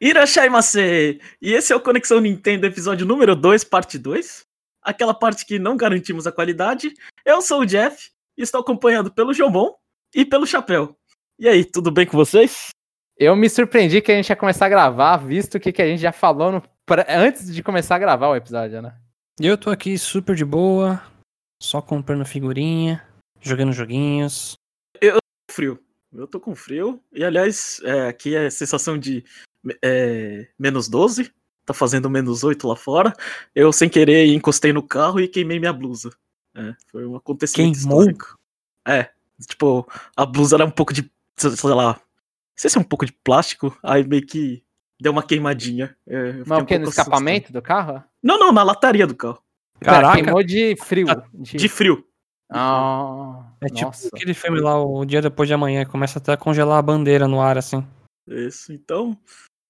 Irashaimase! E esse é o Conexão Nintendo, episódio número 2, parte 2. Aquela parte que não garantimos a qualidade. Eu sou o Jeff e estou acompanhado pelo Jomon e pelo Chapéu. E aí, tudo bem com vocês? Eu me surpreendi que a gente ia começar a gravar, visto que, que a gente já falou no, pra, antes de começar a gravar o episódio, né? Eu tô aqui super de boa, só comprando figurinha, jogando joguinhos. Eu tô com frio. Eu tô com frio. E aliás, é, aqui é a sensação de é, menos 12. Tá fazendo menos 8 lá fora. Eu, sem querer, encostei no carro e queimei minha blusa. É, foi um acontecimento Queimou? histórico. É, tipo, a blusa era um pouco de, sei lá, não sei se é um pouco de plástico, aí meio que deu uma queimadinha. É, Mas um o que? No escapamento do carro? Não, não, na lataria do carro. Pera, Caraca. Queimou de frio. De frio. Ah, É tipo nossa. aquele filme lá, o dia depois de amanhã, começa até a congelar a bandeira no ar, assim. Isso, então.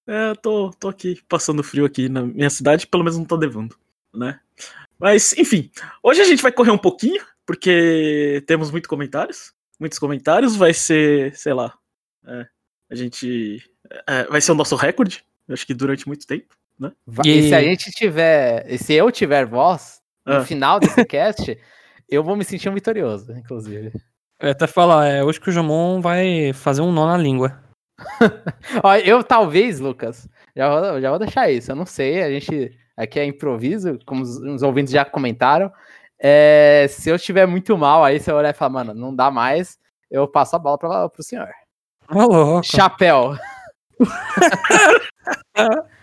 É, eu tô, tô aqui passando frio aqui na minha cidade, pelo menos não tá devando, né? Mas, enfim, hoje a gente vai correr um pouquinho, porque temos muitos comentários. Muitos comentários, vai ser, sei lá. é, a gente. é, vai ser o nosso recorde, acho que durante muito tempo. Va- E- E se a gente tiver. E se eu tiver voz, no Ah. final desse cast, eu vou me sentir um vitorioso, inclusive. Eu ia até falar, é hoje que o Jamon vai fazer um nó na língua. Ó, eu talvez, Lucas, já vou, já vou deixar isso. Eu não sei, a gente aqui é improviso, como os, os ouvintes já comentaram. É, se eu estiver muito mal, aí você olhar e falar, mano, não dá mais, eu passo a bola pra, pro senhor. Louco. Chapéu.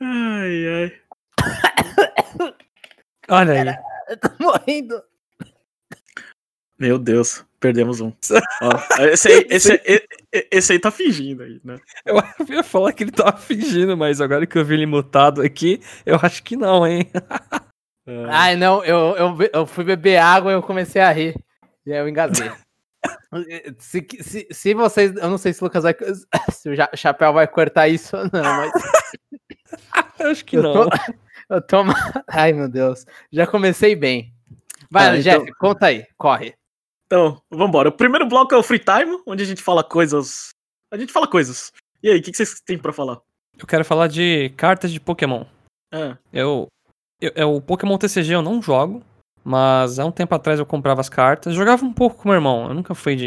Ai, ai. Olha aí. Eu tô morrendo. Meu Deus, perdemos um. Ó, esse, aí, esse, aí- esse aí tá fingindo aí, né? Eu ia falar que ele tava fingindo, mas agora que eu vi ele mutado aqui, eu acho que não, hein? É. Ai, não, eu, eu, eu fui beber água e eu comecei a rir. E aí eu engasguei. se, se, se vocês. Eu não sei se o Lucas vai. Se o Chapéu vai cortar isso ou não, mas. Eu acho que Eu não. tô, eu tô. Ai, meu Deus. Já comecei bem. Vai, Jeff, então- conta aí. Corre. Então, vambora. O primeiro bloco é o Free Time, onde a gente fala coisas. A gente fala coisas. E aí, o que, que vocês têm pra falar? Eu quero falar de cartas de Pokémon. Ah, Eu, eu, é o Pokémon TCG eu não jogo, mas há um tempo atrás eu comprava as cartas, jogava um pouco com meu irmão, eu nunca fui de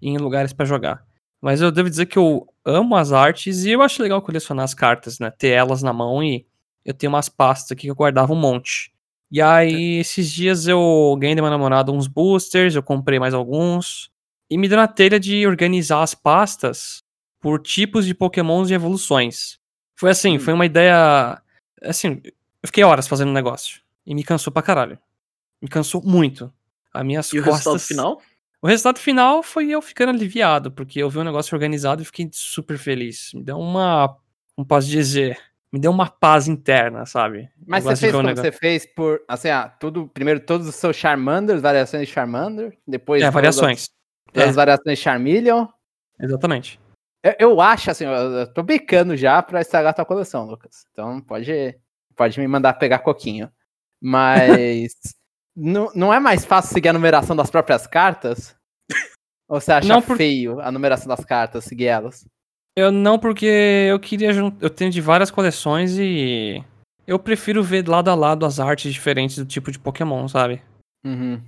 ir em lugares pra jogar. Mas eu devo dizer que eu amo as artes e eu acho legal colecionar as cartas, né? Ter elas na mão e eu tenho umas pastas aqui que eu guardava um monte. E aí, esses dias eu ganhei da minha namorada uns boosters, eu comprei mais alguns. E me deu na telha de organizar as pastas por tipos de pokémons e evoluções. Foi assim, Hum. foi uma ideia. Assim, eu fiquei horas fazendo o negócio. E me cansou pra caralho. Me cansou muito. As minhas e o costas. resultado final? O resultado final foi eu ficando aliviado, porque eu vi um negócio organizado e fiquei super feliz. Me deu uma. Como posso dizer? Me deu uma paz interna, sabe? Mas você fez como negócio- você fez por. Assim, ah, tudo. Primeiro todos os seus Charmanders, variações de Charmander. Depois. É, variações. As, todas as É. variações de Charmeleon. Exatamente. Eu, eu acho, assim, eu, eu tô becando já pra estragar a tua coleção, Lucas. Então pode, pode me mandar pegar coquinho. Mas não, não é mais fácil seguir a numeração das próprias cartas? Ou você acha Não, por- feio a numeração das cartas, seguir elas? Eu não, porque eu queria juntar. Eu tenho de várias coleções e. Eu prefiro ver lado a lado as artes diferentes do tipo de Pokémon, sabe? Uhum.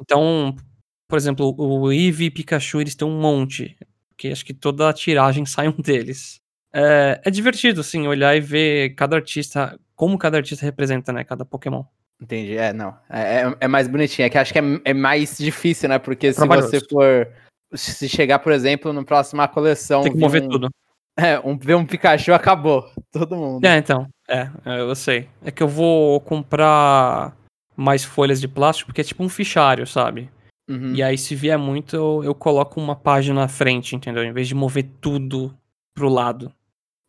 Então, por exemplo, o Eevee e Pikachu, eles têm um monte. Porque acho que toda a tiragem sai um deles. É, é divertido, assim, olhar e ver cada artista, como cada artista representa, né, cada Pokémon. Entendi, é, não. É, é- é mais bonitinho. É que acho que é, é mais difícil, né? Porque se Trabalhoso. você for. Se chegar, por exemplo, na próxima coleção. Tem que mover um, tudo. É, um, ver um Pikachu, acabou. Todo mundo. É, então. É, é, eu sei. É que eu vou comprar mais folhas de plástico, porque é tipo um fichário, sabe? Uhum. E aí, se vier muito, eu, eu coloco uma página na frente, entendeu? Em vez de mover tudo pro lado.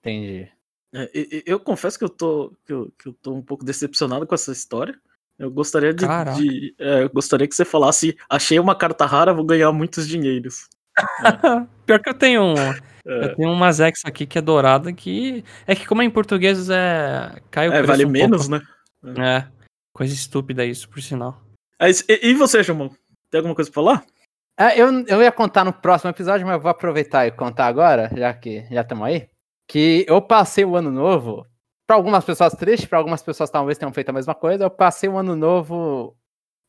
Entendi. É, e- e- eu confesso que eu, tô, que, eu, que eu tô um pouco decepcionado com essa história. Eu gostaria de. De- é, eu gostaria que você falasse: achei uma carta rara, vou ganhar muitos dinheiros. Pior que eu tenho um. É, Eu tenho uma Zex aqui que é dourada que. É que como é em português é. Cai o é, preço vale um menos, pouco. né? É. Coisa estúpida isso, por sinal. Mas, e, e você, Jumon? Tem alguma coisa pra falar? É, eu, eu ia contar no próximo episódio, mas eu vou aproveitar e contar agora, já que já estamos aí. que eu passei o ano novo, para algumas pessoas triste, para algumas pessoas talvez tenham feito a mesma coisa, eu passei o ano novo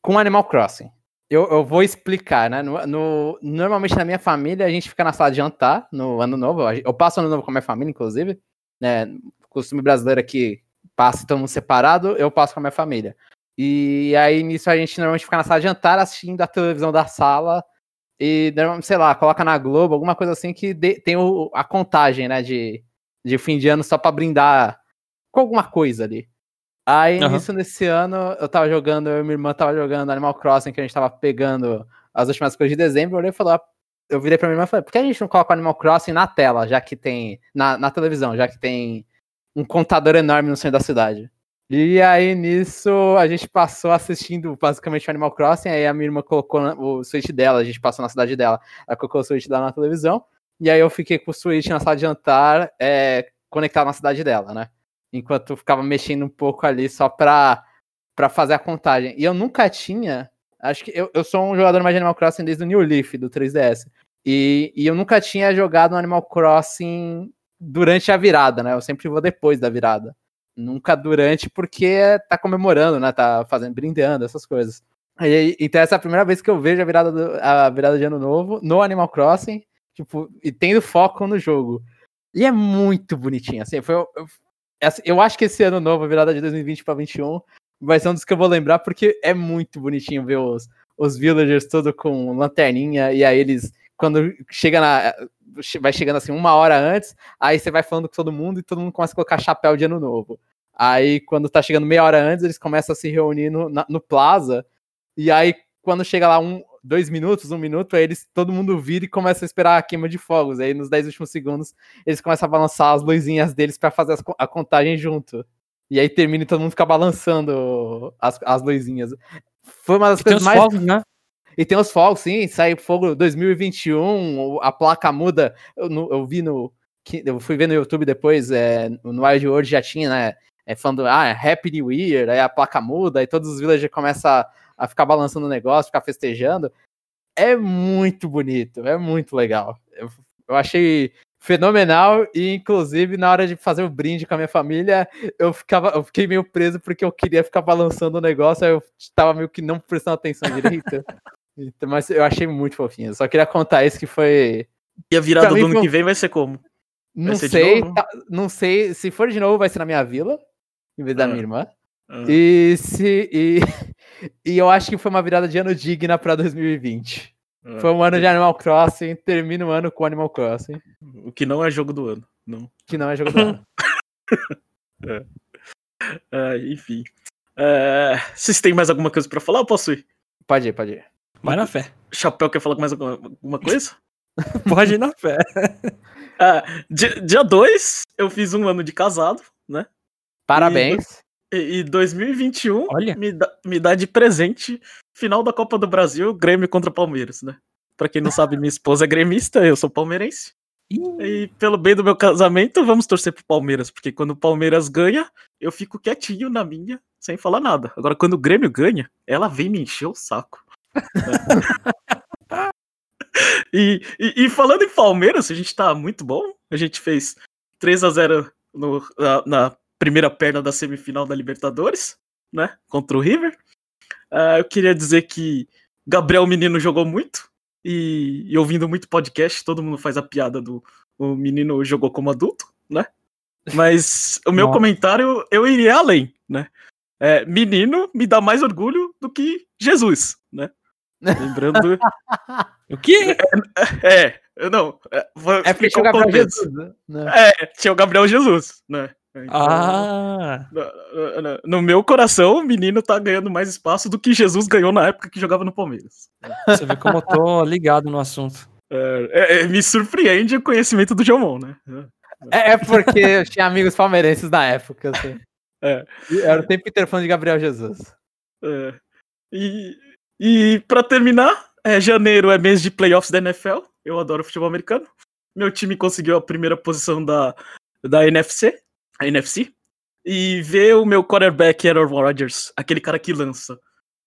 com Animal Crossing. Eu, eu vou explicar, né? No, no- normalmente na minha família a gente fica na sala de jantar no ano novo. Eu passo ano novo com a minha família, inclusive. Né? Costume brasileiro aqui passa todo mundo separado, eu passo com a minha família. E aí nisso a gente normalmente fica na sala de jantar assistindo a televisão da sala e, sei lá, coloca na Globo, alguma coisa assim que dê- tem o- a contagem, né, de, de fim de ano só pra brindar com alguma coisa ali. Aí, Aham. nisso, nesse ano, eu tava jogando, eu e minha irmã tava jogando Animal Crossing, que a gente tava pegando as últimas coisas de dezembro, eu olhei e falei, ah, eu virei pra minha irmã e falei, por que a gente não coloca Animal Crossing na tela, já que tem, na, na televisão, já que tem um contador enorme no centro da cidade? E aí, nisso, a gente passou assistindo basicamente o Animal Crossing, aí a minha irmã colocou o Switch dela, a gente passou na cidade dela, ela colocou o Switch dela na televisão, e aí eu fiquei com o Switch na sala de jantar, é, conectado na cidade dela, né? Enquanto eu ficava mexendo um pouco ali só pra, pra fazer a contagem. E eu nunca tinha. Acho que eu, eu sou um jogador mais de Animal Crossing desde o New Leaf, do 3DS. E, e eu nunca tinha jogado um Animal Crossing durante a virada, né? Eu sempre vou depois da virada. Nunca durante, porque tá comemorando, né? Tá fazendo, brindando, essas coisas. E, então essa é a primeira vez que eu vejo a virada, do- a virada de ano novo no Animal Crossing, tipo, e tendo foco no jogo. E é muito bonitinho, assim, foi, eu, acho que esse ano novo, virada de 2020 para 21, vai ser um dos que eu vou lembrar, porque é muito bonitinho ver os, os villagers todo com lanterninha, e aí eles, quando chega na. Vai chegando assim uma hora antes, aí você vai falando com todo mundo e todo mundo começa a colocar chapéu de ano novo. Aí, quando tá chegando meia hora antes, eles começam a se reunir no, na- no plaza, e aí, quando chega lá um, dois minutos, um minuto, aí eles, todo mundo vira e começa a esperar a queima de fogos. Aí, nos 10 últimos segundos, eles começam a balançar as luzinhas deles pra fazer as a contagem junto. E aí termina e todo mundo fica balançando as, as luzinhas. Foi uma das E coisas mais. fogos, né? E tem os fogos, sim, sai fogo 2021, o- a placa muda. Eu, eu vi no. Eu fui ver no YouTube depois, é, no Wild World já tinha, né? É, falando, ah, Happy New Year, aí a placa muda, aí todos os villagers começam a, a ficar balançando o negócio, ficar festejando. É muito bonito, é muito legal. Eu, eu achei fenomenal e, inclusive, na hora de fazer o brinde com a minha família, eu, ficava, eu fiquei meio preso porque eu queria ficar balançando o negócio, aí eu tava meio que não prestando atenção direito. Então, mas eu achei muito fofinho. Só queria contar isso que foi. E a virada mim do ano foi- que vem vai ser como? Não ser sei, tá- não sei. Se for de novo, vai ser na minha vila, em vez da Ah. minha irmã. Ah, E se. E, e eu acho que foi uma virada de ano digna pra 2020. ah. Foi um ano de Animal Crossing, termina o ano com Animal Crossing, O que não é jogo do ano. Não. que não é jogo do ano. Ah, enfim. É, vocês têm mais alguma coisa pra falar ou posso ir? Pode ir, pode ir. Vai na fé. Chapéu quer falar com mais alguma, alguma coisa? Pode ir na fé. Ah, dia- dia 2, eu fiz um ano de casado, né? Parabéns. E, e 2021 Olha. Me, dá, me dá de presente final da Copa do Brasil, Grêmio contra Palmeiras, né? Pra quem não sabe, minha esposa é gremista, eu sou palmeirense. E pelo bem do meu casamento, vamos torcer pro Palmeiras, porque quando o Palmeiras ganha, eu fico quietinho na minha, sem falar nada. Agora, quando o Grêmio ganha, ela vem me encher o saco. e, e, e falando em Palmeiras, a gente tá muito bom. A gente fez 3 a 0 no, na, na primeira perna da semifinal da Libertadores, né? Contra o River. Ah, eu queria dizer que Gabriel Menino jogou muito. E, e ouvindo muito podcast, todo mundo faz a piada do o menino jogou como adulto, né? Mas o meu Nossa. comentário eu iria além, né? É, menino me dá mais orgulho do que Jesus, né? Lembrando. O quê? é, eu não. É, É porque tinha o Gabriel. Jesus, né? É, tinha o Gabriel Jesus, né? Então, Ah, no, no- no meu coração, o menino tá ganhando mais espaço do que Jesus ganhou na época que jogava no Palmeiras. você vê como eu tô ligado no assunto. É, é, é, me surpreende o conhecimento do Jomon, né? É, é porque eu tinha amigos palmeirenses na época, assim. É. Era o tempo inteiro falando de Gabriel Jesus. É. E, e para terminar, é, janeiro é mês de playoffs da NFL. Eu adoro futebol americano. Meu time conseguiu a primeira posição da, da NFC, a NFC. E ver o meu quarterback Aaron Rodgers, aquele cara que lança,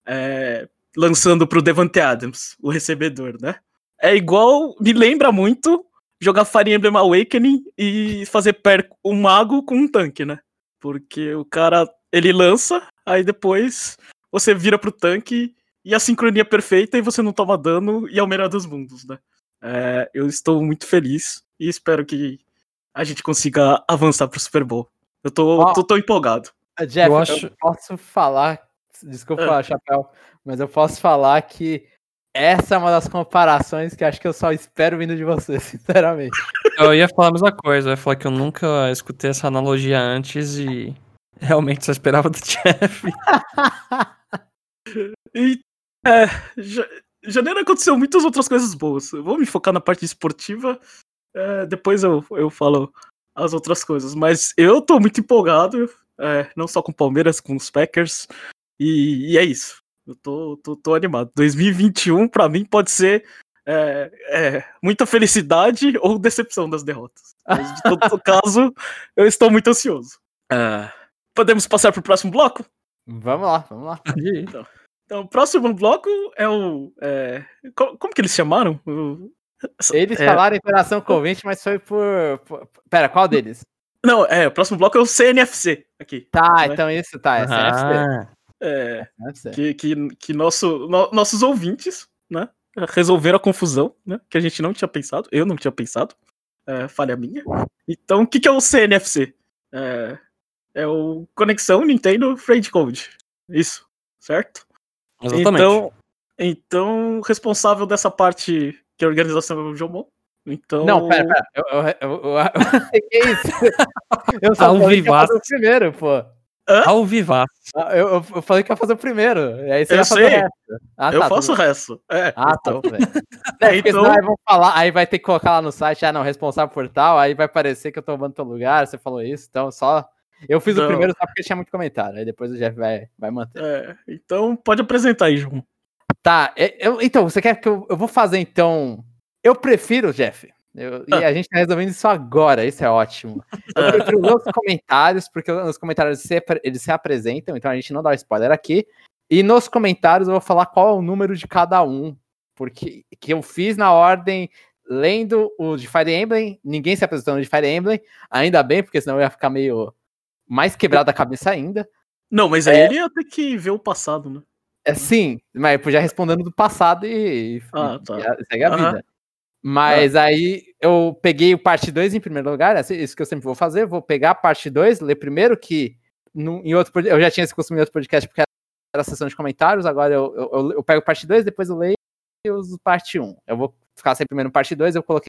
é, lançando pro Devante Adams, o recebedor, né? É igual, me lembra muito jogar Fire Emblem Awakening e fazer per um mago com um tanque, né? Porque o cara, ele lança, aí depois você vira pro tanque e a sincronia é perfeita e você não toma dano e é o melhor dos mundos, né? É, eu estou muito feliz e espero que a gente consiga avançar pro Super Bowl. Eu tô, Ó. tô, tô empolgado. Jeff, Eu eu, acho- posso falar, desculpa, Ah. Chapéu, mas eu posso falar que essa é uma das comparações que acho que eu só espero vindo de você, sinceramente. Eu ia falar a mesma coisa, eu ia falar que eu nunca escutei essa analogia antes e realmente só esperava do Jeff. E é, ja- janeiro aconteceu muitas outras coisas boas. Eu vou me focar na parte esportiva, é, depois eu, eu falo as outras coisas. Mas eu tô muito empolgado, é, não só com o Palmeiras, com os Packers, e, e é isso. Eu tô, tô, tô animado. 2021 pra mim pode ser é, é, muita felicidade ou decepção das derrotas. Mas de todo caso, eu estou muito ansioso. É, podemos passar pro próximo bloco? Vamos lá, vamos lá. Então, o próximo bloco é o. é, co- como que eles chamaram? O- Eles é, falaram Interação com ouvinte, mas foi por, por- Pera, qual deles? Não, é, o próximo bloco é o CNFC aqui. Tá, Né? então isso, tá, é CNFC. Ah, É, CNFC. que que, que nosso, no- nossos ouvintes, né? Resolveram a confusão, né? Que a gente não tinha pensado. Eu não tinha pensado. É, falha minha. Então, o que, que é o CNFC? É, é o Conexão Nintendo Friend Code. Isso, certo? exatamente. Então, então, o responsável dessa parte que a organização é o Jomon. Então, Não, pera, pera. Eu, eu, eu, eu, eu- que isso? Eu só Ao falei que ia fazer o primeiro, pô. Ao vivaço. Ah, Eu, eu, eu falei que ia fazer o primeiro. E aí você Eu ia fazer o sei. resto. Ah, eu tá, faço o tudo- resto. É, Ah, tá, então, bem. é, então, senão aí vão falar, aí vai ter que colocar lá no site, ah, não, responsável por tal, aí vai parecer que eu tô roubando teu lugar, você falou isso, então só. Eu fiz o Não. primeiro só porque tinha muito comentário, aí depois o Jeff vai, vai manter. é, então pode apresentar aí, João. Tá, é- eu- então, você quer que eu, eu vou fazer então. Eu prefiro, Jeff. eu- E Ah. a gente tá resolvendo isso agora, isso é ótimo. Eu prefiro ler os comentários, porque nos comentários se, eles se apresentam, então a gente não dá spoiler aqui. E nos comentários eu vou falar qual é o número de cada um. Porque que eu fiz na ordem, lendo o de Fire Emblem, ninguém se apresentou no de Fire Emblem, ainda bem, porque senão eu ia ficar meio mais quebrado da cabeça ainda. Não, mas aí ele ia ter que ver o passado, né? É sim, mas eu já respondendo do passado e, Ah, tá. e a- segue a Aham. vida. Mas aí eu peguei o parte 2 em primeiro lugar, é isso que eu sempre vou fazer. Vou pegar a parte 2, ler primeiro, que no- em outro, eu já tinha esse costume em outro podcast porque era a sessão de comentários. Agora eu, eu, eu- eu pego parte 2, depois eu leio e uso parte 1. Um. Eu vou ficar sempre primeiro no parte 2, eu coloquei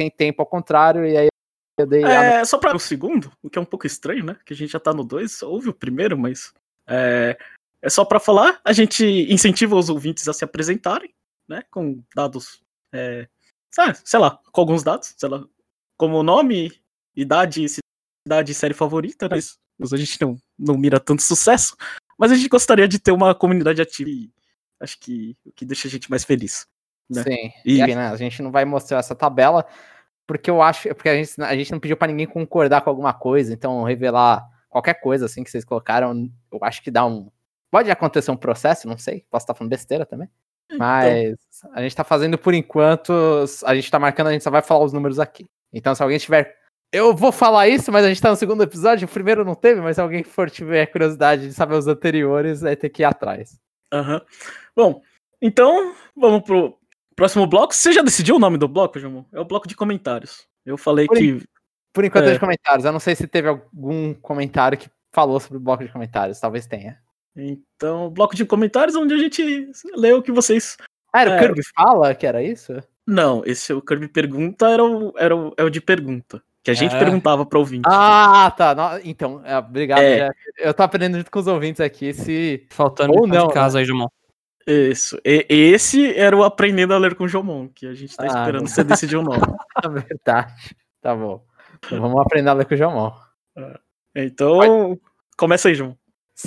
em tempo ao contrário, e aí eu dei. a- É, só pra o segundo, o que é um pouco estranho, né? Que a gente já tá no 2, houve o primeiro, mas. É, é só pra falar, a gente incentiva os ouvintes a se apresentarem, né? Com dados. É, sabe, sei lá, com alguns dados, sei lá, como nome, idade, cidade e série favorita, né? Mas, a gente não, não mira tanto sucesso. Mas a gente gostaria de ter uma comunidade ativa e acho que o que deixa a gente mais feliz. né? Sim. E- E, né, a gente não vai mostrar essa tabela porque eu acho, porque a gente, a gente não pediu pra ninguém concordar com alguma coisa, então revelar qualquer coisa assim que vocês colocaram, eu acho que dá um pode acontecer um processo, não sei, posso estar falando besteira também. Então, Mas a gente tá fazendo por enquanto, a gente tá marcando, a gente só vai falar os números aqui. Então se alguém tiver eu vou falar isso, mas a gente tá no segundo episódio, o primeiro não teve, mas se alguém for tiver curiosidade de saber os anteriores, vai ter que ir atrás. Aham. Bom, então vamos pro próximo bloco. Você já decidiu o nome do bloco, João? É o bloco de comentários. Eu falei Por que. Por enquanto É. é de comentários. Eu não sei se teve algum comentário que falou sobre o bloco de comentários. Talvez tenha. Então, bloco de comentários onde a gente lê o que vocês. Ah, era o É. Kirby fala que era isso? Não, esse é o Kirby Pergunta era o, era o, é o de pergunta. Que a gente É. perguntava para ouvinte. Ah, tá. Então, é, obrigado. É. Eu tô aprendendo junto com os ouvintes aqui se. Faltando Ou não, de casa aí, Jumon. Isso. E, esse era o Aprendendo a Ler com o Jomon, que a gente tá Ah, esperando não. você decidir o nome. É verdade. Tá bom. Então, vamos aprender a ler com o Jomon. Então, começa aí, João.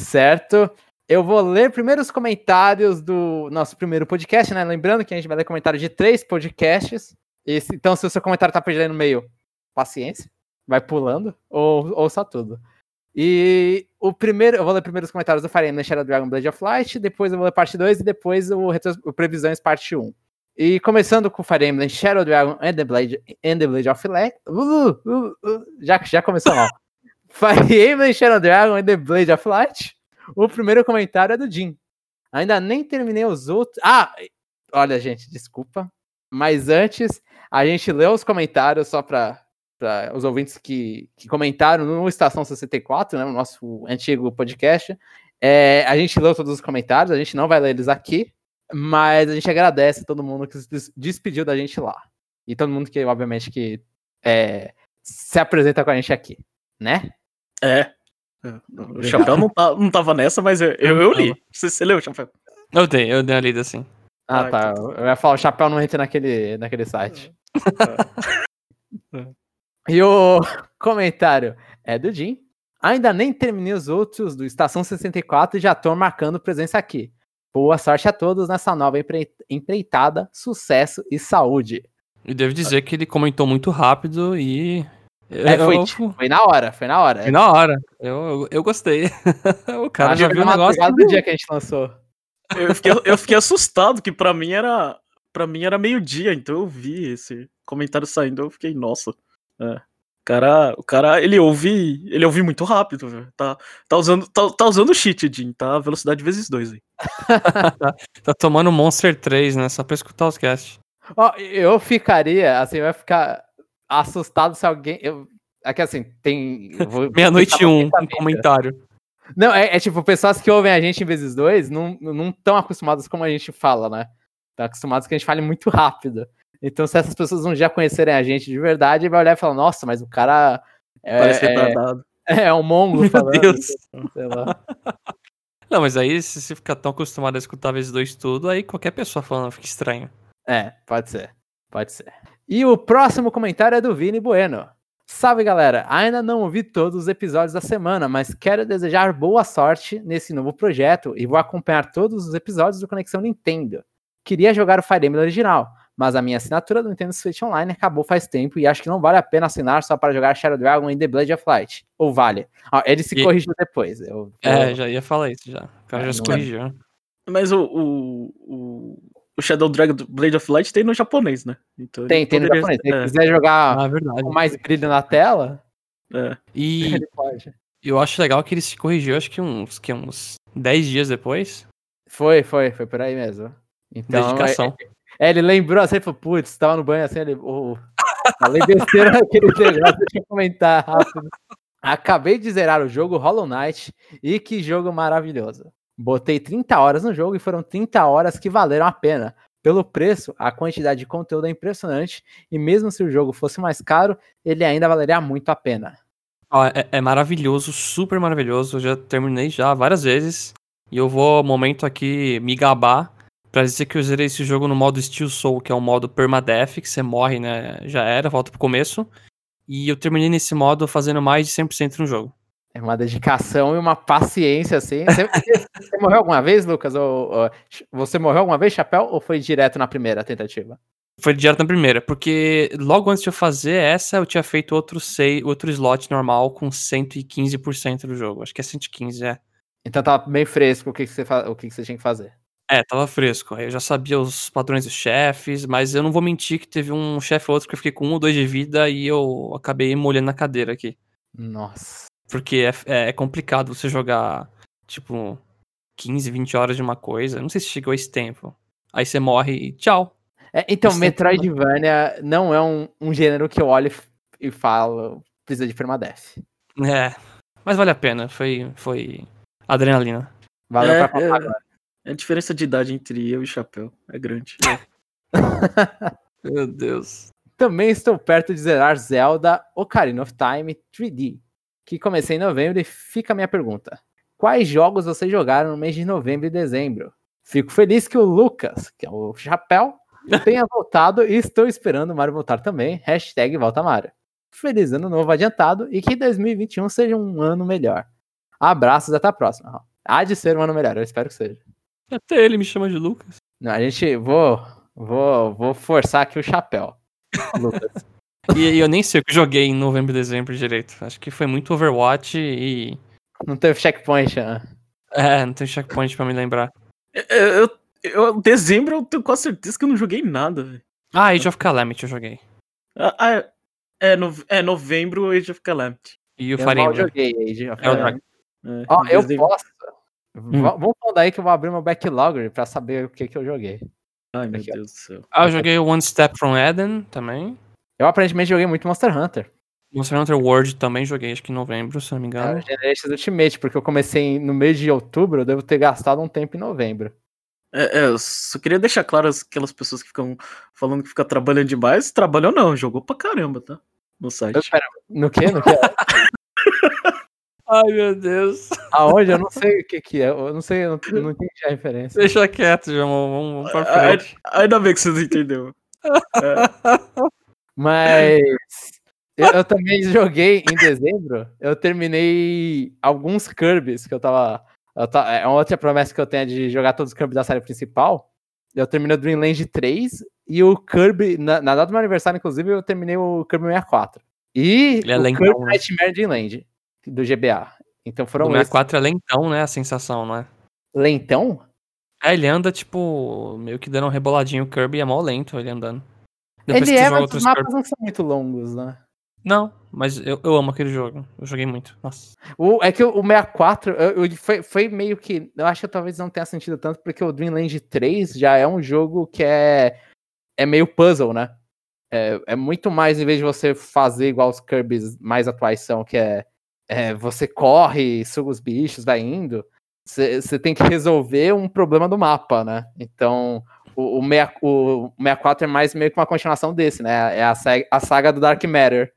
Certo? Eu vou ler primeiro os comentários do nosso primeiro podcast, né? Lembrando que a gente vai ler comentário de três podcasts. Esse- então, se o seu comentário tá perdido aí no meio, paciência, vai pulando, ou ouça tudo. E o primeiro, eu vou ler primeiro os comentários do Fire Emblem Shadow Dragon Blade of Light, depois eu vou ler parte 2 e depois o, o Previsões parte 1. E começando com Fire Emblem Shadow Dragon and the Blade, and the Blade of Light. Uh, uh, uh, já, já começou mal. Fire Emblem Shadow Dragon and the Blade of Light. O primeiro comentário é do Jim. Ainda nem terminei os outros. Ah, olha, gente, desculpa. Mas antes, a gente leu os comentários só para os ouvintes que, que comentaram no Estação 64, né, no nosso antigo podcast. É, a gente leu todos os comentários, a gente não vai ler eles aqui, mas a gente agradece todo mundo que se despediu da gente lá. E todo mundo que, obviamente, que é, se apresenta com a gente aqui, né? É. O Chapéu não, tá, não tava nessa, mas eu, eu, eu li. Você, você leu, Chapéu? Eu dei, eu dei a lida assim. Ah, ah tá. Então... Eu ia falar, o Chapéu não entra naquele, naquele site. e o comentário é do Jim. Ainda nem terminei os outros do Estação 64 e já tô marcando presença aqui. Boa sorte a todos nessa nova empreitada, sucesso e saúde. E devo dizer que ele comentou muito rápido e. É, foi, eu... foi, na hora, foi na hora. Foi na hora. Eu, eu, eu gostei. o cara já viu o negócio. do dia que a gente lançou. Eu fiquei, eu fiquei assustado, que pra mim era. para mim era meio-dia, então eu vi esse comentário saindo, eu fiquei, nossa. É cara, o cara, ele ouve, ele ouve muito rápido, velho. Tá, tá usando, tá, tá usando cheat, Jim, tá? Velocidade vezes dois aí. tá tomando Monster 3, né? Só pra escutar os casts. Ó, oh, eu ficaria, assim, vai ficar assustado se alguém. Eu, aqui é assim, tem. Meia-noite um, um comentário. Não, é, é, tipo, pessoas que ouvem a gente em vezes dois não estão acostumadas como a gente fala, né? Estão acostumados que a gente fale muito rápido. Então, se essas pessoas não já conhecerem a gente de verdade, vai olhar e falar, nossa, mas o cara é, Parece retardado. É, é um mongo falando. Meu Deus. Sei lá. Não, mas aí, se você ficar tão acostumado a escutar vezes dois tudo, aí qualquer pessoa falando fica estranho. É, pode ser. Pode ser. E o próximo comentário é do Vini Bueno. Salve galera, ainda não ouvi todos os episódios da semana, mas quero desejar boa sorte nesse novo projeto e vou acompanhar todos os episódios do Conexão Nintendo. Queria jogar o Fire Emblem original, mas a minha assinatura do Nintendo Switch Online acabou faz tempo e acho que não vale a pena assinar só para jogar Shadow Dragon e The Blade of Light. Ou vale? Ah, ele se e... corrigiu depois. Eu, é, já ia falar isso já. O cara é, já se corrigiu. É. Mas o, o, o, o, Shadow Dragon Blade of Light tem no japonês, né? Então, tem, tem poderia... no japonês. Se é. quiser jogar ah, com mais brilho na tela, é. E eu acho legal que ele se corrigiu, acho que uns, que uns 10 dias depois. Foi, foi, foi por aí mesmo. Então, Dedicação. É, é, ele lembrou assim, falou, putz, tava no banho assim, ele. Oh, falei besteira naquele negócio, deixa eu comentar rápido. Acabei de zerar o jogo Hollow Knight e que jogo maravilhoso. Botei 30 horas no jogo e foram 30 horas que valeram a pena. Pelo preço, a quantidade de conteúdo é impressionante e mesmo se o jogo fosse mais caro, ele ainda valeria muito a pena. É, é, maravilhoso, super maravilhoso. Eu já terminei já várias vezes. E eu vou, momento aqui, me gabar Pra dizer que eu zerei esse jogo no modo Steel Soul, que é o modo permadeath, que você morre, né? Já era, volta pro começo. E eu terminei nesse modo fazendo mais de 100% no jogo. É uma dedicação e uma paciência, assim. Você, você morreu alguma vez, Lucas? Ou, ou, você morreu alguma vez, Chapéu, ou foi direto na primeira tentativa? Foi direto na primeira, porque logo antes de eu fazer essa, eu tinha feito outro, sei, outro slot normal com 115% do jogo. Acho que é 115, é. Então tava bem fresco o que, que, você, o que, que você tinha que fazer. É, tava fresco. Eu já sabia os padrões dos chefes, mas eu não vou mentir que teve um chefe ou outro que eu fiquei com um ou dois de vida e eu acabei molhando na cadeira aqui. Nossa. Porque é, é, é complicado você jogar, tipo, 15, 20 horas de uma coisa. Não sei se chegou esse tempo. Aí você morre e tchau. É, então, esse Metroidvania tempo... não é um, um gênero que eu olho e falo, precisa de permadeath. É, mas vale a pena. Foi, foi adrenalina. Valeu é, pra é... agora. A diferença de idade entre eu e Chapéu é grande. Meu Deus. Também estou perto de zerar Zelda Ocarina of Time 3D, que comecei em novembro e fica a minha pergunta. Quais jogos vocês jogaram no mês de novembro e dezembro? Fico feliz que o Lucas, que é o Chapéu, tenha voltado e estou esperando o Mario voltar também. Hashtag volta Mario. Feliz ano novo adiantado e que 2021 seja um ano melhor. Abraços até a próxima. Há de ser um ano melhor, eu espero que seja. Até ele me chama de Lucas. Não, a gente. Vou, vou, vou forçar aqui o chapéu. Lucas. e, eu nem sei o que joguei em novembro e dezembro direito. Acho que foi muito Overwatch e. Não teve checkpoint, né? É, não teve checkpoint pra me lembrar. Eu, eu, eu, dezembro eu tenho quase certeza que eu não joguei nada, velho. Ah, Age of Calamity eu joguei. Ah, ah, é, é, no, é novembro Age of Calamity. E o Eu Fire Emblem. joguei Age of É o Calamity. É, Ó, eu dezembro. posso. V- Vamos falar aí que eu vou abrir meu backlog pra saber o que, que eu joguei. Ai, meu Aqui. Deus do céu. Ah, eu joguei o One Step from Eden também. Eu aparentemente joguei muito Monster Hunter. Monster Hunter World também joguei, acho que em novembro, se não me É, engano. o Generations Ultimate, porque eu comecei no mês de outubro, eu devo ter gastado um tempo em novembro. É, é, eu só queria deixar claro as- aquelas pessoas que ficam falando que fica trabalhando demais. Trabalhou não, jogou pra caramba, tá? No site. Eu, pera, no que? No que? Ai, meu Deus. Aonde? Eu não sei o que que é. Eu não sei, eu não, não entendi a referência. Deixa quieto, Jamon. Vamos, vamos pra frente. Ainda bem que você não entendeu. É, Mas eu, eu também joguei em dezembro. Eu terminei alguns Kirby's que eu tava. eu ta- é uma outra promessa que eu tenho é de jogar todos os Kirby da série principal. Eu terminei o Dreamland 3 e o Kirby. Na, na data do meu aniversário, inclusive, eu terminei o Kirby 64. E Ele é o lentão, Kirby né? Nightmare Dreamland, do GBA. Então O foram esses. 64 é lentão, né? A sensação, não é? Lentão? É, ele anda, tipo, meio que dando um reboladinho. O Kirby é mó lento ele andando. Depois Ele é, mas os mapas não são muito longos, né? Não, mas eu, eu amo aquele jogo. Eu joguei muito. Nossa. O, é que o, o 64 eu- eu- foi, foi meio que. Eu acho que talvez não tenha sentido tanto, porque o Dreamland 3 já é um jogo que é, é meio puzzle, né? É, é muito mais, em vez de você fazer igual os Kirby's mais atuais são, que é, é você corre, suga os bichos, vai indo. Você tem que resolver um problema do mapa, né? Então, o, o, meia- o 64 é mais meio que uma continuação desse, né? É a, a saga do Dark Matter.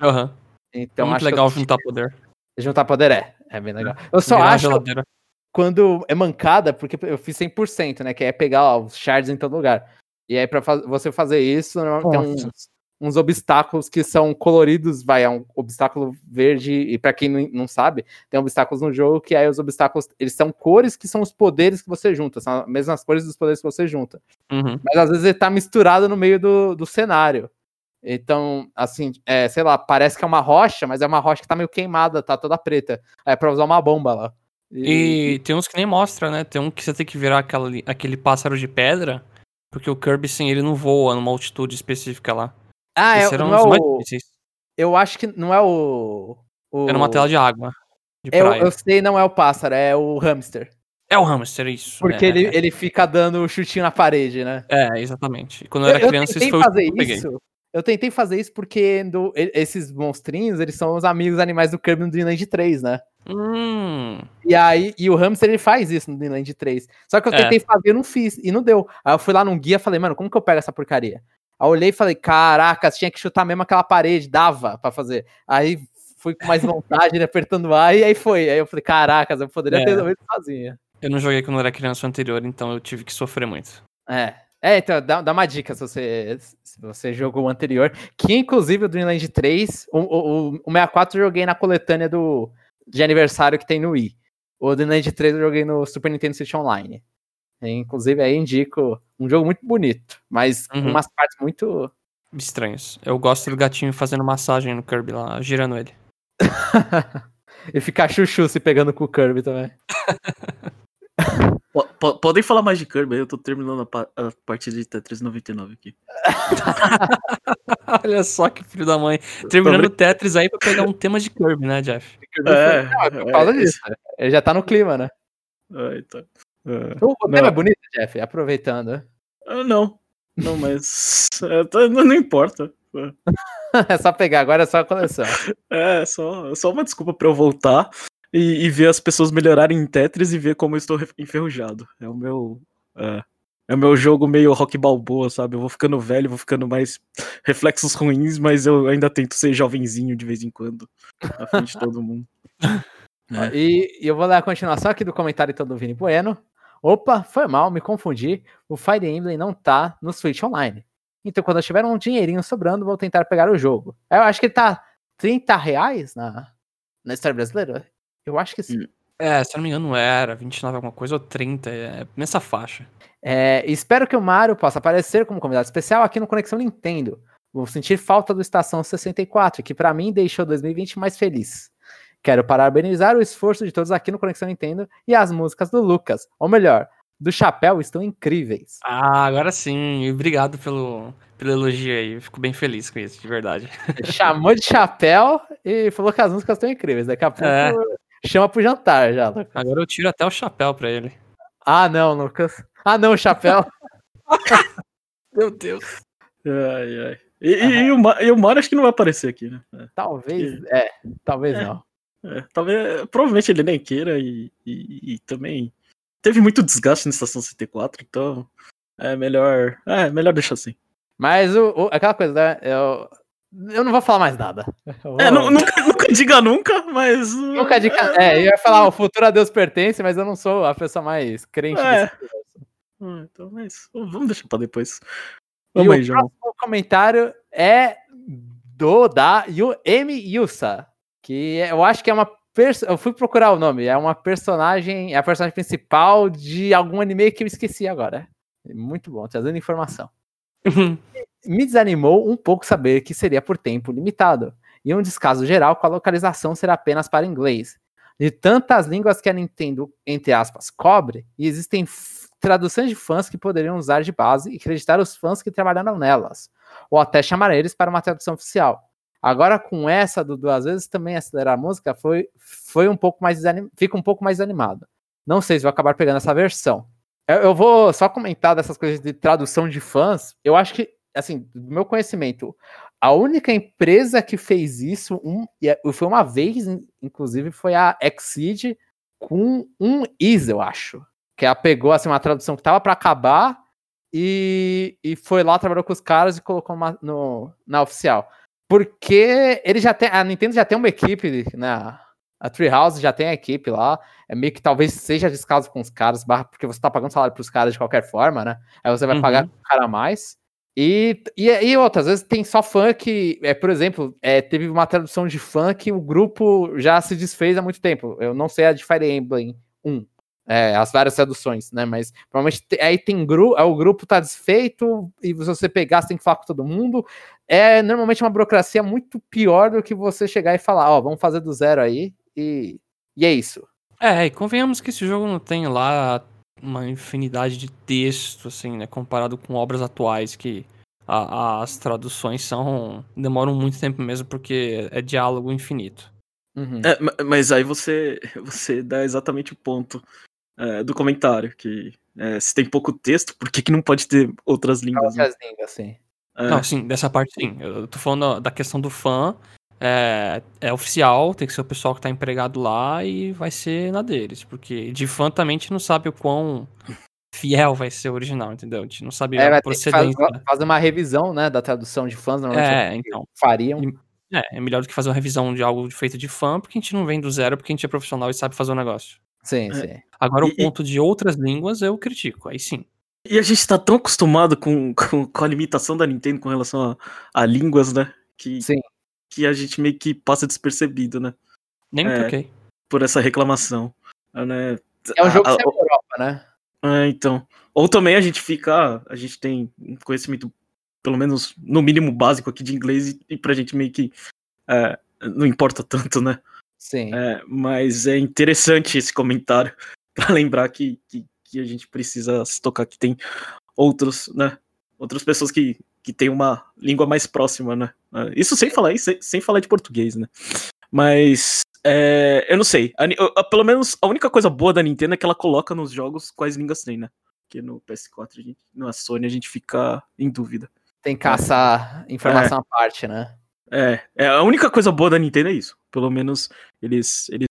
Aham. Então, é muito eu- legal juntar poder. Juntar poder é. É bem legal. Eu só Virar acho quando é mancada, porque eu fiz 100%, né? Que é pegar ó, os shards em todo lugar. E aí, pra fa- você fazer isso, tem uns, uns obstáculos que são coloridos, vai, é um obstáculo verde, e pra quem não, sabe, tem obstáculos no jogo que aí os obstáculos, eles são cores que são os poderes que você junta, são as mesmas cores dos poderes que você junta. Uhum. Mas às vezes ele tá misturado no meio do, do cenário. Então, assim, é, sei lá, parece que é uma rocha, mas é uma rocha que tá meio queimada, tá toda preta. É pra usar uma bomba lá. E tem uns que nem mostra, né? Tem um que você tem que virar aquela, aquele pássaro de pedra, porque o Kirby, sim, ele não voa numa altitude específica lá. Ah, é, eram não é o, eu acho que não é o. o Era uma tela de água. De eu, praia. eu sei, não é o pássaro, é o hamster. É o hamster, isso. Porque é, ele, é, ele fica dando chutinho na parede, né? É, exatamente. Quando eu era criança, isso tentei foi o fazer que eu peguei. isso. Eu tentei fazer isso porque do- esses monstrinhos, eles são os amigos animais do Kirby no Dreamland 3, né? Hum, E aí, e o hamster ele faz isso no Dreamland 3. Só que eu É. tentei fazer e não fiz, e não deu. Aí eu fui lá num guia e falei, mano, como que eu pego essa porcaria? Aí eu olhei e falei, caraca, tinha que chutar mesmo aquela parede, dava pra fazer. Aí fui com mais vontade, né, apertando ar, e aí foi. Aí eu falei, caracas, eu poderia É. ter resolvido sozinho. eu não joguei quando era criança anterior, então eu tive que sofrer muito. É. É, então, dá, dá uma dica se você, se você jogou o anterior. Que inclusive o Dreamland 3, o, o, o- o 64 eu joguei na coletânea do, de aniversário que tem no Wii. O Dreamland 3 eu joguei no Super Nintendo Switch Online. E, inclusive aí indico um jogo muito bonito, mas com Uhum. umas partes muito. Estranhos. Eu gosto do gatinho fazendo massagem no Kirby lá, girando ele. e ficar chuchu se pegando com o Kirby também. Po- po- podem falar mais de Kirby, aí eu tô terminando a, pa- a partida de Tetris 99 aqui. Olha só que filho da mãe. Terminando o Tetris aí pra pegar um tema de Kirby, né, Jeff? É, Não, é por causa é, disso. Ele já tá no clima, né? É, então. É. O, tema é bonito, Jeff, aproveitando. Ah, não. Não, mas. é, tá- não, importa. é só pegar, agora é só a coleção. É, só, só uma desculpa pra eu voltar e, e ver as pessoas melhorarem em Tetris e ver como eu estou enferrujado. É o meu. É, é o meu jogo meio rock balboa, sabe? Eu vou ficando velho, vou ficando mais reflexos ruins, mas eu ainda tento ser jovenzinho de vez em quando. Na frente de todo mundo. É. E, e eu vou ler a continuação aqui do comentário então do Vini Bueno. Opa, foi mal, me confundi. O Fire Emblem não tá no Switch Online. Então, quando eu tiver um dinheirinho sobrando, vou tentar pegar o jogo. Eu acho que ele tá 30 reais na, na história brasileira. Eu acho que sim. É, se eu não me engano, era 29 alguma coisa ou 30, é nessa faixa. É, espero que o Mario possa aparecer como convidado especial aqui no Conexão Nintendo. Vou sentir falta do Estação 64, que pra mim deixou 2020 mais feliz. Quero parabenizar o esforço de todos aqui no Conexão Nintendo e as músicas do Lucas. Ou melhor, do chapéu estão incríveis. Ah, agora sim. Obrigado pelo, pelo elogio aí. Eu fico bem feliz com isso, de verdade. Chamou de chapéu e falou que as músicas estão incríveis. Daqui a pouco É. chama pro jantar já, Lucas. Agora eu tiro até o chapéu pra ele. Ah, não, Lucas. Ah, não, chapéu. Meu Deus. Ai, ai. E, e- e o, e o Mario acho que não vai aparecer aqui, né? É, talvez, é, talvez É. não. É, talvez, provavelmente ele nem queira e, e- e também teve muito desgaste na estação 64, então é melhor, é melhor deixar assim. Mas o, o- aquela coisa, né? Eu, eu não vou falar mais nada. Eu É, vou- nu- nunca, nunca diga nunca, mas Nunca de ca- É, eu ia falar, o futuro a Deus pertence, mas eu não sou a pessoa mais crente É. desse. Ah, Então, mas vamos deixar pra depois. E Vamos o aí, João. próximo comentário é do da Yu, M. Yusa, que eu acho que é uma eu fui procurar o nome, é uma personagem, é a personagem principal de algum anime que eu esqueci agora. Muito bom, trazendo informação. Me desanimou um pouco saber que seria por tempo limitado, e um descaso geral com a localização ser apenas para inglês. De tantas línguas que a Nintendo, entre aspas, cobre, e existem traduções de fãs que poderiam usar de base e acreditar os fãs que trabalharam nelas, ou até chamar eles para uma tradução oficial. Agora, com essa do duas vezes também acelerar a música, foi, foi um pouco mais fica um pouco mais desanimado. Não sei se vou acabar pegando essa versão. Eu, eu vou só comentar dessas coisas de tradução de fãs. Eu acho que, assim, do meu conhecimento, a única empresa que fez isso, um, é- foi uma vez, in- inclusive, foi a Exceed com um is, eu acho. Que ela pegou assim, uma tradução que tava para acabar e, e foi lá, trabalhou com os caras e colocou uma- no, na oficial. Porque ele já tem. A Nintendo já tem uma equipe, né? A Treehouse já tem a equipe lá. É meio que talvez seja descaso com os caras, porque você tá pagando salário pros caras de qualquer forma, né? Aí você vai Uhum. pagar o cara a mais. E, e, e outras vezes tem só fã que, é, por exemplo, é, teve uma tradução de fã que o grupo já se desfez há muito tempo. Eu não sei a de Fire Emblem 1, é, as várias traduções, né? Mas provavelmente te- aí tem grupo, o grupo tá desfeito e se você pegar, você tem que falar com todo mundo. É normalmente uma burocracia muito pior do que você chegar e falar, ó, vamos fazer do zero aí e, e é isso. É, e convenhamos que esse jogo não tem lá uma infinidade de texto, assim, né? Comparado com obras atuais que a- as traduções são. demoram muito tempo mesmo porque é diálogo infinito. Uhum. É, ma- mas aí você, você dá exatamente o ponto é, do comentário, que é, se tem pouco texto, por que, que não pode ter outras línguas? né? Outras línguas, assim. É, Não, sim, dessa parte sim. Eu tô falando da- questão do fã. É, é oficial, tem que ser o pessoal que tá empregado lá e vai ser na deles. Porque de fã também a gente não sabe o quão fiel vai ser o original, entendeu? A gente não sabe É, a procedência. faz- fazer uma revisão, né, da tradução de fãs, normalmente É, é então. fariam. É, é melhor do que fazer uma revisão de algo feito de fã, porque a gente não vem do zero, porque a gente é profissional e sabe fazer o negócio. Sim, É. sim. Agora, E- o ponto de outras línguas eu critico, aí sim. E a gente tá tão acostumado com, com, com a limitação da Nintendo com relação a, a línguas, né? Que, Sim. que a gente meio que passa despercebido, né? Nem me É. toquei. Por essa reclamação. né? É um jogo a- que sai da Europa, né? É, então. Ou também a gente fica. A gente tem um conhecimento, pelo menos no mínimo básico aqui de inglês, e, e pra gente meio que. é, não importa tanto, né? Sim. É, mas é interessante esse comentário pra lembrar que, que, que a gente precisa se tocar que tem outros, né? Outras pessoas que, que têm uma língua mais próxima, né? É, Isso sem falar, sem, sem falar de português, né? Mas é, eu não sei. A a- pelo menos a única coisa boa da Nintendo é que ela coloca nos jogos quais línguas tem, né? Porque no PS4, a gente, na Sony, a gente fica em dúvida. Tem que caçar informação à parte, né? É, é, a única coisa boa da Nintendo é isso. Pelo menos eles, eles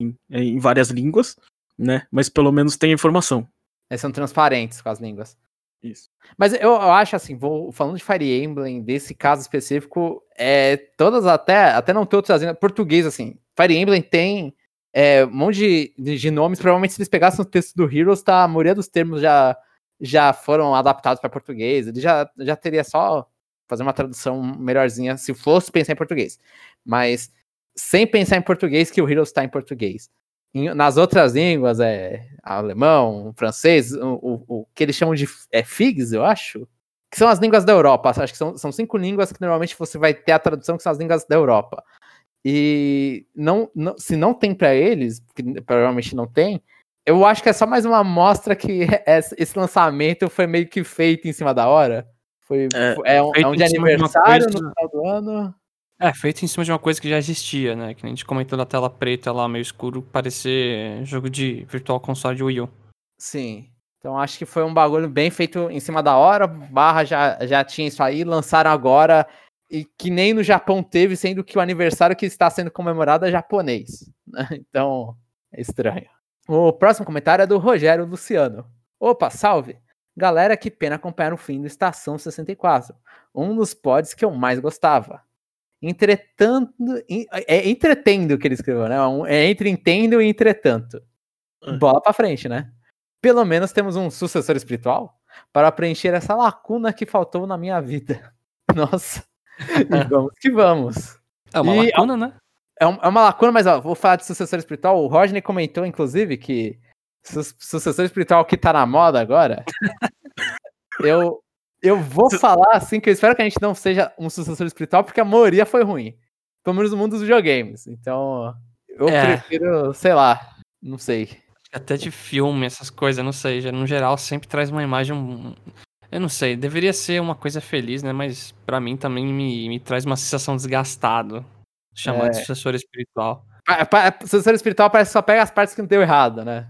em, em várias línguas, né? Mas pelo menos tem informação. Eles são transparentes com as línguas. Isso. Mas eu, eu acho assim, vou falando de Fire Emblem, desse caso específico, é, todas até, até não outras línguas, português assim, Fire Emblem tem é, um monte de, de, de nomes, provavelmente se eles pegassem o texto do Heroes, tá, a maioria dos termos já, já foram adaptados para português, ele já, já teria só fazer uma tradução melhorzinha se fosse pensar em português. Mas sem pensar em português, que o Heroes está em português. Em- nas outras línguas, é alemão, francês, o, o, o que eles chamam de é, FIGs, eu acho, que são as línguas da Europa. Acho que são, são cinco línguas que normalmente você vai ter a tradução que são as línguas da Europa. E não, não- se não tem para eles, porque provavelmente não tem, Eu acho que é só mais uma amostra que esse esse lançamento foi meio que feito em cima da hora. Foi, É, é, um, é um cima de aniversário coisa- no final do ano. É, feito em cima de uma coisa que já existia, né? Que nem a gente comentou na tela preta lá, meio escuro, parecer jogo de Virtual Console de Wii U. Sim. Então acho que foi um bagulho bem feito em cima da hora. Barra já, já tinha isso aí, lançaram agora. E que nem no Japão teve, sendo que o aniversário que está sendo comemorado é japonês. né? Então, é estranho. O próximo comentário é do Rogério Luciano. Opa, salve! Galera, que pena acompanhar o fim do Estação 64. Um dos pods que eu mais gostava. Entretanto. en- É entretendo que ele escreveu, né? Um- É entre entendo e entretanto. Ah. Bola pra frente, né? Pelo menos temos um sucessor espiritual para preencher essa lacuna que faltou na minha vida. Nossa. E vamos que vamos. É uma E- lacuna, né? É, um- é uma lacuna, mas ó, vou falar de sucessor espiritual. O Rodney comentou, inclusive, que su- sucessor espiritual que tá na moda agora. eu, eu vou falar assim que eu espero que a gente não seja um sucessor espiritual, porque a maioria foi ruim. Pelo menos no mundo dos videogames. Então, eu É. prefiro, sei lá, não sei. Até de filme, essas coisas, não sei. Já, no geral, sempre traz uma imagem. Eu não sei, deveria ser uma coisa feliz, né? Mas pra mim também me, me traz uma sensação desgastado. Chamar de É. sucessor espiritual. Pa- pa- Sucessor espiritual parece que só pega as partes que não deu errado, né?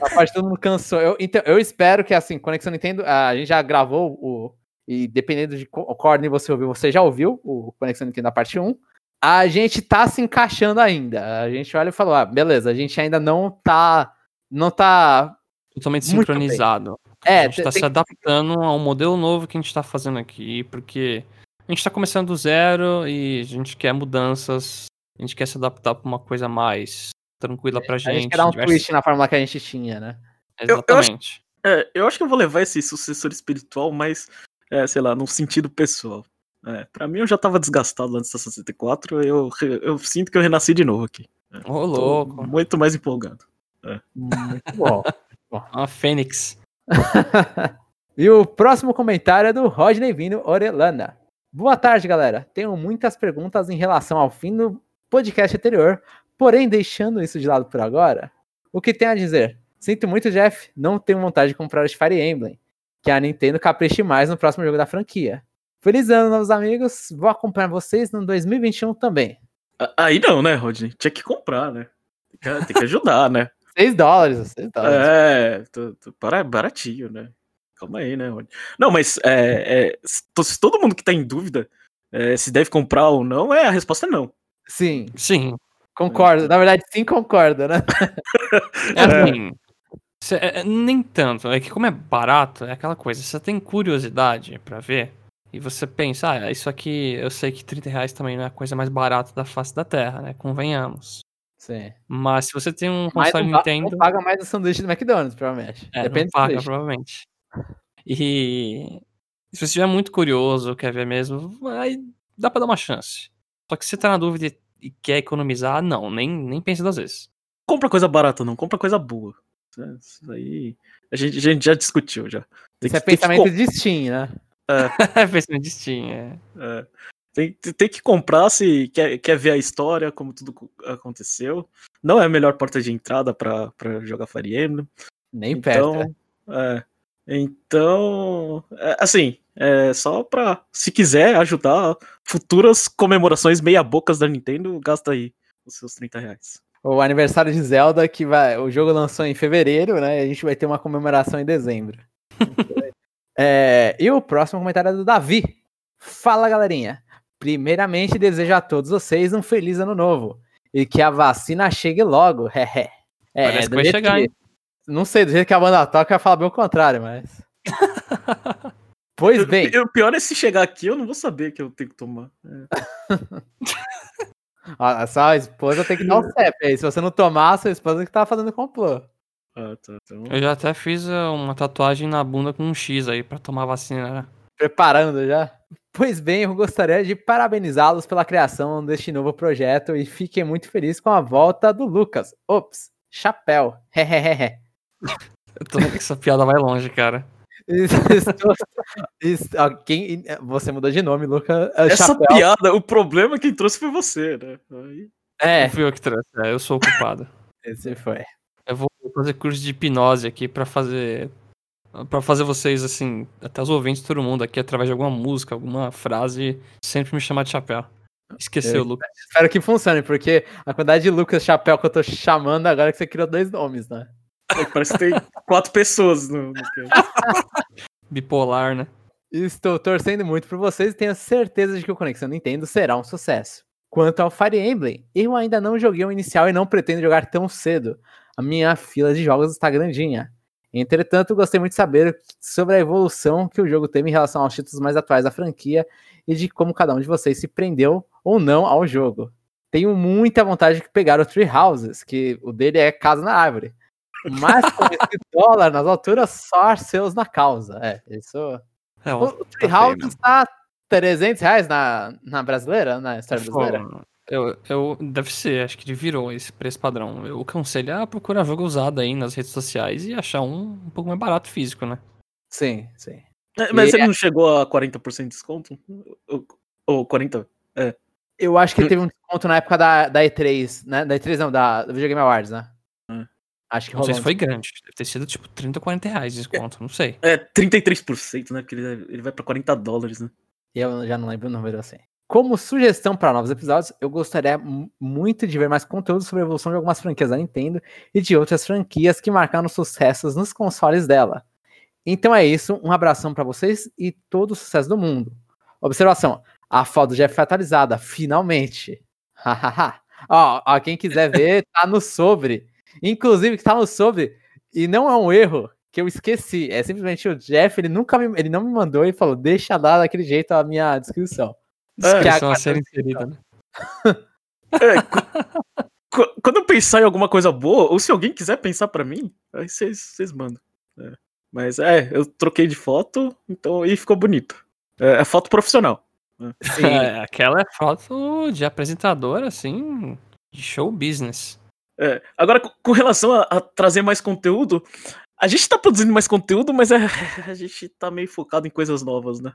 A parte que todo mundo cansou. Eu, então, eu espero que, assim, Conexão Nintendo, a gente já gravou o. E dependendo de qual ordem você ouviu, você já ouviu o Conexão Nintendo da parte 1. A gente tá se encaixando ainda. A gente olha e falou: ah, beleza, a gente ainda não tá. Não tá. Totalmente sincronizado. É, a gente tá tem- se adaptando ao modelo novo que a gente tá fazendo aqui, porque a gente tá começando do zero e a gente quer mudanças, a gente quer se adaptar pra uma coisa mais tranquila pra a gente. gente quer dar um diversas- twist na fórmula que a gente tinha, né? Eu- eu acho- Exatamente. É, eu acho que eu vou levar esse sucessor espiritual mais, é, sei lá, num sentido pessoal. É, pra mim eu já tava desgastado antes da 64, eu, eu sinto que eu renasci de novo aqui. Ô, Tô louco. Muito mais empolgado. Muito bom. Uma fênix. e o próximo comentário é do Rodney Vino Orelana. Boa tarde, galera. Tenho muitas perguntas em relação ao fim do podcast anterior, porém, deixando isso de lado por agora, o que tem a dizer? Sinto muito, Jeff, não tenho vontade de comprar os Fire Emblem, que a Nintendo capriche mais no próximo jogo da franquia. Feliz ano, novos amigos. Vou acompanhar vocês no 2021 também. Aí não, né, Rodney? Tinha que comprar, né? Tem que, ajudar, né? 6 dólares, 6 dólares. É, tô, tô, para, baratinho, né? Calma aí, né, Rodney? Não, mas é, é, se todo mundo que tá em dúvida é, se deve comprar ou não, é a resposta é não. Sim, Sim. Concordo. Na verdade, sim, concordo, né? É assim. cê- é- é- nem tanto. É que como é barato, é aquela coisa. Você tem curiosidade pra ver. E você pensa, ah, isso aqui, eu sei que 30 reais também não é a coisa mais barata da face da Terra, né? Convenhamos. Sim. Mas se você tem um console não, Nintendo. não paga mais o sanduíche do McDonald's, provavelmente. É, Depende não paga, provavelmente. E se você estiver muito curioso, quer ver mesmo, aí dá pra dar uma chance. Só que se você tá na dúvida e- quer economizar, não, nem, nem pense duas vezes. Compra coisa barata, não, compra coisa boa. Isso aí a gente, a gente já discutiu já. Tem Isso é que- que pensamento de Steam, né? É pensamento de Steam, é. é, tem, tem que comprar se quer, quer ver a história, como tudo co- aconteceu. Não é a melhor porta de entrada pra, pra jogar Fire Emblem. Nem perto. Então, é, então, é, assim, é só pra, se quiser ajudar futuras comemorações meia-bocas da Nintendo, gasta aí os seus 30 reais. O aniversário de Zelda, que vai. O jogo lançou em fevereiro, né? E a gente vai ter uma comemoração em dezembro. É, e o próximo comentário é do Davi. Fala, galerinha. Primeiramente, desejo a todos vocês um feliz ano novo. E que a vacina chegue logo. É, Parece que do vai chegar, hein? Não sei, do jeito que a banda toca, eu ia falar bem o contrário, mas. Pois bem. O pior é se chegar aqui, eu não vou saber que eu tenho que tomar. É. Só a esposa tem que dar o CEP aí. Se você não tomar, a sua esposa que tá fazendo complô. Ah, tá, então... Eu já até fiz uh, uma tatuagem na bunda com um X aí pra tomar vacina, né? Preparando já. Pois bem, eu gostaria de parabenizá-los pela criação deste novo projeto e fiquei muito feliz com a volta do Lucas. Ops, chapéu. Hehehe. Eu tô vendo que essa piada vai longe, cara. Estou- quem- Você mudou de nome, Lucas. É, Essa chapéu. piada, o problema quem trouxe foi você, né? Aí- É, Não fui eu que trouxe, é, eu sou o culpado. esse foi. Eu vou fazer curso de hipnose aqui pra fazer. Pra fazer vocês, assim, até os ouvintes, todo mundo aqui, através de alguma música, alguma frase, sempre me chamar de chapéu. Esqueceu, Eu Lucas. Espero que funcione, porque a quantidade de Lucas Chapéu que eu tô chamando agora é que você criou dois nomes, né? Pô, Parece que tem quatro pessoas no. Bipolar, né? Estou torcendo muito por vocês e tenho certeza de que o Conexão Nintendo será um sucesso. Quanto ao Fire Emblem, eu ainda não joguei o inicial e não pretendo jogar tão cedo. A minha fila de jogos está grandinha. Entretanto, gostei muito de saber sobre a evolução que o jogo teve em relação aos títulos mais atuais da franquia e de como cada um de vocês se prendeu ou não ao jogo. Tenho muita vontade de pegar o Tree Houses, que o dele é Casa na Árvore. Mas com esse dólar nas alturas, só Arceus na causa. É, isso É, o, o Tree Houses tá 300 reais na, na brasileira, na história brasileira. Pô, Eu, eu, deve ser, acho que ele virou esse preço padrão. Eu aconselho a procurar jogo usado aí nas redes sociais e achar um um pouco mais barato físico, né? Sim, sim. É, Mas E- ele não chegou a 40% de desconto? Ou, ou 40%? Eu acho que teve um desconto na época da, da E3, né? Da E3 não, da, do Video Game Awards, né? Acho que Não sei se foi grande. Deve ter sido tipo 30 ou 40 reais de desconto, não sei. É, 33%, né? Porque ele, ele vai pra 40 dólares, né? Eu já não lembro o número assim. Como sugestão para novos episódios, eu gostaria mu- muito de ver mais conteúdo sobre a evolução de algumas franquias da Nintendo e de outras franquias que marcaram sucessos nos consoles dela. Então é isso, um abração para vocês e todo o sucesso do mundo. Observação: a foto do Jeff foi atualizada, finalmente. Hahaha. ó, ó, quem quiser ver, tá no sobre. Inclusive, que tá no sobre, e não é um erro que eu esqueci. É simplesmente o Jeff, ele nunca me, ele não me mandou e falou: deixa lá daquele jeito a minha descrição. É, Que a- Descrição a ser inserida, né? É, quando eu pensar em alguma coisa boa, ou se alguém quiser pensar pra mim, aí vocês vocês mandam. É. Mas é, eu troquei de foto, então e ficou bonito. É, é foto profissional. Sim. É, aquela é foto de apresentador, assim, de show business. É, Agora, com- relação a, a trazer mais conteúdo, a gente tá produzindo mais conteúdo, mas é, a gente tá meio focado em coisas novas, né?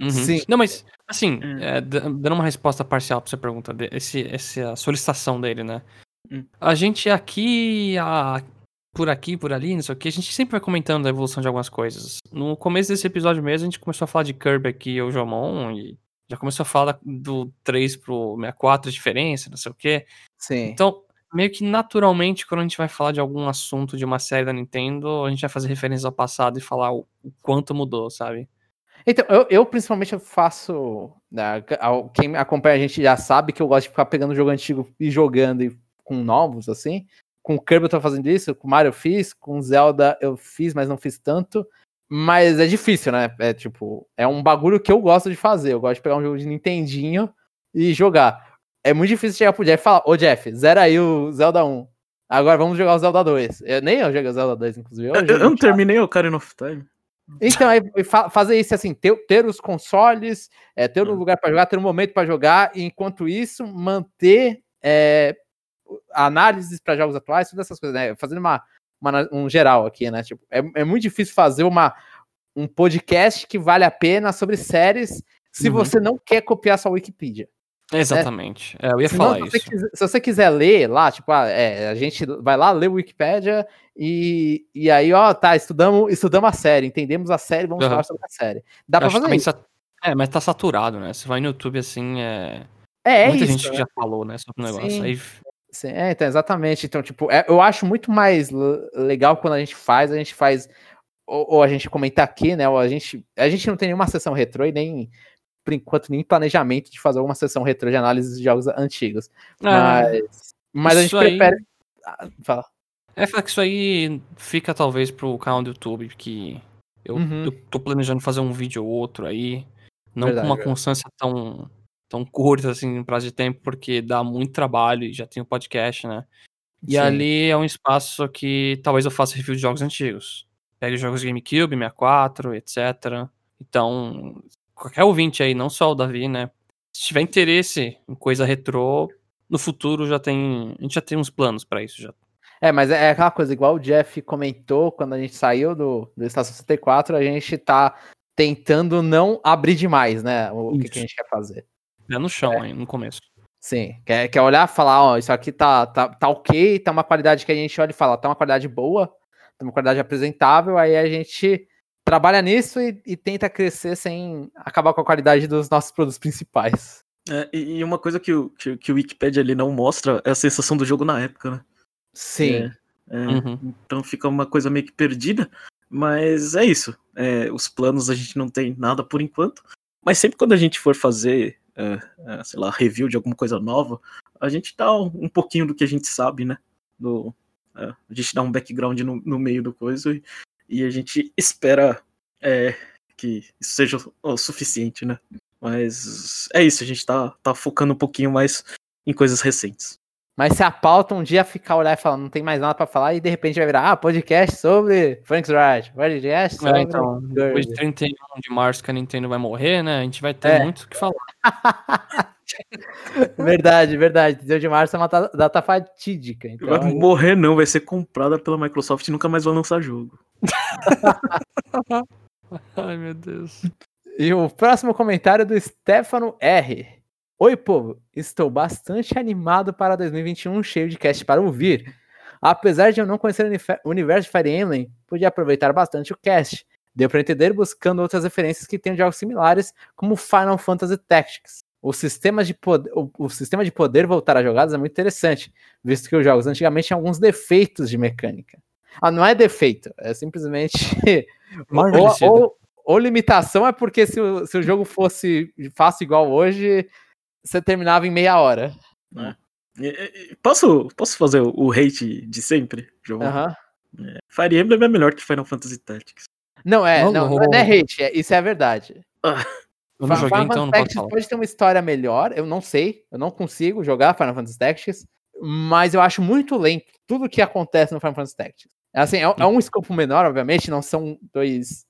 Uhum. Sim. Não, mas, assim, Hum. é, d- dando uma resposta parcial pra sua pergunta, esse, essa solicitação dele, né? Hum. A gente aqui, a- por aqui, por ali, não sei o que, a gente sempre vai comentando a evolução de algumas coisas. No começo desse episódio mesmo, a gente começou a falar de Kirby aqui, e o Jomon, e já começou a falar do 3 pro 64, a diferença, não sei o que. Sim. Então, meio que naturalmente, quando a gente vai falar de algum assunto de uma série da Nintendo, a gente vai fazer referências ao passado e falar o, o quanto mudou, sabe? Então, eu, eu principalmente faço. né, Quem acompanha a gente já sabe que eu gosto de ficar pegando jogo antigo e jogando e- com novos, assim. Com o Kirby eu tô fazendo isso, com o Mario eu fiz, com o Zelda eu fiz, mas não fiz tanto. Mas é difícil, né? É tipo, é um bagulho que eu gosto de fazer. Eu gosto de pegar um jogo de Nintendinho e jogar. É muito difícil chegar pro Jeff e falar, ô Jeff, zera aí o Zelda 1. Agora vamos jogar o Zelda 2. Eu, nem eu joguei o Zelda 2, inclusive. Eu, eu joguei não terminei o Karen of Time. então, é é fa- fazer isso assim, ter, ter os consoles, é, ter um Hum. lugar para jogar, ter um momento para jogar, e enquanto isso, manter é, análises para jogos atuais, todas essas coisas, né? Fazendo uma, uma um geral aqui, né? Tipo, é, é muito difícil fazer uma, um podcast que vale a pena sobre séries se Uhum. você não quer copiar sua Wikipedia. Exatamente. É, eu ia Senão, falar se, isso. quiser, se você quiser ler lá, tipo, ah, é, a gente vai lá, lê o Wikipedia e, e aí, ó, tá, estudamos, estudamos a série, entendemos a série, vamos Aham. falar sobre a série. Dá pra Acho fazer isso. É, mas tá saturado, né? Você vai no YouTube assim, é. É, é Muita isso. gente né? já falou, né, sobre o negócio. Sim. Aí Sim, é, então, exatamente. Então, tipo, é- eu acho muito mais legal quando a gente faz, a gente faz, ou, ou a gente comenta aqui, né? Ou a gente. A gente não tem nenhuma sessão retrô e nem, por enquanto, nem planejamento de fazer alguma sessão retrô de análise de jogos antigos. Mas, mas a gente aí- prefere. Ah, Fala. É, que isso aí fica talvez pro canal do YouTube, que eu, Uhum. eu tô planejando fazer um vídeo ou outro aí. Não Verdade, com uma constância tão, tão curta, assim, em prazo de tempo, porque dá muito trabalho e já tem o podcast, né? E Sim. ali é um espaço que talvez eu faça review de jogos antigos. Pegue jogos GameCube, 64, etc. Então, qualquer ouvinte aí, não só o Davi, né? Se tiver interesse em coisa retrô, no futuro já tem. A gente já tem uns planos pra isso já. É, mas é aquela coisa, igual o Jeff comentou quando a gente saiu do, do Estação 64, a gente tá tentando não abrir demais, né? O, que, que a gente quer fazer. Pé no chão aí, no começo. Sim, quer, quer olhar e falar, ó, isso aqui tá, tá, tá ok, tá uma qualidade que a gente olha e fala, tá uma qualidade boa, tá uma qualidade apresentável, aí a gente trabalha nisso e, e tenta crescer sem acabar com a qualidade dos nossos produtos principais. É, e, e uma coisa que o, que, que o Wikipedia ali não mostra é a sensação do jogo na época, né? Sim. É, é, Uhum. Então fica uma coisa meio que perdida. Mas é isso. É, os planos a gente não tem nada por enquanto. Mas sempre quando a gente for fazer, é, é, sei lá, review de alguma coisa nova, a gente dá um, um pouquinho do que a gente sabe, né? Do, é, a gente dá um background no, no meio do coisa e, e a gente espera é, que isso seja o, suficiente, né? Mas é isso, a gente tá, tá focando um pouquinho mais em coisas recentes. Mas se a pauta um dia ficar olhar e falar, não tem mais nada pra falar, e de repente vai virar, ah, podcast sobre Frank's Ride, podcast sobre... É, então, depois de 31 de março que a Nintendo vai morrer, né? A gente vai ter É. muito o que falar. verdade, verdade. 31 de março é uma ta- data fatídica. Então, Vai morrer não, vai ser comprada pela Microsoft e nunca mais vai lançar jogo. Ai, meu Deus. E o próximo comentário é do Stefano R. Oi, povo. Estou bastante animado para 2021, cheio de cast para ouvir. Apesar de eu não conhecer o universo de Fire Emblem, pude aproveitar bastante o cast. Deu para entender buscando outras referências que tenham jogos similares, como Final Fantasy Tactics. O sistema, de poder, o, o sistema de poder voltar a jogadas é muito interessante, visto que os jogos antigamente tinham alguns defeitos de mecânica. Ah, não é defeito, é simplesmente ou, ou- ou limitação é porque se o, se o jogo fosse fácil igual hoje, você terminava em meia hora. E Posso, posso fazer o, hate de sempre, João? Aham. Fire Emblem é melhor que Final Fantasy Tactics. Não, é, Não, não, não. não é hate, é- isso é a verdade. Eu não Fi- joguei, Final então não Fantasy posso Tactics falar. pode ter uma história melhor, eu não sei, eu não consigo jogar Final Fantasy Tactics, mas eu acho muito lento tudo que acontece no Final Fantasy Tactics. É Assim, é, é um escopo menor, obviamente, não são dois.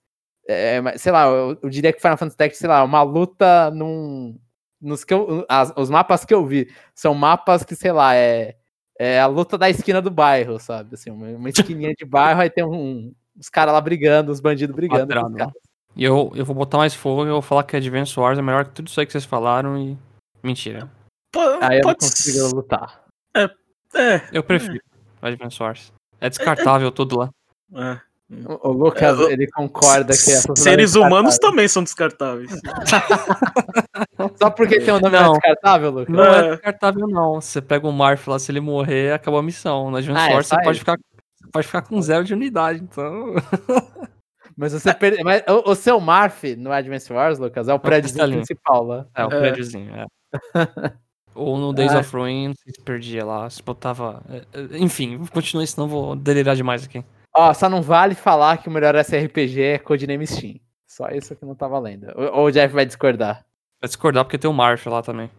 é, mas, sei lá, eu, eu diria que Final Fantasy Tactics, sei lá, uma luta num. Nos que eu, as- os mapas que eu vi são mapas que, sei lá, é, é a luta da esquina do bairro, sabe? Assim, uma, uma esquininha de bairro, aí tem um, os caras lá brigando, os bandidos brigando. caras. E eu, eu vou botar mais fogo e eu vou falar que Advance Wars é melhor que tudo isso aí que vocês falaram e. Mentira. Po- Aí eu não consigo lutar. É, Eu prefiro Advance Wars. É descartável tudo lá. é. O o Lucas, É, o- ele concorda que sociedade Seres é humanos também são descartáveis. Só porque tem um nome Não. descartável, Lucas? Não é É. descartável, não. Você pega o Marf lá, se ele morrer, acabou a missão. No Advance Ah, é Wars você pode ficar. você Pode ficar com zero de unidade, então. Mas você perde. Mas o, o seu Marf no Advance Wars, Lucas, é o prédio cristalinho. principal lá. É, o É. prédiozinho, é. Ou no Days Ah. of Ruin, se perdia lá, se botava. é, é, Enfim, continue, senão vou delirar demais aqui. Ó, só não vale falar que o melhor SRPG é Codename Steam. Só isso que não tá valendo. Ou, o Jeff vai discordar. Vai discordar porque tem o Marf lá também.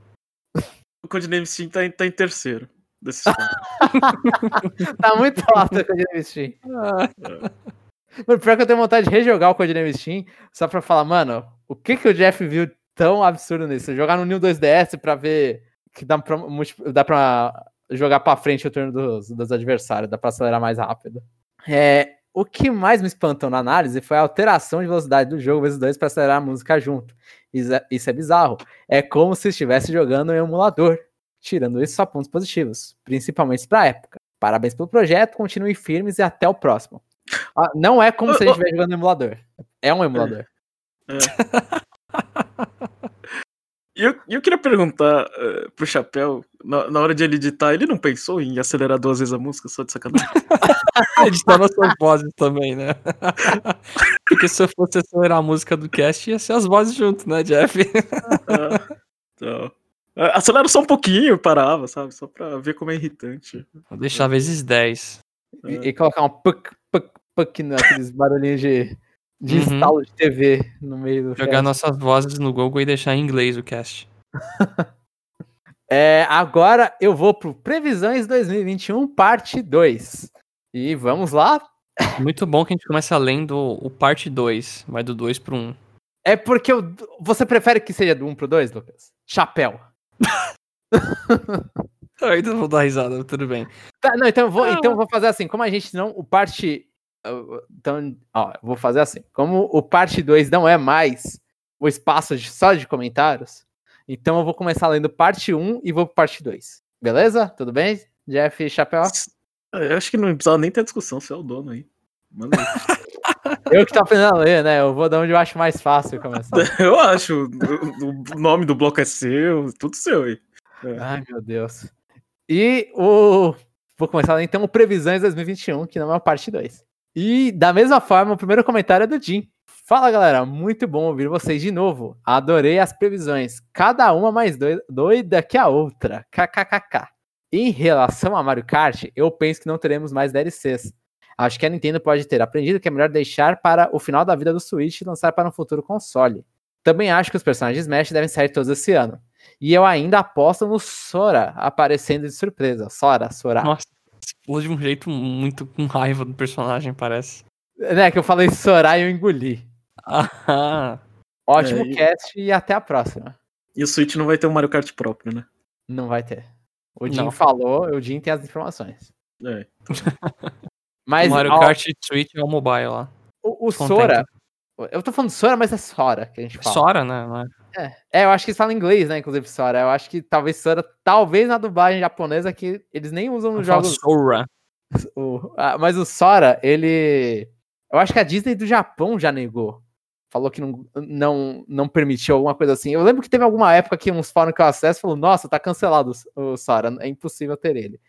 O Codename Steam tá, em- tá em terceiro. Desses. Tá muito alto o Codename Steam. Mano, pior que eu tenho vontade de rejogar o Codename Steam só pra falar, mano, o que que o Jeff viu tão absurdo nisso? Jogar no New 2DS pra ver que dá pra, dá pra jogar pra frente o turno dos, dos adversários, dá pra acelerar mais rápido. É, o que mais me espantou na análise foi a alteração de velocidade do jogo vezes 2 pra acelerar a música junto. Isso é, isso é bizarro. É como se estivesse jogando em um emulador. Tirando isso, só pontos positivos, principalmente pra época. Parabéns pelo projeto, continuem firmes e até o próximo. Ah, não é como se a gente estivesse jogando emulador. É um emulador. E eu, e eu queria perguntar eh, pro Chapéu, na, na hora de ele editar, ele não pensou em acelerar duas vezes a música só de sacanagem? Editar nossas vozes também, né? Porque se eu fosse acelerar a música do cast, ia ser as vozes junto, né, Jeff? Ah, então. Acelera só um pouquinho e parava, sabe? Só pra ver como é irritante. Vou deixar vezes 10. E, e colocar um puc, puc, puc naqueles barulhinhos de, de Uhum. instalo de TV no meio do Jogar cast. nossas vozes no Google e deixar em inglês o cast. É, agora eu vou pro Previsões 2021, parte 2. E vamos lá. Muito bom que a gente começa lendo o parte 2. Vai do 2 pro 1. É porque eu- você prefere que seja do 1 pro 2, Lucas? Chapéu. Ainda vou dar risada, mas tudo bem. Tá, não, então eu vou, Ah. então vou fazer assim. Como a gente não. O parte. uh, Então, ó, vou fazer assim. Como o parte 2 não é mais o espaço de- só de comentários, Então eu vou começar lendo parte 1 e vou pro parte 2. Beleza? Tudo bem? Jeff Chapéu? Eu acho que não precisava nem ter discussão, você é o dono aí. Manda aí. Eu que tô aprendendo a ler, né? Eu vou dar onde eu acho mais fácil começar. eu acho. O, o nome do bloco é seu, tudo seu aí. É. Ai, meu Deus. E o. Vou começar então Previsões 2021, que não é a parte 2. E da mesma forma, o primeiro comentário é do Jim. Fala galera, muito bom ouvir vocês de novo. Adorei as previsões, cada uma mais doida que a outra. KKKK. Em relação a Mario Kart, eu penso que não teremos mais DLCs. Acho que a Nintendo pode ter aprendido que é melhor deixar para o final da vida do Switch e lançar para um futuro console. Também acho que os personagens Smash devem sair todos esse ano. E eu ainda aposto no Sora aparecendo de surpresa. Sora, Sora. Nossa, falou de um jeito muito com raiva do personagem, parece. Né, que eu falei Sora e eu engoli. Ah, Ótimo É, e- cast e até a próxima. E o Switch não vai ter um Mario Kart próprio, né? Não vai ter. O Jim Não. falou, o Jim tem as informações. É. Mas o Mario ó, Kart Switch é o mobile lá. o, o. Sora. Eu tô falando Sora, mas é Sora que a gente fala. Sora, né? É? É, eu acho que eles falam inglês, né? Inclusive, Sora. Eu acho que talvez Sora, talvez na dublagem japonesa, que eles nem usam nos Fala jogos. Sora. o- ah, mas o Sora, ele. Eu acho que a Disney do Japão já negou. Falou que não, não, não permitiu alguma coisa assim. Eu lembro que teve alguma época que uns fóruns que eu acesso falou: Nossa, tá cancelado o o Sora, é impossível ter ele.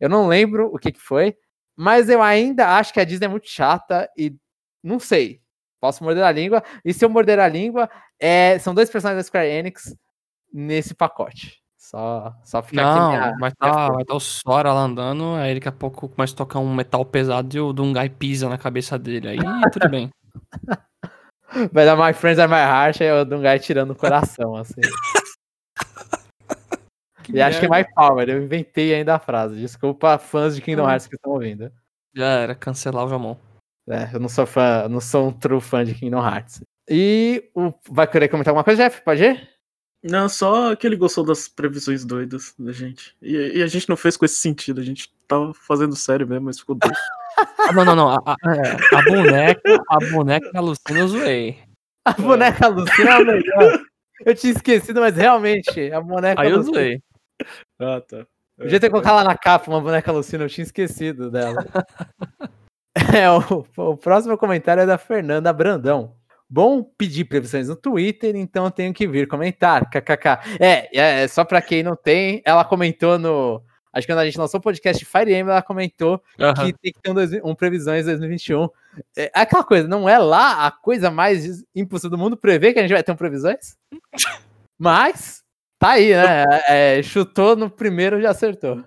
Eu não lembro o que, que foi, mas eu ainda acho que a Disney é muito chata e não sei. Posso morder a língua. E se eu morder a língua, é, são dois personagens da Square Enix nesse pacote. Só, só fica aqui Não, vai minha estar força. vai tá o Sora lá andando, aí daqui a pouco começa a tocar um metal pesado e o Dungai pisa na cabeça dele. Aí tudo bem. Vai dar My Friends Are My Heart, aí o Dungai tirando o coração, assim. e acho que é My Power, eu inventei ainda a frase. Desculpa, fãs de Kingdom Hum. Hearts que estão ouvindo. Já era, cancelar o Jamon. É, eu não sou fã, não sou um true fã de Kingdom Hearts. E o, vai querer comentar alguma coisa, Jeff? Pode ir? Não, só que ele gostou das previsões doidas da gente. E, e a gente não fez com esse sentido, a gente tava fazendo sério mesmo, mas ficou doido. Ah, não, não, não. A, a- é, a boneca, a boneca da Lucina eu zoei. A boneca Lucina é o melhor. Eu tinha esquecido, mas realmente, a boneca Aí eu Lucina. zoei. Ah, tá. Podia ter colocado lá na capa uma boneca Lucina, eu tinha esquecido dela. é, o, o próximo comentário é da Fernanda Brandão. Bom pedir previsões no Twitter, então eu tenho que vir comentar. KKK. É, é, só pra quem não tem, ela comentou no. Acho que quando a gente lançou o podcast Fire Emblem, ela comentou que tem que ter um, dois- um previsões 2021. É aquela coisa, não é lá a coisa mais impossível do mundo prever que a gente vai ter um previsões? Mas, tá aí, né? É, chutou no primeiro já acertou.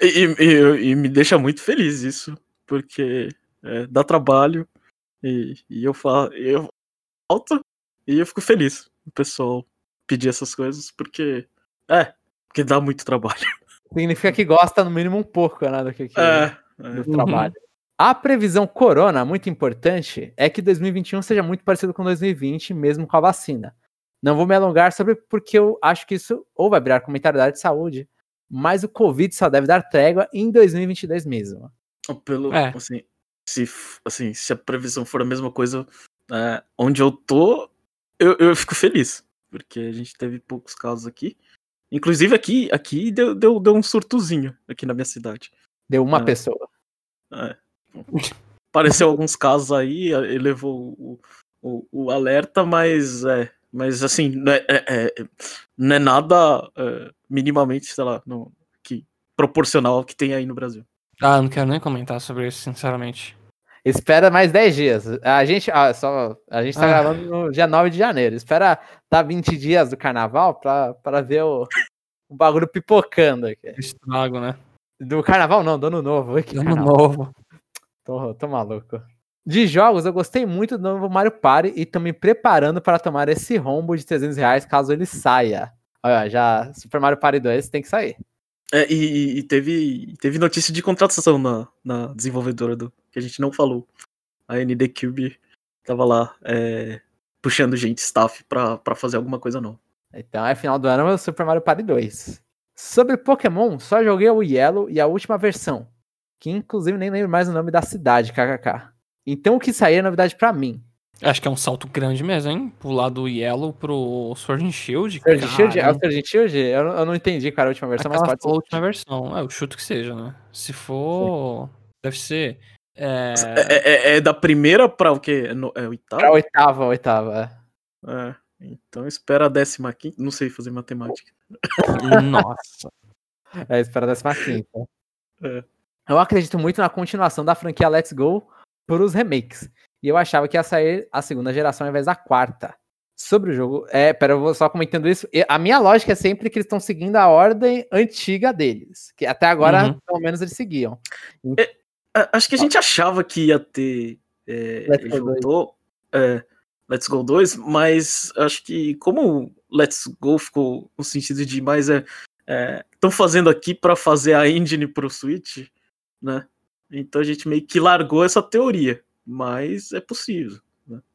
E- e- e me deixa muito feliz isso, porque é, dá trabalho e, e eu falo, eu falta e eu fico feliz o pessoal pedir essas coisas, porque é, porque dá muito trabalho. Significa que gosta no mínimo um pouco né, do que, que É, do é. trabalho. A previsão corona, muito importante, é que 2021 seja muito parecido com 2020, mesmo com a vacina. Não vou me alongar sobre porque eu acho que isso ou vai virar comentário da área de saúde, mas o Covid só deve dar trégua em 2022 mesmo. Pelo, É. assim, se, assim, se a previsão for a mesma coisa é, onde eu tô, eu, eu fico feliz. Porque a gente teve poucos casos aqui. Inclusive aqui, aqui deu, deu, deu um surtozinho aqui na minha cidade. Deu uma Ah. pessoa. É. Apareceu alguns casos aí, elevou o, o, o alerta, mas é. Mas assim, não é, é- é- não é nada é, minimamente, sei lá, no, que, proporcional ao que tem aí no Brasil. Ah, não quero nem comentar sobre isso, sinceramente. Espera mais 10 dias. A gente, ah, só, a gente tá Ah. gravando no dia 9 de janeiro. Espera dar 20 dias do carnaval pra, pra ver o, o bagulho pipocando aqui. Estrago, né? Do carnaval não, do ano novo. Que Ano carnaval. novo. Tô, tô maluco. De jogos, eu gostei muito do novo Mario Party e tô me preparando para tomar esse rombo de 300 reais caso ele saia. Olha, já Super Mario Party 2 tem que sair. É, e, e teve, teve notícia de contratação na, na desenvolvedora do que a gente não falou. A ND Cube tava lá é, puxando gente, staff, pra, pra fazer alguma coisa nova. Então é final do ano é o Super Mario Party 2. Sobre Pokémon, só joguei o Yellow e a última versão, que inclusive nem lembro mais o nome da cidade, kkk. Então o que sair é novidade pra mim. Acho que é um salto grande mesmo, hein? Pular do Yellow pro Sword and Shield. Sword and Shield? É o cara. Sword and Shield? Eu, não- eu não entendi, cara, a última versão, mas Aquela pode ser. a última versão. É, eu chuto que seja, né? Se for, deve ser. É, É, é- é da primeira pra o quê? É, no, é oitava? Pra oitava, oitava. é. É, então espera a décima quinta. Não sei fazer matemática. Nossa. É, espera a décima quinta. É. Eu acredito muito na continuação da franquia Let's Go por os remakes. E eu achava que ia sair a segunda geração ao invés da quarta. Sobre o jogo. É, pera, eu vou só comentando isso. A minha lógica é sempre que eles estão seguindo a ordem antiga deles. Que até agora, Uhum. pelo menos, eles seguiam. A- Acho que a gente achava que ia ter. É, Let's Go 2. juntou, é, Let's Go 2, mas acho que como Let's Go ficou no sentido de mais é. Estão fazendo aqui para fazer a engine pro Switch, né? Então a gente meio que largou essa teoria, mas é possível.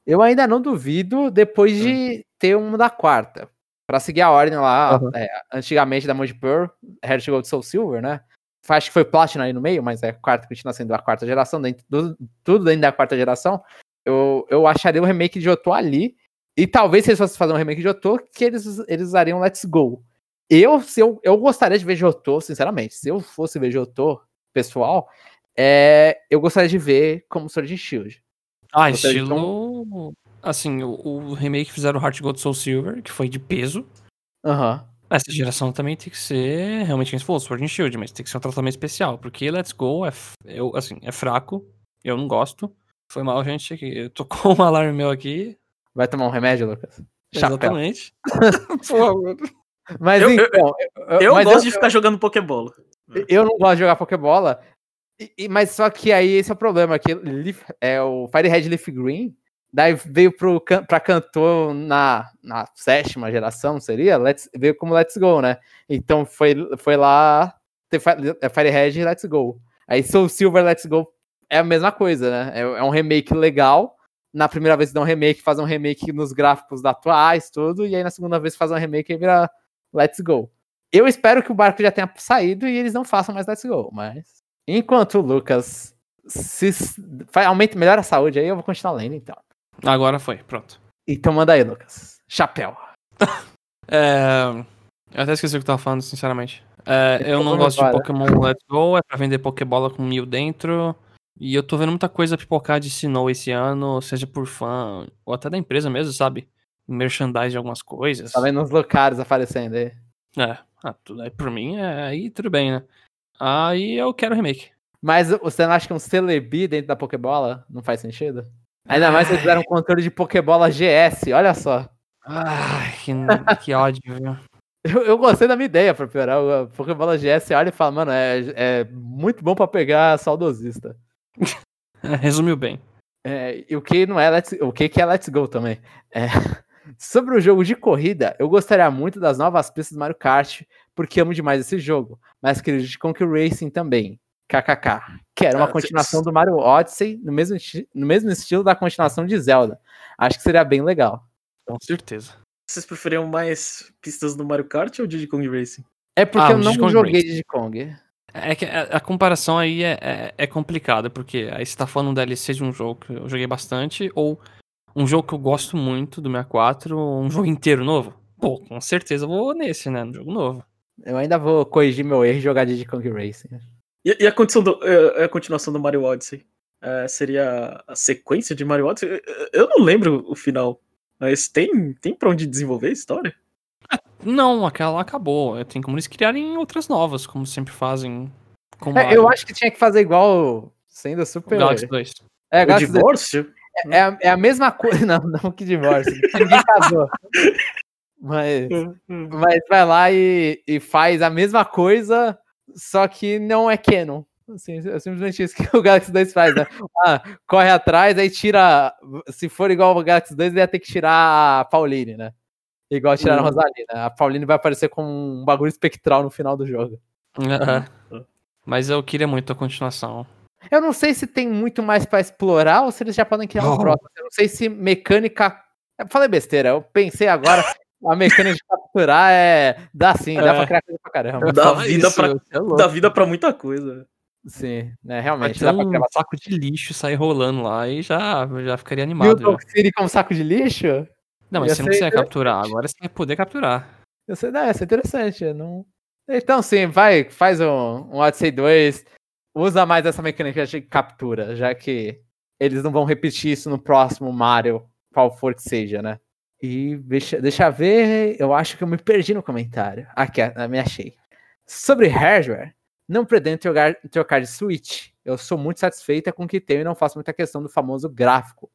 Eu ainda não duvido depois de ter um da quarta. Pra seguir a ordem lá, Aham. é, antigamente da Mod Pearl, Heart Gold Soul Silver, né? Acho que foi Platinum aí no meio, mas é quarta, continua sendo a quarta geração, dentro do- tudo dentro da quarta geração. Eu, eu acharia o remake de Jotô ali. E talvez se eles fossem fazer um remake de Jotô, que eles, eles usariam Let's Go. Eu, se eu, eu gostaria de ver Jotô, sinceramente. Se eu fosse ver Jotô, pessoal, é, eu gostaria de ver como Sword and Shield. Ah, seja, estilo. Assim, o, o remake que fizeram Heart Gold Soul Silver, que foi de peso. Aham. Essa geração também tem que ser, realmente, quem falou, Sword and Shield, mas tem que ser um tratamento especial, porque Let's Go é, f- eu, assim, é fraco, eu não gosto. Foi mal, gente, que tocou um alarme meu aqui. Vai tomar um remédio, Lucas? Chapéu. Exatamente. Mas Eu- eu- então, eu, Eu mas gosto de ficar jogando Pokébola. eu não gosto de jogar Pokébola. E- mas só que aí esse é o problema, que Leaf- é o Firehead Leaf Green, daí veio pro, pra cantor na, na sétima geração, seria? Let's, veio como Let's Go, né? Então foi, foi lá, é Firehead e Let's Go. Aí Soul Silver Let's Go é a mesma coisa, né? É, é um remake legal. Na primeira vez dá um remake, faz um remake nos gráficos da atuais, tudo, e aí na segunda vez faz um remake e vira Let's Go. Eu espero que o barco já tenha saído e eles não façam mais Let's Go, mas. Enquanto o Lucas se aumenta, melhora a saúde aí, eu vou continuar lendo então. Agora foi, pronto. Então manda aí, Lucas. Chapéu. É, Eu até esqueci o que eu tava falando, sinceramente. É, eu não gosto de. Pokémon Let's Go, é pra vender Pokébola com mil dentro. E eu tô vendo muita coisa pipocar de Sinnoh esse ano, seja por fã, ou até da empresa mesmo, sabe? Merchandise de algumas coisas. Tá vendo uns locais aparecendo aí. É, ah, tudo aí por mim, é, aí tudo bem, né? Aí eu quero remake. Mas você não acha que um Celebi dentro da Pokébola não faz sentido? Ainda mais se eles fizeram um controle de Pokébola GS, olha só. Ai, que, que ódio, viu? Eu, eu gostei da minha ideia pra piorar. O Pokébola GS olha e fala, mano, é, é muito bom pra pegar saudosista. Resumiu bem. É, e o que não é Let's, o que que é Let's Go também. É, sobre o jogo de corrida, eu gostaria muito das novas pistas do Mario Kart, porque amo demais esse jogo. Mas queria de Conquer Racing também. KKK. Quero uma Ah, continuação do Mario Odyssey no mesmo, no mesmo estilo da continuação de Zelda. Acho que seria bem legal. Com certeza. Vocês preferiam mais pistas do Mario Kart ou Diddy Kong Racing? É porque Ah, eu o não joguei Racing. Diddy Kong. É que a, a comparação aí é, é, é complicada, porque aí você tá falando um DLC de um jogo que eu joguei bastante, ou um jogo que eu gosto muito do 64, ou um jogo inteiro novo. Pô, com certeza eu vou nesse, né? No jogo novo. Eu ainda vou corrigir meu erro e jogar Diddy Kong Racing. E, e a, condição do, é, a continuação do Mario Odyssey? É, seria a sequência de Mario Odyssey? Eu- não lembro o final. Mas tem, tem pra onde desenvolver a história? Não, aquela lá acabou. Tem como eles criarem outras novas, como sempre fazem com É, Mario. eu acho que tinha que fazer igual sendo super. Galaxy 2. É, o Galaxy divórcio? É a, é a mesma coisa. Não, não que divórcio. Ninguém casou. Mas, mas vai lá e, e faz a mesma coisa, só que não é canon. Assim, é simplesmente isso que o Galaxy 2 faz, né? Ah, corre atrás, aí tira. Se for igual ao Galaxy 2, ele ia ter que tirar a Pauline, né? Igual tiraram a Uhum. Rosalina. A Pauline vai aparecer com um bagulho espectral no final do jogo. É. Mas eu queria muito a continuação. Eu não sei se tem muito mais pra explorar ou se eles já podem criar um Oh. próximo. Eu não sei se mecânica. Eu falei besteira, eu pensei agora. A mecânica de capturar é. Dá sim, dá É. pra criar coisa pra caramba. Dá vida isso, pra- é. Dá vida pra muita coisa. Sim, né? Realmente. Dá pra um gravar. saco de lixo sair rolando lá e já, já ficaria animado. o já. City como saco de lixo? Não, mas Ia você não consegue capturar. Agora você vai poder capturar. Eu sei, não, isso é interessante. Não... Então, sim, vai, faz um, um Odyssey 2. Usa mais essa mecânica de captura, já que eles não vão repetir isso no próximo Mario, qual for que seja, né? E deixa, deixa eu ver, eu acho que eu me perdi no comentário. Aqui, me achei. Sobre hardware, não pretendo trocar, trocar de Switch. Eu sou muito satisfeita com o que tenho e não faço muita questão do famoso gráfico.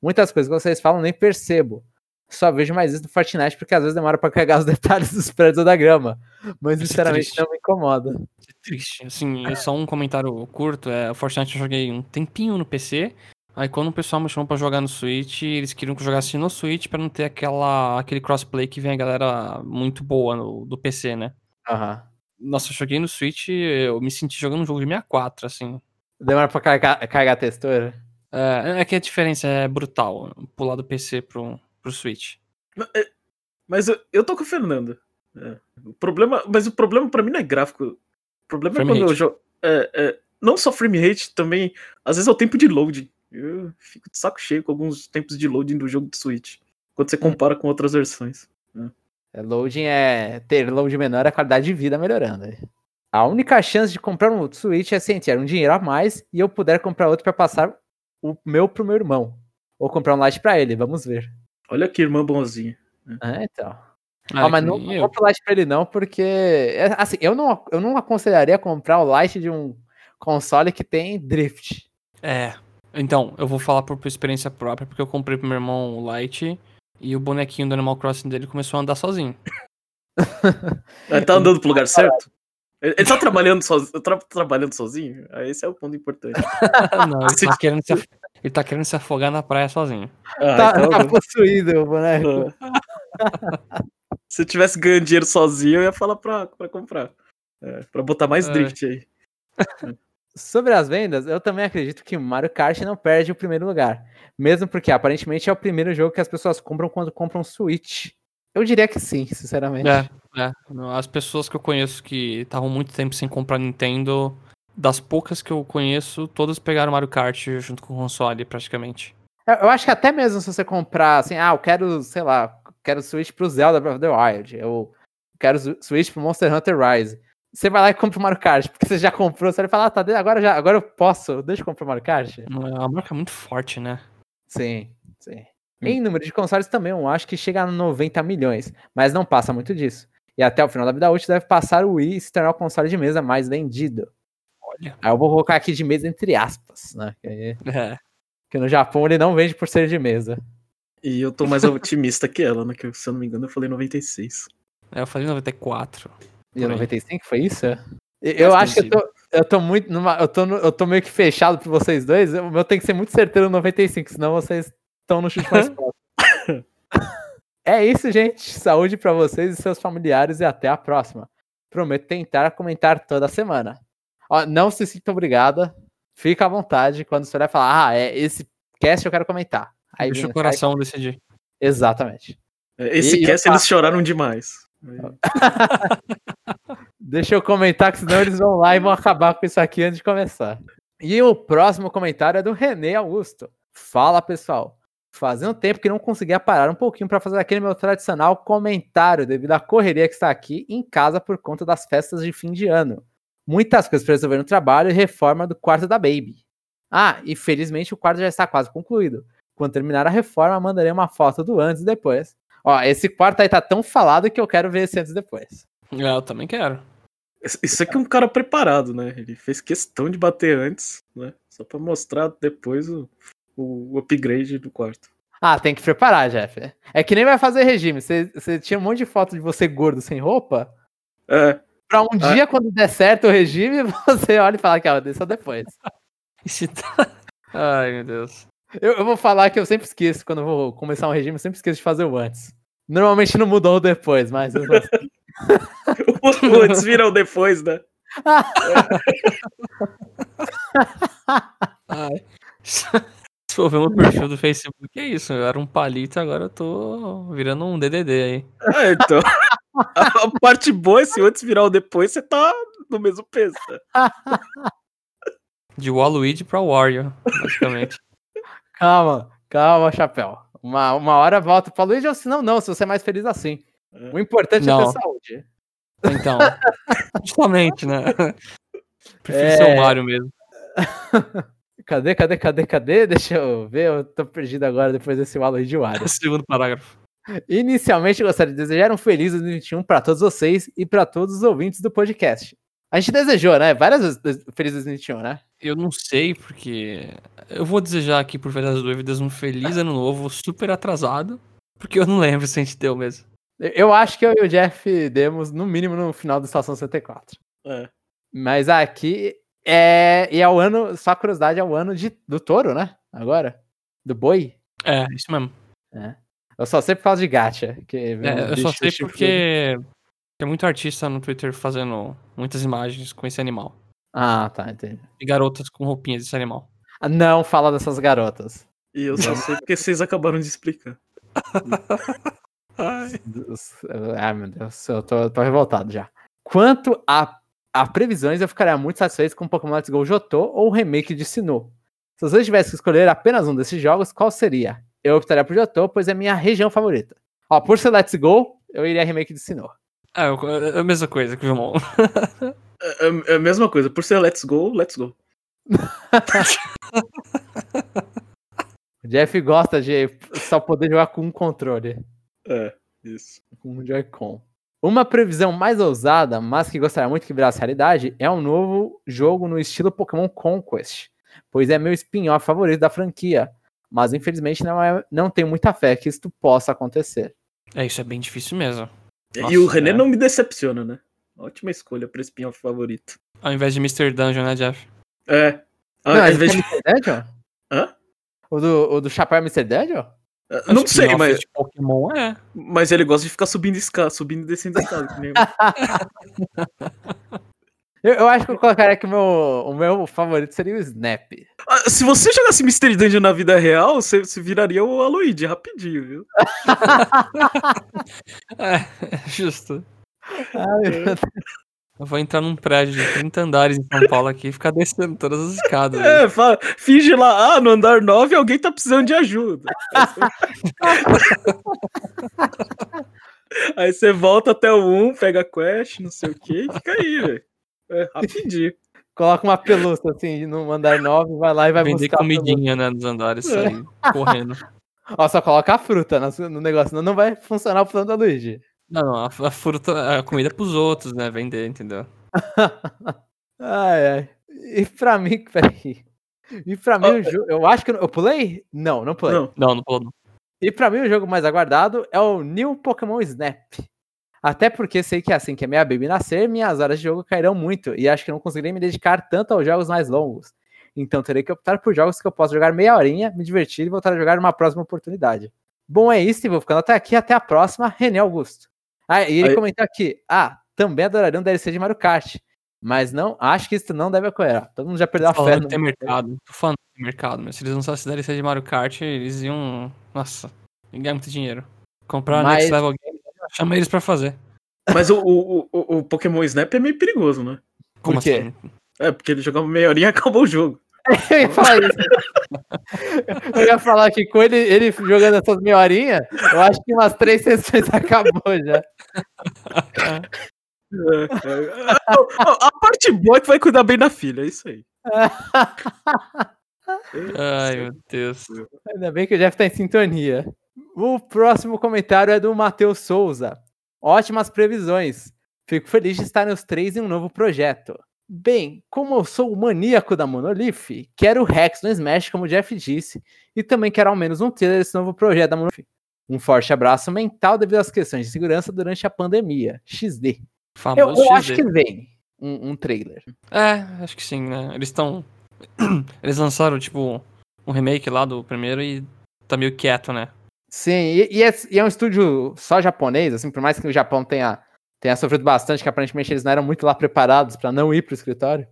Muitas coisas que vocês falam nem percebo. Só vejo mais isso no Fortnite porque às vezes demora pra carregar os detalhes dos prédios ou da grama. Mas é sinceramente triste. não me incomoda. É triste. Assim, é só um comentário curto. É, o Fortnite eu joguei um tempinho no PC. Aí quando o pessoal me chamou pra jogar no Switch, eles queriam que eu jogasse no Switch pra não ter aquela, aquele crossplay que vem a galera muito boa no- do PC, né? Aham. Nossa, eu joguei no Switch, eu me senti jogando um jogo de 64, assim. Demora pra carregar, carregar a textura. É, é que a diferença é brutal, pular do PC pro, pro Switch. Mas eu, eu tô com o Fernando. É. O problema, mas o problema pra mim não é gráfico. O problema Frame é quando eu jogo. É, é, não só frame rate, também. Às vezes é o tempo de loading. Eu fico de saco cheio com alguns tempos de loading do jogo de Switch. Quando você compara com outras versões. É, Loading é. Ter load menor, a qualidade de vida melhorando. A única chance de comprar um outro Switch é se tiver um dinheiro a mais e eu puder comprar outro pra passar o meu pro meu irmão. Ou comprar um Lite pra ele, vamos ver. Olha que irmã bonzinha. É, então. Ah, Ah, mas não, não compra o Lite pra ele não, porque. é, Assim, eu não, eu não aconselharia comprar o Lite de um console que tem drift. É. Então, eu vou falar por, por experiência própria, porque eu comprei pro meu irmão o Lite e o bonequinho do Animal Crossing dele começou a andar sozinho. Ele tá andando pro lugar certo? Ele, ele tá trabalhando, sozinho, tra- trabalhando sozinho? Ah, esse é o ponto importante. não, ele tá, querendo se, af- ele tá querendo se afogar na praia sozinho. Ah, tá, então- tá possuído o boneco. Se eu tivesse ganhando dinheiro sozinho, eu ia falar pra, pra comprar. É, pra botar mais É. drift aí. Sobre as vendas, eu também acredito que Mario Kart não perde o primeiro lugar. Mesmo porque aparentemente é o primeiro jogo que as pessoas compram quando compram Switch. Eu diria que sim, sinceramente. É, é. As pessoas que eu conheço que estavam muito tempo sem comprar Nintendo, das poucas que eu conheço, todas pegaram Mario Kart junto com o console, praticamente. Eu, eu acho que até mesmo se você comprar assim, ah, eu quero, sei lá, quero Switch pro Zelda Breath of the Wild, eu quero Switch pro Monster Hunter Rise. Você vai lá e compra o Mario Kart, porque você já comprou, você vai falar, ah, tá, agora já, agora eu posso, deixa eu comprar o Mario Kart. A marca é muito forte, né? Sim, sim. Em número de consoles também, eu acho que chega a 90 milhões, mas não passa muito disso. E até o final da vida útil deve passar o Wii e se tornar o console de mesa mais vendido. Olha. Aí eu vou colocar aqui de mesa entre aspas, né? Que, aí- É. que no Japão ele não vende por ser de mesa. E eu tô mais otimista que ela, né? Que se eu não me engano, eu falei 96. É, Eu falei 94. E Por o aí. 95 foi isso? E- Eu acho que eu tô, eu tô muito. numa- eu, tô no- eu tô meio que fechado por vocês dois. O meu tem que ser muito certeiro no 95, senão vocês estão no chute mais próximo. é isso, gente. Saúde pra vocês e seus familiares e até a próxima. Prometo tentar comentar toda semana. Ó, não se sinta obrigada. Fica à vontade quando você olhar e falar: Ah, é esse cast eu quero comentar. Aí Deixa vem- o coração decidir. Exatamente. É, Esse E eu cast eles choraram demais. Deixa eu comentar, que senão eles vão lá e vão acabar com isso aqui antes de começar. E o próximo comentário é do René Augusto. Fala, pessoal. Fazia um tempo que não conseguia parar um pouquinho para fazer aquele meu tradicional comentário devido à correria que está aqui em casa por conta das festas de fim de ano. Muitas coisas para resolver no trabalho e reforma do quarto da Baby. Ah, e felizmente o quarto já está quase concluído. Quando terminar a reforma, mandarei uma foto do antes e depois. Ó, esse quarto aí tá tão falado que eu quero ver esse antes e depois. É, Eu também quero. Isso aqui é um cara preparado, né? Ele fez questão de bater antes, né? Só pra mostrar depois o, o upgrade do quarto. Ah, tem que preparar, Jeff. É que nem vai fazer regime. Você, você tinha um monte de foto de você gordo sem roupa. É, Pra um Ah. dia, quando der certo o regime, você olha e fala que desse só depois. Se tá... Ai, meu Deus. Eu, eu vou falar que eu sempre esqueço, quando eu vou começar um regime, eu sempre esqueço de fazer o antes. Normalmente não mudou o depois, mas eu gosto. o antes vira o depois, né? Ai. Se for ver meu perfil do Facebook, é isso. Eu era um palito, agora eu tô virando um DDD aí. Ah, então. A, parte boa é se o antes virar o depois, você tá no mesmo peso. De Waluigi pra Wario, basicamente. Calma, calma, chapéu. Uma, uma hora volta pra Luigi ou se não, não, se você é mais feliz assim. É. O importante é Não. ter saúde. Então, justamente, né? Prefiro É. ser o Mario mesmo. Cadê, cadê, cadê, cadê? Deixa eu ver, eu tô perdido agora depois desse Waluigi Wario. Segundo parágrafo. Inicialmente, gostaria de desejar um feliz 2021 para todos vocês e para todos os ouvintes do podcast. A gente desejou, né? Várias vezes feliz 2021, né? Eu não sei, porque. Eu vou desejar aqui, por via das dúvidas, um feliz ano novo, super atrasado. Porque eu não lembro se a gente deu mesmo. Eu- acho que eu e o Jeff demos, no mínimo, no final da Estação 64. É. Mas aqui é. E é o ano, só curiosidade, é o ano de, do touro, né? Agora? Do boi? É, isso mesmo. Eu só sei por causa de gacha. Que É, eu só sei chifrudo. porque tem muito artista no Twitter fazendo muitas imagens com esse animal. Ah, tá, entendi. E garotas com roupinhas desse animal. Ah, Não fala dessas garotas. E eu só sei porque vocês acabaram de explicar. Ai. Ai, meu Deus, eu tô, tô revoltado já. Quanto a, a previsões, eu ficaria muito satisfeito com Pokémon Let's Go Jotô ou o remake de Sinnoh. Se vocês tivessem que escolher apenas um desses jogos, qual seria? Eu optaria por Jotô, pois é minha região favorita. Ó, por ser Let's Go, eu iria remake de Sinnoh. É, eu- é a mesma coisa que o João. É, é- é a mesma coisa. Por ser let's go, let's go. O Jeff gosta de só poder jogar com um controle. É, isso. com um Joy-Con. Uma previsão mais ousada, mas que gostaria muito que virasse realidade, é um novo jogo no estilo Pokémon Conquest, pois é meu spin-off favorito da franquia, mas infelizmente não, é, não tenho muita fé que isso possa acontecer. É, isso é bem difícil mesmo. e Nossa, o René é. não me decepciona, né? Ótima escolha pra spin-off favorito. Ao invés de Mr. Dungeon, né, Jeff? É. Ah, não, ao invés é de- Mr. Dungeon? Hã? O do, o do Chapéu é Mr. Dungeon? Ah, Não sei, mas, de Pokémon é. mas ele gosta de ficar subindo escada, subindo e descendo escada. eu. Eu, acho que eu colocaria que o meu, o meu favorito seria o Snap. Ah, se você jogasse Mystery Dungeon na vida real, você, você viraria o Aloyd rapidinho, viu? É, é justo. Ai, meu Deus. Eu vou entrar num prédio de 30 andares em São Paulo aqui e ficar descendo todas as escadas. É, fala, finge lá, ah, no andar 9 alguém tá precisando de ajuda. Aí você volta até o 1, pega a quest, não sei o que, e fica aí, velho. É, rapidinho. Coloca uma pelúcia assim no andar 9, vai lá e vai Vender buscar a pelúcia. comidinha, né, nos andares, É. correndo. Ó, só coloca a fruta no, no negócio, senão não vai funcionar o plano da Luigi. Não, não, a, a fruta, a comida é pros outros, né, vender, entendeu? ai, ai. E pra mim, peraí. E pra mim, o jogo. Eu acho que eu, eu pulei? Não, não pulei. Não, Não, não não. E pra mim, o jogo mais aguardado é o New Pokémon Snap. Até porque sei que assim que a minha baby nascer, minhas horas de jogo cairão muito. E acho que não conseguirei me dedicar tanto aos jogos mais longos. Então terei que optar por jogos que eu possa jogar meia horinha, me divertir e voltar a jogar numa próxima oportunidade. Bom, é isso, e vou ficando até aqui. Até a próxima, René Augusto. Ah, e ele Aí- comentou aqui. Ah, também adoraria um DLC de Mario Kart. Mas não, acho que isso não deve ocorrer. ó. Todo mundo já perdeu a fé. Falando no- tem mercado. Tô falando tem mercado, mas se eles lançassem DLC de Mario Kart, eles iam. Nossa, ganhar muito dinheiro. Comprar Mas- Next Level Game, chama eles pra fazer. mas o, o, o, o Pokémon Snap é meio perigoso, né? Por Como quê? assim? É, porque ele jogava meia horinha e acabou o jogo. Eu ia falar isso. Eu ia falar que com ele, ele jogando essas meia horinha, eu acho que umas três sessões acabou já. A parte boa é que vai cuidar bem da filha, é isso aí. Ai, meu Deus. Ainda bem que o Jeff tá em sintonia. O próximo comentário é do Matheus Souza. Ótimas previsões. Fico feliz de estar nos três em um novo projeto. Bem, como eu sou o maníaco da Monolith, quero o Rex no Smash, como o Jeff disse, e também quero ao menos um trailer desse novo projeto da Monolith. Um forte abraço mental devido às questões de segurança durante a pandemia. XD. Eu, Famoso eu acho XD. que vem um, um trailer. É, acho que sim, né? Eles estão. Eles lançaram, tipo, um remake lá do primeiro e tá meio quieto, né? Sim, e, e é, e é um estúdio só japonês, assim, por mais que o Japão tenha, tenha sofrido bastante, que aparentemente eles não eram muito lá preparados pra não ir pro escritório.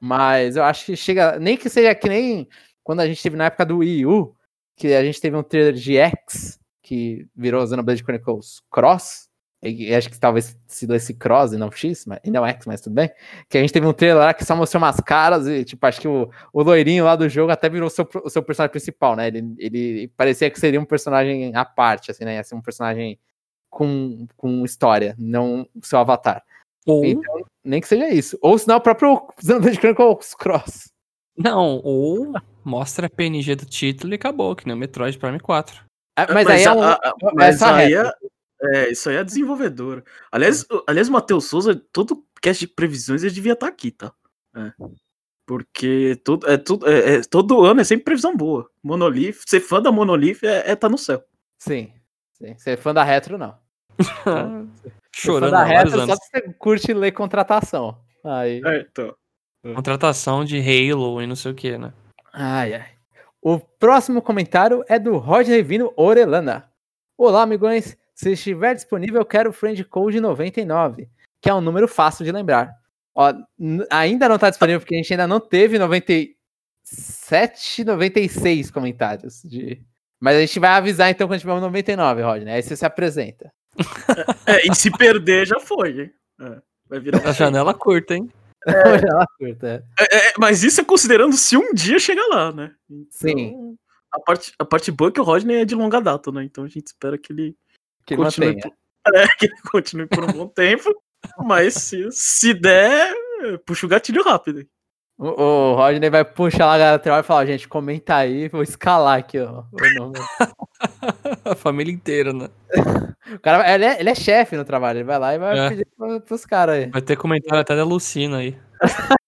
Mas eu acho que chega. Nem que seja que nem quando a gente teve na época do Wii U, que a gente teve um trailer de X, que virou Xenoblade Chronicles Cross. e acho que talvez sido esse Cross e não X, mas, e não X, mas tudo bem. Que a gente teve um trailer lá que só mostrou umas caras e, tipo, acho que o, o loirinho lá do jogo até virou o seu, o seu personagem principal, né? Ele, ele parecia que seria um personagem à parte, assim, né? Ia ser um personagem com, com história, não o seu avatar. Ou, Então, nem que seja isso. Ou senão o próprio Xenoblade Chronicles Cross. não, ou mostra a PNG do título e acabou, que nem o Metroid Prime 4. Ah, Mas, aí é um. a- a- é mas aí é, é, isso aí é desenvolvedor. Aliás, o- aliás, o Matheus Souza, todo cast de previsões, ele devia estar aqui, tá? É. Porque tudo, é, tudo, é, é- todo ano é sempre previsão boa. Monolith, ser fã da Monolith é, é tá no céu. Sim. Sim. Você é fã da retro, não. Chorando da há vários retro só anos. se você curte ler contratação. Aí. É, então. Contratação de Halo e não sei o que, né? Ai, ai. O próximo comentário é do Roger Revino Orelana. Olá, amigões. Se estiver disponível, eu quero o Friend Code 99, que é um número fácil de lembrar. Ó, ainda não está disponível porque a gente ainda não teve 97, 96 comentários. De... Mas a gente vai avisar então quando tiver um 99, Rodney. Aí você se apresenta. É, e se perder, já foi, hein? É, vai virar. A janela curta, hein? Ela curta. É, é, mas isso é considerando se um dia chegar lá, né? Então, Sim. A parte, a parte boa é que o Rodney é de longa data, né? Então a gente espera que ele Que continue, por, é, que ele continue por um bom tempo. Mas se, se der, puxa o gatilho rápido. O, o Rodney vai puxar lá a lateral e falar, gente, comenta aí, vou escalar aqui, ó. o nome. A família inteira, né? O cara, ele é, ele é chefe no trabalho, ele vai lá e vai É. pedir pros caras aí. Vai ter comentário até da Lucina aí.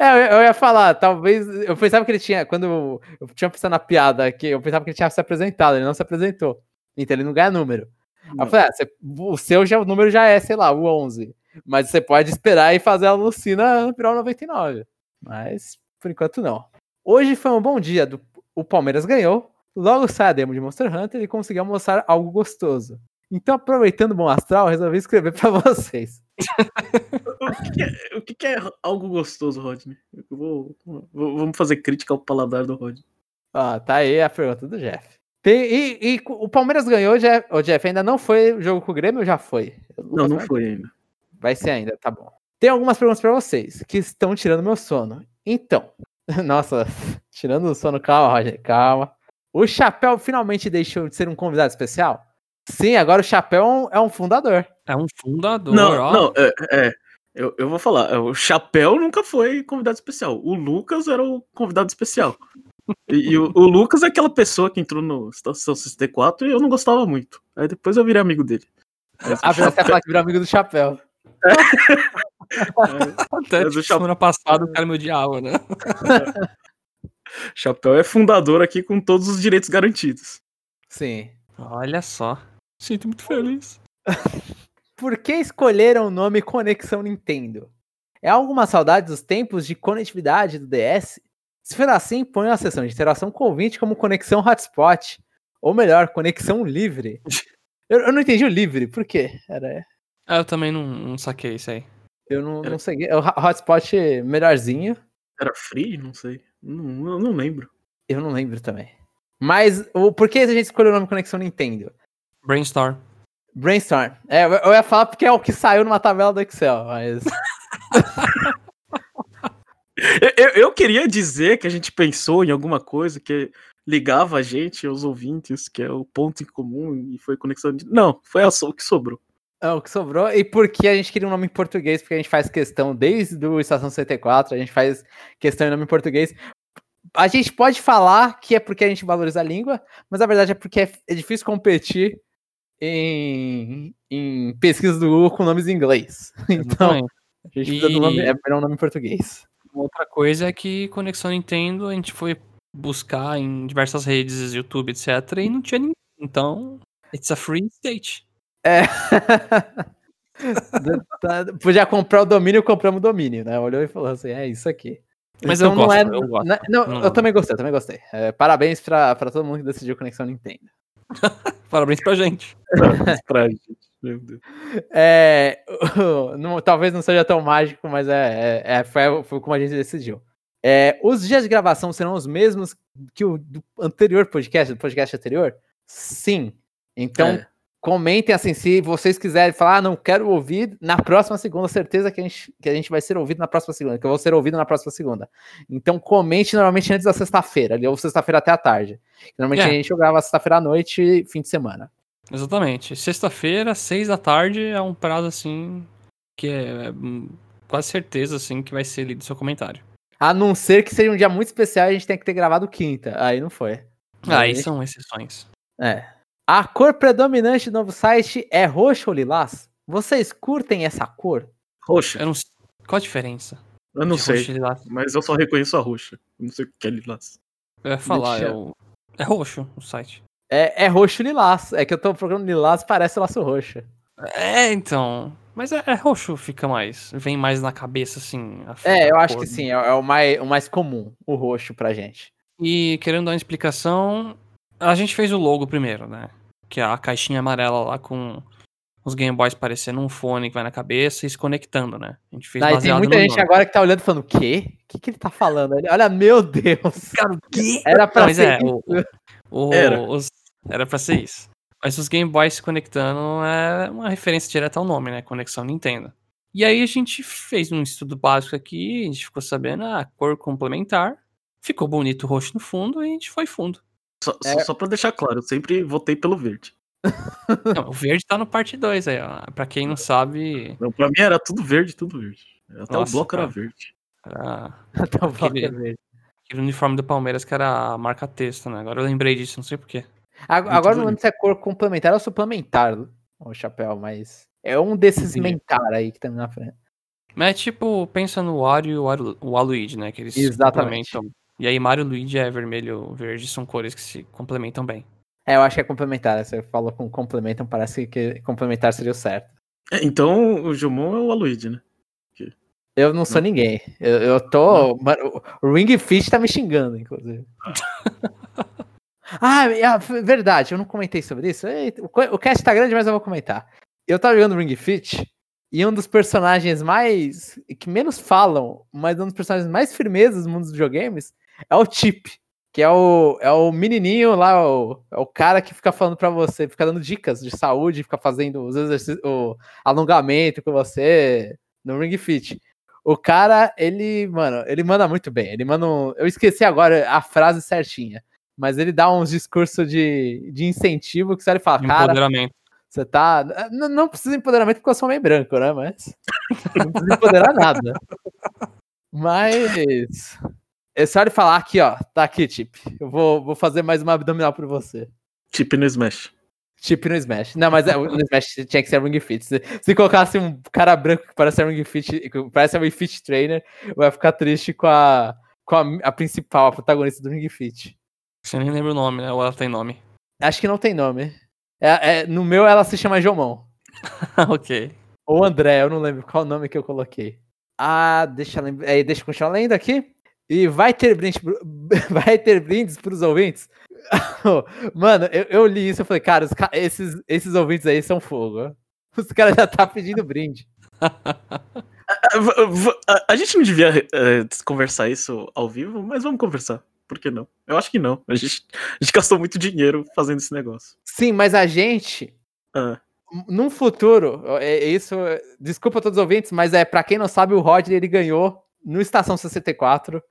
É, eu, ia falar, talvez. Eu pensava que ele tinha. Quando eu, tinha pensado na piada aqui, eu pensava que ele tinha se apresentado, ele não se apresentou. Então ele não ganha número. Aí eu falei, ah, você- o seu já, o número já é, sei lá, o 11. Mas você pode esperar e fazer a Lucina virar o 99. Mas, por enquanto, não. Hoje foi um bom dia. Do, o Palmeiras ganhou. Logo sai a demo de Monster Hunter e conseguiu mostrar algo gostoso. Então, aproveitando o bom astral, resolvi escrever pra vocês. O que, é, o que é algo gostoso, Rodney? Vou, vou- vamos fazer crítica ao paladar do Rodney. Ó, tá aí a pergunta do Jeff. Tem- e, e o Palmeiras ganhou, Jeff, o Jeff ainda não foi o jogo com o Grêmio ou já foi? Não, não foi ainda. Vai ser ainda, tá bom. Tem algumas perguntas pra vocês que estão tirando meu sono. Então, nossa, tirando o sono, calma, Roger, calma. O Chapéu finalmente deixou de ser um convidado especial? Sim, agora o Chapéu é um, é um fundador. É um fundador, Não, ó. não, é, é, eu, eu vou falar. O Chapéu nunca foi convidado especial. O Lucas era o convidado especial. E, e o, o Lucas é aquela pessoa que entrou no Estação 64 e eu não gostava muito. Aí depois eu virei amigo dele. Ah, você falar que virou amigo do Chapéu. Até Mas o tipo, Chapéu- semana passada o cara me odiava, né? Chapéu é fundador aqui com todos os direitos garantidos. Sim. Olha só. Sinto muito feliz. Por que escolheram o nome Conexão Nintendo? É alguma saudade dos tempos de conectividade do DS? Se for assim, põe a seção de interação com o ouvinte como Conexão Hotspot. Ou melhor, Conexão Livre. Eu, eu não entendi o livre, por quê? Era, Ah, eu também não, não saquei isso aí. eu não, não sei. O ho- Hotspot melhorzinho, Era free? Não sei. Não, eu não lembro. eu não lembro também. Mas o, por que a gente escolheu o nome Conexão Nintendo? Brainstorm. Brainstorm. É, eu ia falar porque é o que saiu numa tabela do Excel, mas. Eu, eu- queria dizer que a gente pensou em alguma coisa que ligava a gente aos ouvintes, que é o ponto em comum e foi conexão de. Não, foi a so- o que sobrou. É o que sobrou. E porque a gente queria um nome em português, porque a gente faz questão desde o Estação 74, a gente faz questão em nome em português. A gente pode falar que é porque a gente valoriza a língua, mas a verdade é porque é, é difícil competir em, em pesquisa do Google com nomes em inglês. Então, a gente precisa do nome, E- é melhor um nome em português. Outra coisa é que Conexão Nintendo a gente foi buscar em diversas redes, YouTube, etc. E não tinha ninguém. Então, it's a free state. É. Podia comprar o domínio, compramos o domínio, né? Olhou e falou assim: é isso aqui. Mas eu não gosto, é- eu gosto. não- não, Não- eu também gostei, eu também gostei. É, parabéns pra, pra todo mundo que decidiu Conexão Nintendo. Parabéns pra gente. Pra, pra gente. Meu Deus. É, não- talvez não seja tão mágico, mas é, é- é- foi, foi como a gente decidiu. É, os dias de gravação serão os mesmos que o do anterior podcast, do podcast anterior? Sim. Então, É. comentem assim, se vocês quiserem falar, ah, não quero ouvir na próxima segunda, certeza que a, gente, que a gente vai ser ouvido na próxima segunda, que eu vou ser ouvido na próxima segunda. Então comente normalmente antes da sexta-feira, ali, ou sexta-feira até a tarde. Normalmente É. a gente jogava sexta-feira à noite e fim de semana. Exatamente. Sexta-feira, seis da tarde, é um prazo assim que é, é, hum, quase certeza assim que vai ser lido seu comentário. A não ser que seja um dia muito especial e a gente tem que ter gravado quinta. Aí não foi. Aí Aí- são exceções. É. A cor predominante do novo site é roxo ou lilás? Vocês curtem essa cor? Roxa. Eu não sei- Qual a diferença? Eu não sei. roxo e lilás? Mas eu só reconheço a roxa. Eu não sei o que é lilás. Eu ia falar, Deixa- é, o... é roxo o site. É, é roxo lilás. É que eu tô procurando lilás parece laço roxo. É, então. Mas é, é roxo, fica mais. Vem mais na cabeça, assim. a- É, eu acho cor. que sim, é, é o, mais, o mais comum, o roxo pra gente. E querendo dar uma explicação, a gente fez o logo primeiro, né? Que é a caixinha amarela lá com os Game Boys parecendo um fone que vai na cabeça e se conectando, né? A gente fez Daí tem muita no gente nome. agora que tá olhando e falando, o quê? O que, que ele tá falando? Ele- Olha, meu Deus. Cara, o quê? Era pra Não, ser é, isso. o, o- Era. os- era pra ser isso. Mas os Game Boys se conectando é uma referência direta ao nome, né? Conexão Nintendo. E aí a gente fez um estudo básico aqui, a gente ficou sabendo a cor complementar. Ficou bonito o roxo no fundo e a gente foi fundo. Só, É. só, pra deixar claro, eu sempre votei pelo verde. Não, o verde tá no parte 2 aí, ó. Pra quem não sabe, Não, pra mim era tudo verde, tudo verde. Até Nossa, o bloco era cara. verde. era Tá bom, Aquele- beleza. aquele uniforme do Palmeiras que era a marca texto, né? Agora eu lembrei disso, não sei porquê. Ag- Muito Agora não lembro se é cor complementar ou suplementar, o chapéu, mas é um desses Entendi. mentar aí que tá na frente. Mas é tipo, pensa no Wario e o o Waluigi, né? Que eles Exatamente. complementam. E aí Mario e Luigi é vermelho verde, são cores que se complementam bem. É, eu acho que é complementar. Você falou com complementam, parece que complementar seria o certo. É, então o Jumon é o Aloyd, né? Eu não sou ninguém. Eu, eu tô. Mano, o Ring Fit tá me xingando, inclusive. ah, é, verdade, eu não comentei sobre isso. O cast tá grande, mas eu vou comentar. Eu tava jogando Ring Fit e um dos personagens mais. que menos falam, mas um dos personagens mais firmezas do mundo dos videogames é o Chip. Que é o, é o menininho lá, o, é o cara que fica falando pra você, fica dando dicas de saúde, fica fazendo os exercícios, o alongamento com você no Ring Fit. O cara, ele, mano, ele manda muito bem. Ele manda um, Eu esqueci agora a frase certinha. Mas ele dá uns discursos de, de incentivo que você olha e fala, De cara, empoderamento. você tá. N- não precisa de empoderamento porque eu sou meio branco, né? Mas. não precisa empoderar nada. Mas. Você olha e fala, aqui, ó, tá aqui, Chip. Eu vou, vou fazer mais uma abdominal pra você. Tipo no Smash. Chip no Smash. Não, mas é, no Smash tinha que ser Ring Fit. Se, se colocasse um cara branco que parece Ring Fit, que parece um Fit Trainer, vai ficar triste com a, com a, a principal, a protagonista do Ring Fit. Você nem lembra o nome, né? Ou ela tem nome. Acho que não tem nome. É, é- no meu ela se chama Jomon. ok. Ou André, eu não lembro qual o nome que eu coloquei. Ah, deixa eu lembrar. É, deixa eu continuar lendo aqui. E vai ter brinde, vai ter brindes pros ouvintes? Mano, eu, eu li isso e falei, cara, os esses, esses ouvintes aí são fogo. Os caras já tá pedindo brinde. A, gente não devia eh, conversar isso ao vivo, mas vamos conversar. Por que não? Eu acho que não. A gente, a gente gastou muito dinheiro fazendo esse negócio. Sim, mas a gente, Ah, num futuro, é, é isso, desculpa a todos os ouvintes, mas é para quem não sabe, o Rodney ele ganhou no Estação 64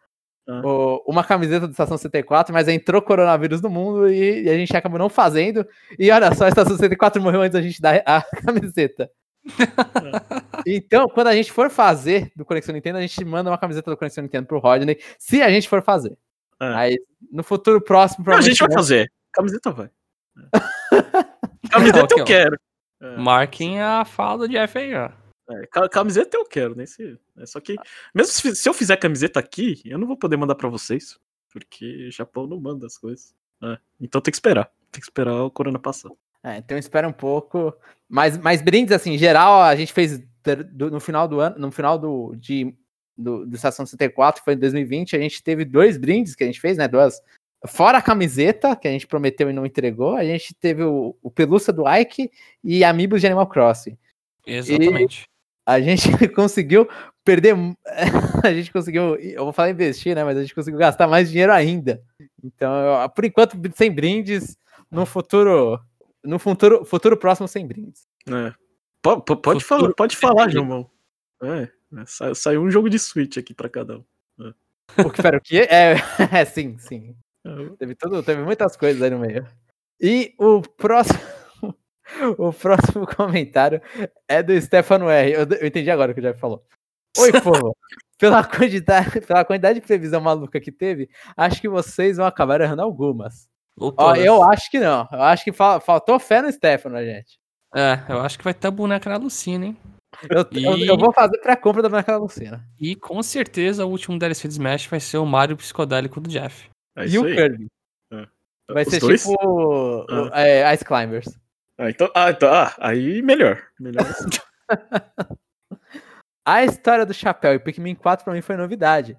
Ah. o- uma camiseta do Estação 64, mas entrou coronavírus no mundo e, e a gente acabou não fazendo. E olha só, a Estação 64 morreu antes da gente dar a camiseta. então, quando a gente for fazer do Conexão Nintendo, a gente manda uma camiseta do Conexão Nintendo pro Rodney, se a gente for fazer. É. Aí, no futuro próximo, não, a gente vai provavelmente, fazer. Camiseta vai. Camiseta eu quero. É. Marquem a fala do Jeff aí, ó. É, ca- camiseta eu quero, né? Se, é só que, mesmo se, se eu fizer camiseta aqui, eu não vou poder mandar pra vocês, porque Japão não manda as coisas. É, então tem que esperar. Tem que esperar o corona passar. É, então espera um pouco. Mas, mas brindes, assim, em geral, a gente fez no final do ano, no final do, de, do, do Estação 64, foi em 2020, a gente teve dois brindes que a gente fez, né? Duas. Fora a camiseta, que a gente prometeu e não entregou, a gente teve o, o pelúcia do Ike e amigos de Animal Crossing. Exatamente. A gente conseguiu perder. A gente conseguiu. Eu vou falar investir, né? Mas a gente conseguiu gastar mais dinheiro ainda. Então, eu- por enquanto, sem brindes. No futuro, no futuro, futuro próximo sem brindes. É. Po- po- Pode, Futuro falar, pode falar. João. É, é, sa- saiu um jogo de Switch aqui pra cada um. O que, pera, o quê? É, é, sim, sim. É, Teve, tudo, teve muitas coisas aí no meio. E o próximo. O próximo comentário é do Stefano R. Eu, eu entendi agora o que o Jeff falou. Oi, povo. Pela quantidade, pela quantidade de previsão maluca que teve, acho que vocês vão acabar errando algumas. Ó, todas. eu acho que não. Eu acho que fal- faltou fé no Stefano, gente. É, eu acho que vai ter a boneca da Lucina, hein? Eu, eu, E- eu vou fazer pré-compra da Boneca da Lucina. E com certeza o último DLC de Smash vai ser o Mario psicodélico do Jeff. é e o aí. Kirby. É. Vai Os ser dois? tipo o- é, Ice Climbers. Ah, então, ah, então, ah, aí melhor. melhor. A história do Chapéu e Pikmin 4 pra mim foi novidade.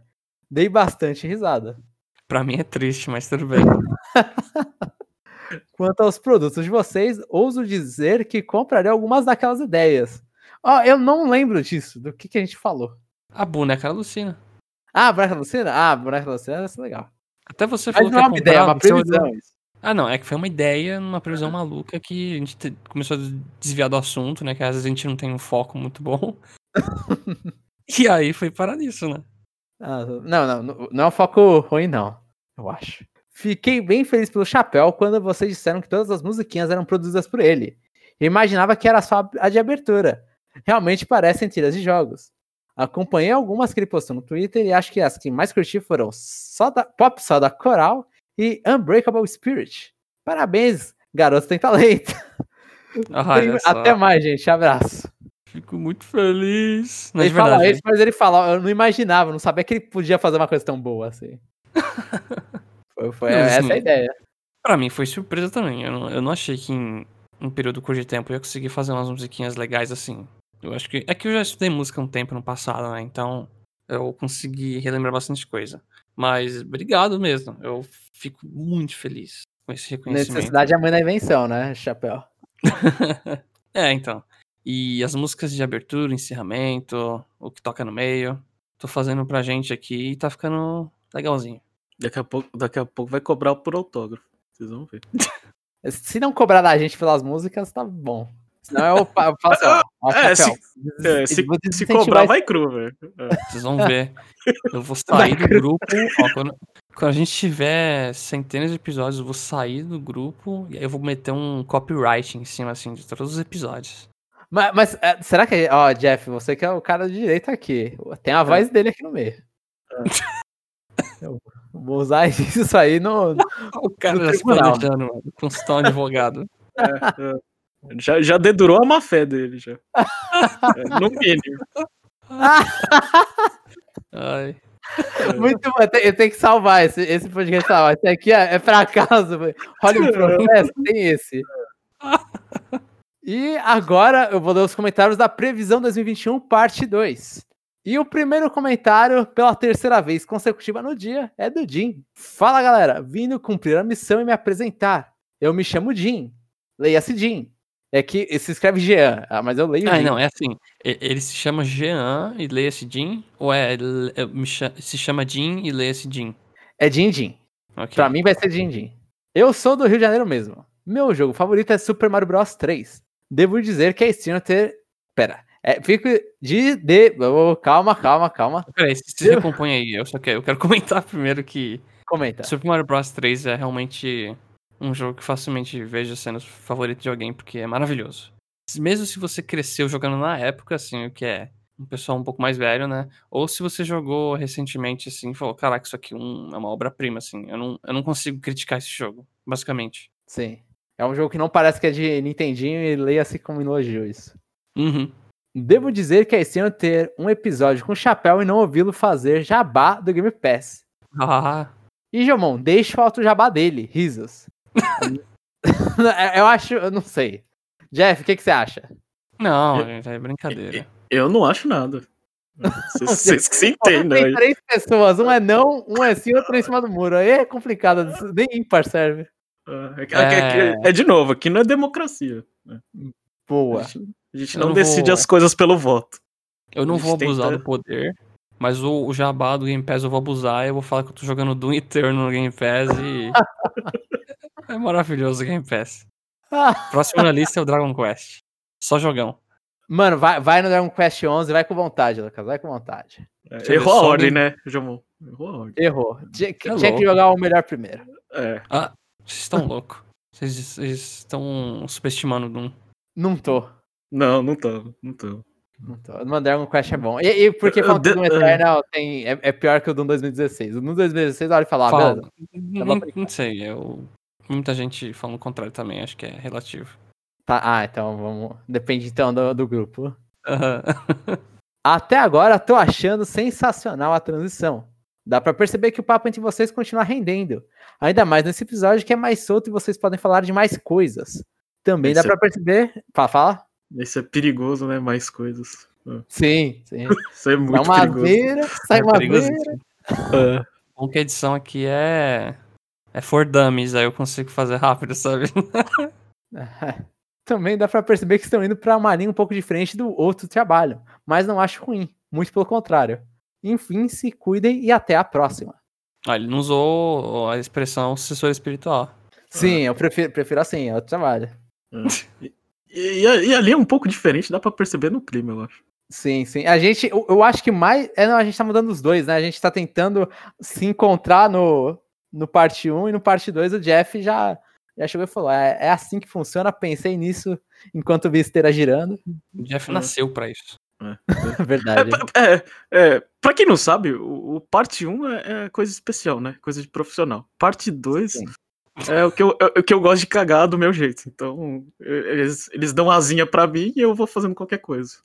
Dei bastante risada. Pra mim é triste, mas tudo bem. Quanto aos produtos de vocês, ouso dizer que comprarei algumas daquelas ideias. Ó, eu não lembro disso, do que, que a gente falou. A boneca da Lucina. Ah, Boneca da Lucina? Ah, Boneca da Lucina vai ser legal. Até você Mas falou não que é uma ideia, é uma olhou- previsão. isso. Ah, não, é que foi uma ideia, uma previsão maluca que a gente te- começou a desviar do assunto, né? Que às vezes a gente não tem um foco muito bom. e aí foi parar nisso, né? Ah, não, não, não, é um foco ruim, não. Eu acho. Fiquei bem feliz pelo Chapéu quando vocês disseram que todas as musiquinhas eram produzidas por ele. Eu imaginava que era só a de abertura. Realmente parecem tiras de jogos. Acompanhei algumas que ele postou no Twitter e acho que as que mais curti foram Soda, Pop Soda Coral e Unbreakable Spirit. Parabéns, garoto tem talento. Ah, Tem-. Até mais, gente. Abraço. Fico muito feliz. Mas ele de verdade, fala isso, mas ele fala, eu não imaginava, não sabia que ele podia fazer uma coisa tão boa assim. Foi, foi- Não, essa assim, é a ideia. Pra mim foi surpresa também. Eu não, eu não achei que em um período curto de tempo eu ia conseguir fazer umas musiquinhas legais assim. Eu acho que. É que eu já estudei música um tempo no passado, né? Então eu consegui relembrar bastante coisa. Mas obrigado mesmo. Eu fico muito feliz com esse reconhecimento. Necessidade é a mãe da invenção, né, Chapéu? é, então. E as músicas de abertura, encerramento, o que toca no meio. Tô fazendo pra gente aqui e tá ficando legalzinho. Daqui a pouco, daqui a pouco vai cobrar por autógrafo. Vocês vão ver. Se não cobrar da gente pelas músicas, tá bom. Senão eu, fa- eu falo assim, ó, ó, É, É, se, vou se desincentivar cobrar, esse- vai cru, velho. É. Vocês vão ver. Eu vou sair do grupo. ó, quando, quando a gente tiver centenas de episódios, eu vou sair do grupo e aí eu vou meter um copyright em cima, assim, de todos os episódios. Mas, mas, é, será que. Ó, Jeff, você que é o cara de direito aqui. Tem a voz dele aqui no meio. Eu vou usar isso aí no. O cara No já se planejando, mano, consultar um advogado. É, é. Já, já dedurou a má fé dele, já. É, no mínimo. Ai. Muito bom. Eu te- eu tenho que salvar esse, esse podcast. Salvar. Esse aqui é, é velho. Olha o processo, tem esse. E agora eu vou ler os comentários da previsão 2021, parte 2. E o primeiro comentário, pela terceira vez consecutiva no dia, é do Jim. Fala galera, vindo cumprir a missão e me apresentar. Eu me chamo Jim. Leia-se Jim. É que se escreve Jean, ah, mas eu leio Ah, Jim. não, é assim. Ele se chama Jean e leia-se Jim? Ou é, é, se chama Jim e leia-se Jim? É Jim Jim. Ok. Pra mim vai ser Din Din. Eu sou do Rio de Janeiro mesmo. Meu jogo favorito é Super Mario Bros 3. Devo dizer que é estranho ter. Pera. É, fico de. de... oh, calma, calma, calma. Peraí, se se recompõe aí. Eu só quero, eu quero comentar primeiro que Comenta. Super Mario Bros 3 é realmente um jogo que facilmente vejo sendo o favorito de alguém, porque é maravilhoso. Mesmo se você cresceu jogando na época, assim, o que é um pessoal um pouco mais velho, né? Ou se você jogou recentemente, assim, e falou, caraca, isso aqui um- é uma obra-prima, assim. Eu não, eu não consigo criticar esse jogo, basicamente. Sim. É um jogo que não parece que é de Nintendinho e leia-se como elogio isso. Uhum. Devo dizer que é estranho ter um episódio com chapéu e não ouvi-lo fazer jabá do Game Pass. Ah, E Jomon, deixa o alto jabá dele. Risos. eu acho. Eu não sei. Jeff, o que, que você acha? não, gente, é brincadeira. Eu não acho nada. Vocês- que se entendam Tem três pessoas, um é não, um é sim, outro é em cima do muro. Aí é complicado, nem ímpar serve. É, é é que- é de novo, aqui não é democracia. né? Boa. A gente, a gente não não decide vou- as coisas pelo voto. Eu não vou abusar tenta- do poder, mas o, o jabá do Game Pass eu vou abusar e eu vou falar que eu tô jogando Doom Eternal no Game Pass e. é maravilhoso o Game Pass. Ah, Próximo na lista é o Dragon Quest. Só jogão. Mano, vai, vai no Dragon Quest 11, vai com vontade, Lucas, vai com vontade. É, errou a ordem, né, Jomon? Errou a ordem. Errou. Tinha, É tinha que jogar o melhor primeiro. É. Vocês estão loucos. Vocês estão subestimando o Doom. Não tô. Não, não tô, não tô. Não tô. Mano, Dragon Quest é bom. E, e por que falam que o Doom Eternal tem, é, é pior que o Doom 2016? O Doom 2016, olha e fala, ah, Fala. Não, pra não sei, eu... muita gente falando o contrário também, acho que é relativo. Tá, ah, então vamos. Depende então do, do grupo. Aham. Até agora, tô achando sensacional a transição. Dá pra perceber que o papo entre vocês continua rendendo. Ainda mais nesse episódio que é mais solto e vocês podem falar de mais coisas. Também dá Isso é- pra perceber. Fala, fala? Isso é perigoso, né? Mais coisas. É. Sim, sim. Isso é muito Sai uma perigoso. veira, sai É uma perigosíssimo. veira. É. Bom que a edição aqui é... É for dummies, aí eu consigo fazer rápido, sabe? Também dá pra perceber que estão indo pra uma linha um pouco diferente do outro trabalho. Mas não acho ruim. Muito pelo contrário. Enfim, se cuidem e até a próxima. Ah, ele não usou a expressão sucessor espiritual. Sim, eu prefiro, prefiro assim, é outro trabalho. E, e- e ali é um pouco diferente, dá pra perceber no clima, eu acho. Sim, sim. A gente, eu, eu acho que mais. É, não, a gente tá mudando os dois, né? A gente tá tentando se encontrar no, no parte 1 e no parte 2 o Jeff já, já chegou e falou: é, é assim que funciona, pensei nisso enquanto vi a esteira girando. O Jeff É. nasceu pra isso. Verdade. É, é, é, pra quem não sabe, o, o parte 1 é, é coisa especial, né? Coisa de profissional. Parte 2 Sim. é o que, eu, é o que eu gosto de cagar do meu jeito. Então, é, eles, eles dão asinha pra mim e eu vou fazendo qualquer coisa.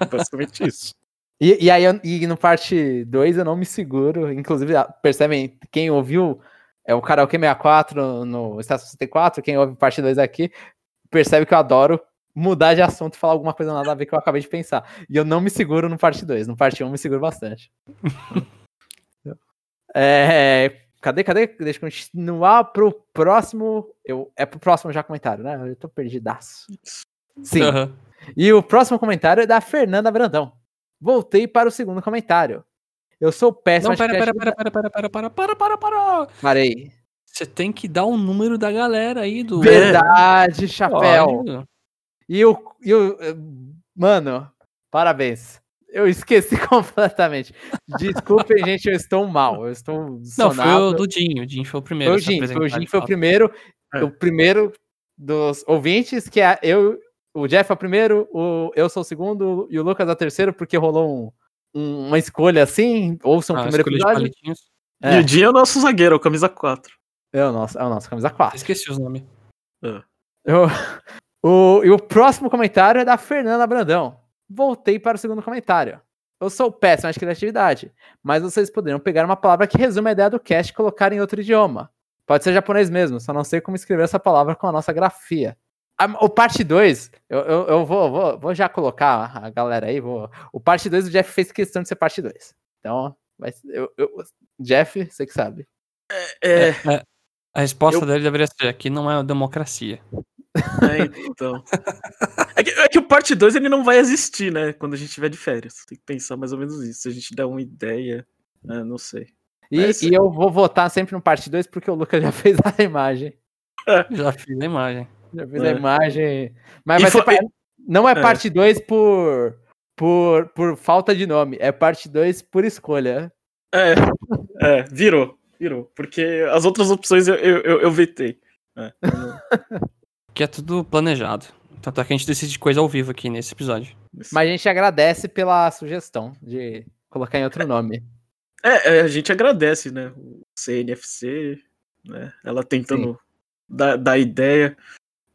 É basicamente isso. E, e aí, eu- e no parte 2 eu não me seguro. Inclusive, ah, percebem, quem ouviu é o Karaoke 64 no, no Estácio 64, quem ouve parte 2 aqui, percebe que eu adoro mudar de assunto e falar alguma coisa nada a ver que eu acabei de pensar. E eu não me seguro no parte 2. No parte 1 eu me seguro bastante. é, cadê, cadê? Deixa eu continuar pro próximo. Eu, é pro próximo já comentário, né? Eu tô perdidaço. Sim. Aham. E o próximo comentário é da Fernanda Brandão. Voltei para o segundo comentário. Eu sou péssimo. Não, pera, pera, criatividade- pera, pera, pera, pera, para, para, para. Parei. Você tem que dar o número da galera aí do. Verdade, chapéu. Olha, E o, e o. eh, Mano, parabéns. Eu esqueci completamente. Desculpem, gente, eu estou mal. Eu estou. Não, foi o sonado. do Dinho. O Dinho foi o primeiro. Foi o Jim. Foi o de foi o primeiro. É. O primeiro dos ouvintes, que é eu. O Jeff é o primeiro, o, eu sou o segundo e o Lucas é o terceiro, porque rolou um- um- uma escolha assim. Ouçam o Ah, primeiro escolha de episódio. É. E o Dinho é o nosso zagueiro, o camisa 4. É o nosso, é o nosso camisa 4. Esqueci os nomes. Eu- o, e o próximo comentário é da Fernanda Brandão. Voltei para o segundo comentário. Eu sou péssimo de criatividade, mas vocês poderiam pegar uma palavra que resume a ideia do cast e colocar em outro idioma. Pode ser japonês mesmo, só não sei como escrever essa palavra com a nossa grafia. A- o parte 2, eu, eu, eu vou, vou, vou já colocar a galera aí. Vou, o parte 2 o Jeff fez questão de ser parte 2. Então, ser- eu, eu- Jeff, você que sabe. É, A resposta Eu- dele deveria ser: aqui não é democracia. é, então. É que, é que o parte 2 ele não vai existir, né? Quando a gente tiver de férias. Tem que pensar mais ou menos isso. Se a gente der uma ideia, né, não sei. E, Mas- e eu vou votar sempre no parte 2 porque o Lucas já fez a imagem. Já fiz a imagem. Já fiz É. a imagem. Mas ser foi- pa- não é É. parte 2 por, por, por falta de nome, é parte 2 por escolha. É, é, virou. Virou. Porque as outras opções eu, eu, eu, eu vetei. É, não- Que é tudo planejado. Tanto é que a gente decide coisa ao vivo aqui nesse episódio. Mas a gente agradece pela sugestão de colocar em outro nome. É, é, a gente agradece, né? O CNFC, né? Ela tentando dar, dar ideia.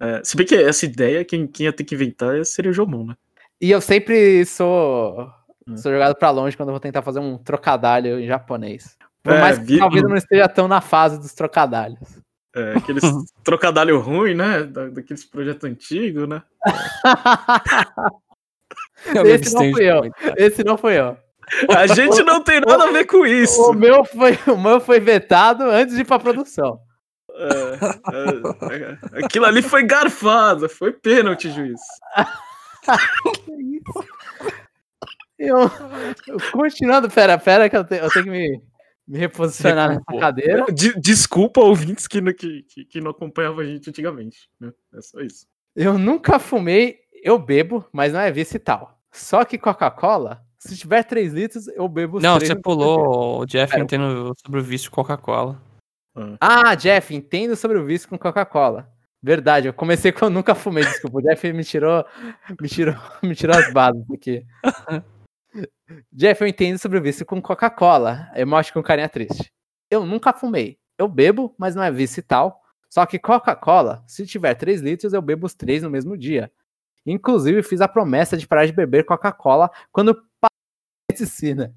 É, se bem que essa ideia, quem, quem ia ter que inventar seria o Jomon, né? E eu sempre sou, Hum. sou jogado pra longe quando eu vou tentar fazer um trocadalho em japonês. Por É, mais que vi- talvez eu não esteja tão na fase dos trocadalhos. É, aqueles trocadalho ruim, né? Da, daqueles projetos antigos, né? Esse não fui eu. Esse não foi eu. A gente não tem nada a ver com isso. O meu foi, o meu foi vetado antes de ir pra produção. É, é, é, aquilo ali foi garfado, foi pênalti, juiz. Eu, eu- continuando, pera, pera, que eu, te- eu tenho que me, me reposicionar nessa Recompor. cadeira. De- desculpa, ouvintes que, não- que, que, que não acompanhavam a gente antigamente. Né? É só isso. Eu nunca fumei, eu bebo, mas não é vício e tal. Só que Coca-Cola, se tiver 3 litros, eu bebo Não, você pulou o Jeff entendo sobre o vício de Coca-Cola. Ah, Jeff, entendo sobre o vício com Coca-Cola. Verdade, eu comecei com eu nunca fumei, desculpa. O Jeff me tirou, me tirou, me tirou as bases aqui. Jeff, eu entendo sobre o vício com Coca-Cola. Eu mostro com carinha triste. Eu nunca fumei. Eu bebo, mas não é vício e tal. Só que Coca-Cola, se tiver 3 litros, eu bebo os 3 no mesmo dia. Inclusive, fiz a promessa de parar de beber Coca-Cola quando medicina.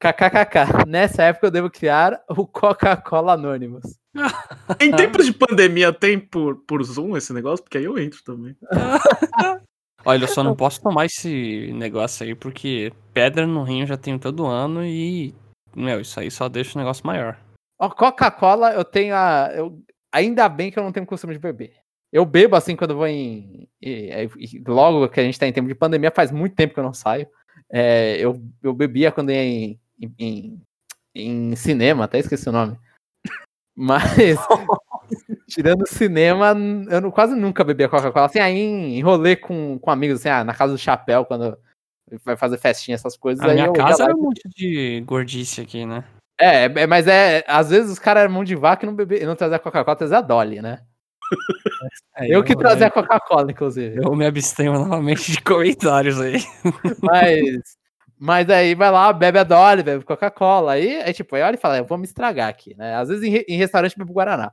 KKKK. Nessa época eu devo criar o Coca-Cola Anonymous. Em tempos de pandemia, tem por, por Zoom esse negócio? Porque aí eu entro também. Olha, eu só não posso tomar esse negócio aí, porque pedra no rim eu já tenho todo ano e. Meu, isso aí só deixa o negócio maior. Ó, Coca-Cola, eu tenho a. Eu, ainda bem que eu não tenho costume de beber. Eu bebo assim quando vou em. e- e- logo que a gente tá em tempo de pandemia, faz muito tempo que eu não saio. É, eu, eu bebia quando ia em, em, em- em cinema, até esqueci o nome. Mas, tirando o cinema, eu não- quase nunca bebia Coca-Cola. Assim, aí em, em rolê com, com amigos, assim, ah, na casa do chapéu, quando vai fazer festinha, essas coisas. Na minha casa é um monte de gordice aqui, né? é, é, mas é. Às vezes os caras eram mão de vaca e não, bebe, não trazia Coca-Cola, trazia Dolly, né? É, Eu que trazia Coca-Cola, inclusive. Eu me abstenho novamente de comentários aí. Mas. Mas aí vai lá, bebe a Dolly, bebe Coca-Cola. Aí, é tipo, aí olha e fala, eu vou me estragar aqui, né? Às vezes em, em restaurante bebo Guaraná.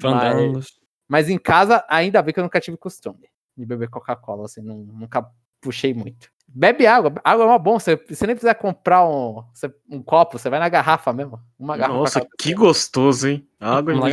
Fandangos. Mas em casa, ainda bem que eu nunca tive costume de beber Coca-Cola, assim, não- nunca puxei muito. Bebe água, água é uma bom. Você, você nem precisa comprar um, você- um copo, você vai na garrafa mesmo. Uma garrafa. Nossa, que gostoso, hein? Água em Uma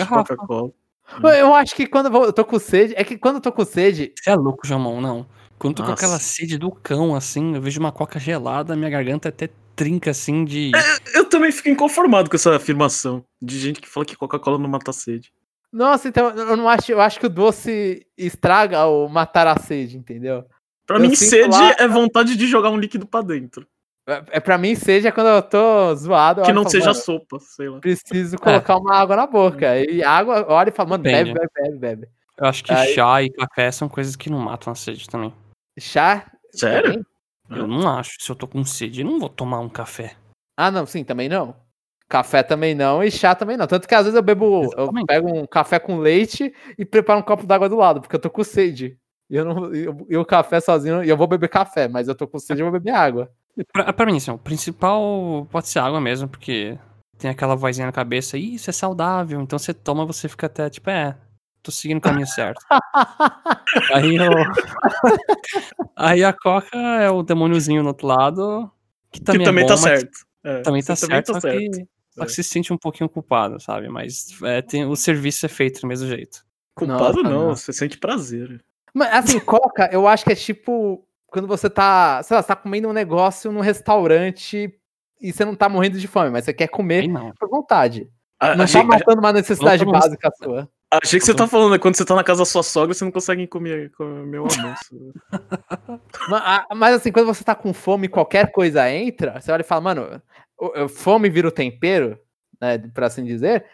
Eu acho que quando eu vou- eu tô com sede, é que quando eu tô com sede, Você é louco, Jamão, não. Quando tô com Nossa. aquela sede do cão, assim, eu vejo uma coca gelada, minha garganta até trinca, assim, de... Eu também fico inconformado com essa afirmação de gente que fala que Coca-Cola não mata a sede. Nossa, então eu não acho, eu acho que o doce estraga o matar a sede, entendeu? Pra Eu mim, sede lá- é vontade de jogar um líquido pra dentro. É, é para mim sede é quando eu tô zoado, eu Que não falo, seja "Mano, sopa, sei lá. preciso colocar uma água na boca. E água, olha e fala, mano, bebe, Depende. bebe, bebe, bebe. Eu acho que Aí- chá e café são coisas que não matam a sede também. Chá? Sério? também? Eu não acho. Se eu tô com sede, eu não vou tomar um café. Ah, não, sim, também não. Café também não e chá também não. Tanto que às vezes eu bebo, eu Exatamente. pego um café com leite e preparo um copo d'água do lado, porque eu tô com sede. E eu não, eu, e o café sozinho, e eu vou beber café, mas eu tô com sede, eu vou beber água. Pra, pra mim, assim, o principal pode ser água mesmo, porque tem aquela vozinha na cabeça, "Ih, isso é saudável. Então você toma, você fica até, tipo, é, tô seguindo o caminho certo. Aí eu... Aí a coca é o demôniozinho no outro lado, que também, que também é tá bom, mas certo. É, Também tá você certo, tá só, certo. Que, só É. que se sente um pouquinho culpado, sabe? Mas é, tem, o serviço é feito do mesmo jeito. Culpado Nossa, não, não. você sente prazer. Mas assim, coca, eu acho que é tipo quando você tá, sei lá, você tá comendo um negócio num restaurante e você não tá morrendo de fome, mas você quer comer por vontade. A- Não achei, tá matando uma necessidade básica sua. achei que você tá falando, né, quando você tá na casa da sua sogra, você não consegue comer, comer o almoço. Mas assim, quando você tá com fome e qualquer coisa entra, você olha e fala, mano, fome vira o tempero, né, por assim dizer.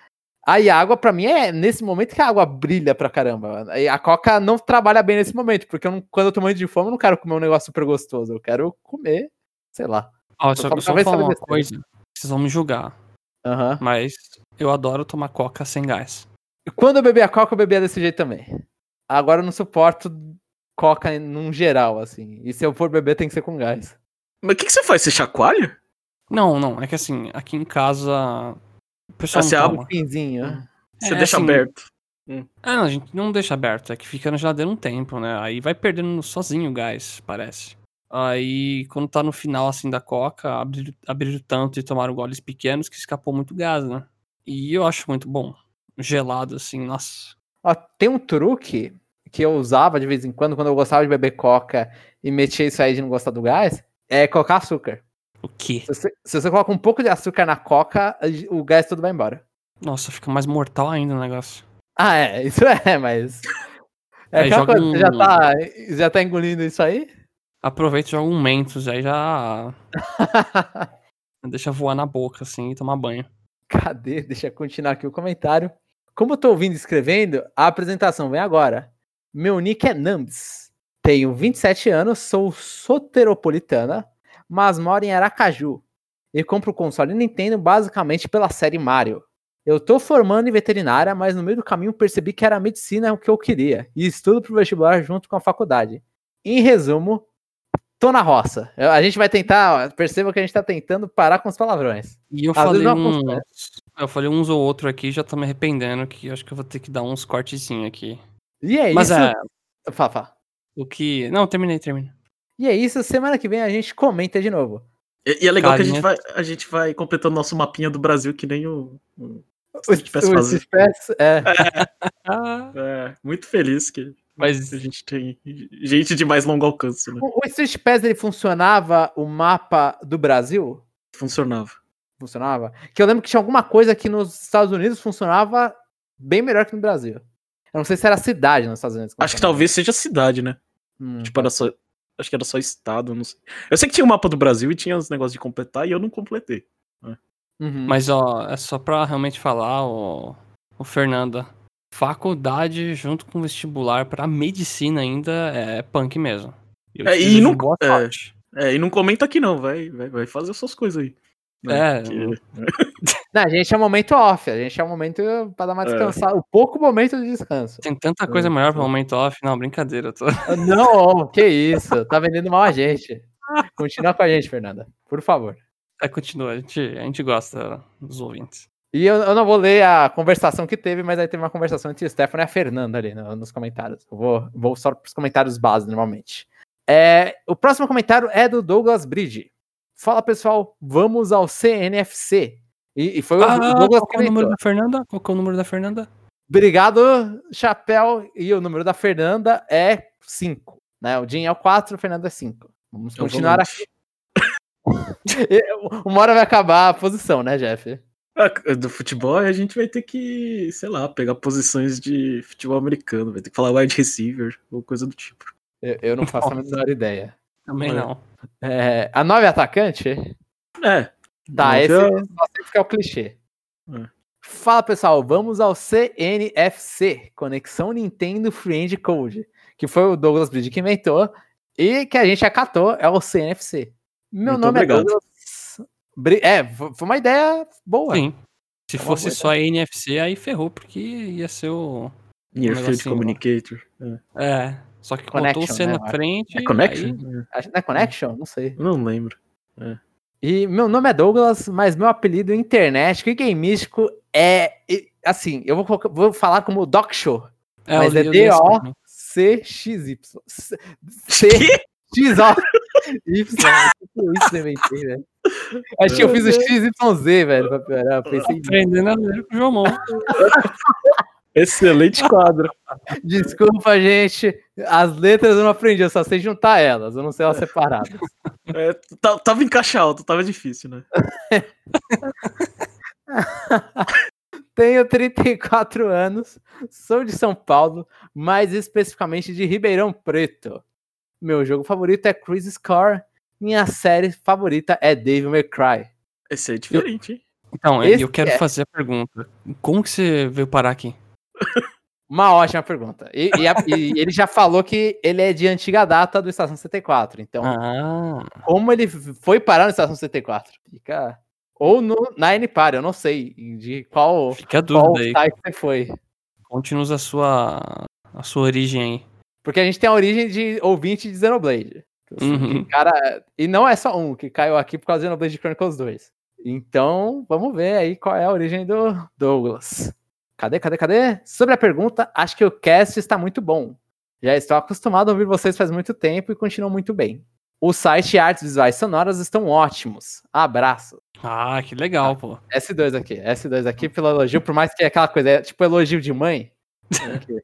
Aí a água, pra mim, é nesse momento que a água brilha pra caramba. Aí a coca não trabalha bem nesse momento, porque eu não- quando eu tô morrendo de fome, eu não quero comer um negócio super gostoso. Eu quero comer, sei lá. Ó, só, só vou talvez falar uma besteira. coisa, vocês vão me julgar, Aham. mas eu adoro tomar coca sem gás. Quando eu bebia coca, eu bebia desse jeito também. Agora eu não suporto coca em- num geral, assim. E se eu for beber, tem que ser com gás. Mas o que, que você faz? Você chacoalha? Não, não, é que assim, aqui em casa pessoal Ah, você abre toma. Pinzinho. Você É, deixa assim, aberto. Ah, não, a gente não deixa aberto, é que fica na geladeira um tempo, né? Aí vai perdendo sozinho o gás, parece. Aí, quando tá no final, assim, da coca, abriram, abriram tanto e tomaram goles pequenos que escapou muito gás, né? E eu acho muito bom. Gelado, assim, nossa. Ó, tem um truque que eu usava de vez em quando, quando eu gostava de beber coca e metia isso aí de não gostar do gás, é colocar açúcar. O quê? Se você, se você coloca um pouco de açúcar na coca, o gás tudo vai embora. Nossa, fica mais mortal ainda o negócio. Ah, é, isso é, mas. É Aí aquela joga coisa, você já um- tá, já tá engolindo isso aí? Aproveita e joga um Mentos, aí já deixa voar na boca, assim, e tomar banho. Cadê? Deixa eu continuar aqui o comentário. Como eu tô ouvindo e escrevendo, a apresentação vem agora. Meu nick é Nambs. Tenho 27 anos, sou soteropolitana, mas moro em Aracaju. E compro o console Nintendo basicamente pela série Mario. Eu tô formando em veterinária, mas no meio do caminho percebi que era medicina o que eu queria. E estudo pro vestibular junto com a faculdade. Em resumo, tô na roça. A gente vai tentar, perceba que a gente tá tentando parar com os palavrões. E eu Às falei um. Eu falei uns ou outro aqui, já tô me arrependendo, que acho que eu vou ter que dar uns cortezinhos aqui. E é Mas isso. é, Fala, fala. o que. Não, terminei, terminei. E é isso, semana que vem a gente comenta de novo. E, e é legal que a gente, vai, a gente vai completando nosso mapinha do Brasil, que nem o. o O, Street Pass o fazia. Street Pass, é. Ah, É, muito feliz que mas a gente tem gente de mais longo alcance, né? O, o Street Pass ele funcionava o mapa do Brasil? Funcionava. Funcionava? Que eu lembro que tinha alguma coisa que nos Estados Unidos funcionava bem melhor que no Brasil. Eu não sei se era cidade nos Estados Unidos. Acho que talvez seja cidade, né? Hum, Tipo, era só. Acho que era só estado, não sei. Eu sei que tinha o mapa do Brasil e tinha os negócios de completar e eu não completei. uhum. Mas, ó, é só pra realmente falar, o, o Fernanda. Faculdade junto com vestibular pra medicina ainda é punk mesmo. É, e não- boa é. É, e não comenta aqui não, vai, vai, vai fazer suas coisas aí. É, Que- Não, a gente é um momento off, a gente é um momento pra dar uma É. descansada, o pouco momento de descanso. Tem tanta coisa melhor pro momento off. Não, brincadeira. Eu tô... Não, que isso, tá vendendo mal a gente. Continua com a gente, Fernanda, por favor. É, continua. A gente, a gente gosta dos ouvintes. E eu, eu não vou ler a conversação que teve, mas aí teve uma conversação entre o Stefano e a Fernanda ali no- nos comentários. Eu vou, vou só para os comentários base, normalmente. É, o próximo comentário é do Douglas Bridge. Fala pessoal, vamos ao CNFC. E, e foi o Ah, Douglas qual é o número da Fernanda? Qual que é o número da Fernanda? Obrigado, Chapéu. E o número da Fernanda é 5. Né? O Jim é o 4, o Fernando é 5. Vamos É o continuar aqui. Uma hora vai acabar a posição, né, Jeff? Ah, do futebol a gente vai ter que, sei lá, pegar posições de futebol americano, vai ter que falar wide receiver ou coisa do tipo. Eu, eu não faço a menor ideia. Também É. não. É, a 9 atacante? É. Tá, esse é- só sempre que é o clichê. É. Fala pessoal, vamos ao CNFC, Conexão Nintendo Friend Code, que foi o Douglas Bridge que inventou e que a gente acatou, é o CNFC. Meu Muito nome obrigado. é Douglas. Bri- É, fo- foi uma ideia boa. Sim. Se É fosse só NFC, aí ferrou, porque ia ser o. Near Um. Communicator. É, É. Só que botou Connection, o C né, na frente. É Connection? aí- é Connection? Não sei. Não lembro. E meu nome é Douglas, mas meu apelido internet e gameístico é. e, Assim, eu vou, vou falar como Doc Show. É, mas é. D-O-C-X-Y. C-X-O. Y. Isso. Acho que eu fiz o XYZ, velho, pra piorar. Pensei, Aprendendo a ler com o Jomon. Excelente quadro. desculpa, gente. As letras eu não aprendi, eu só sei juntar elas, eu não sei elas separadas. É, tá- tava em caixa alta, tava difícil, né? Tenho 34 anos, sou de São Paulo, mais especificamente de Ribeirão Preto. Meu jogo favorito é Cruise Score. Minha série favorita é Devil May Cry. Esse aí é diferente, hein? Então, Esse eu quero é. fazer a pergunta. Como que você veio parar aqui? Uma ótima pergunta. E, e a- e ele já falou que ele é de antiga data do Estação 74. Então, Ah, como ele foi parar no Estação 74? Fica. Ou no, na NPAR, eu não sei de qual, fica a qual dúvida aí. site você foi. Conte-nos a sua, a sua origem aí. Porque a gente tem a origem de ouvinte de Xenoblade. Assim, Uhum. cara, e não é só um que caiu aqui por causa do Xenoblade Chronicles 2. Então, vamos ver aí qual é a origem do Douglas. Cadê, cadê, cadê? Sobre a pergunta, acho que o cast está muito bom. Já estou acostumado a ouvir vocês faz muito tempo e continuam muito bem. O site e artes visuais sonoras estão ótimos. Abraço. Ah, que legal, pô. S2 aqui, S2 aqui pelo elogio, por mais que é aquela coisa, é tipo elogio de mãe.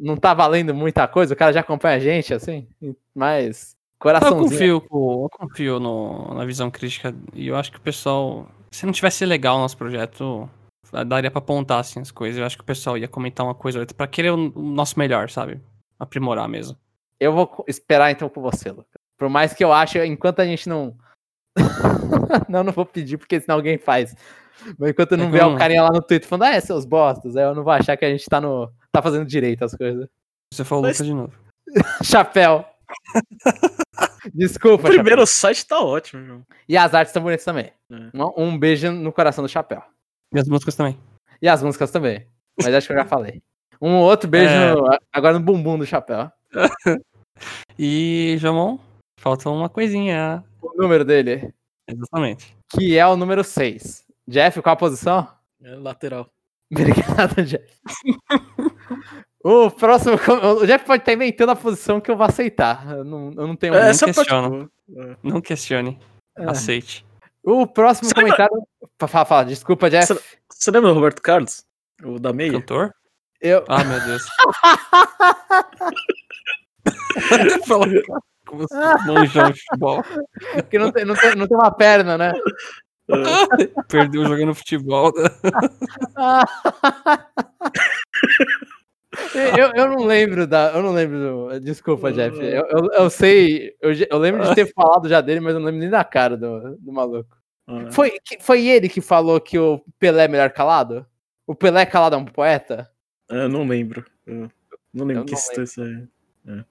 não tá valendo muita coisa, o cara já acompanha a gente, assim, mas Eu coraçãozinho. confio, pô, eu confio no, na visão crítica e eu acho que o pessoal, se não tivesse legal o nosso projeto, daria pra apontar assim as coisas. Eu acho que o pessoal ia comentar uma coisa ou outra pra querer o, o nosso melhor, sabe? Aprimorar mesmo. Eu vou esperar então com você, Lucas. Por mais que eu ache, enquanto a gente não. não, não vou pedir, porque senão alguém faz. Mas enquanto eu não É como- o carinha lá no Twitter falando, ah, é, seus bostas, aí eu não vou achar que a gente tá, no, tá fazendo direito as coisas. Você falou Mas- Lucas de novo. Chapéu. Desculpa, O primeiro Chapéu. site tá ótimo, meu. E as artes estão bonitas também. É. Um, um beijo no coração do Chapéu. E as músicas também. E as músicas também. Mas acho que eu já falei. Um outro beijo É. no- agora no bumbum do Chapéu. E, Jamon, falta uma coisinha. O número dele, Exatamente. que é o número 6. Jeff, qual a posição? É lateral. Obrigado, Jeff. o próximo. O Jeff pode estar inventando a posição que eu vou aceitar. Eu não, eu não tenho. É, não questiono. É. Não questione. É. Aceite. O próximo comentário. Fala, fala, desculpa, Jeff. Você- Você lembra do Roberto Carlos? O da meia? Cantor? Eu. Ah, meu Deus. Fala, como assim, manjão de futebol. Que não tem, não, tem, não tem uma perna, né? Perdeu jogando futebol. eu, eu não lembro da. Eu não lembro. do- desculpa, Jeff. Eu, eu, eu sei. Eu, eu lembro de ter falado já dele, mas eu não lembro nem da cara do, do maluco. Foi, que- foi ele que falou que o Pelé é melhor calado? O Pelé calado é um poeta? Eu não lembro. Eu não lembro Eu que não citou isso aí. Eu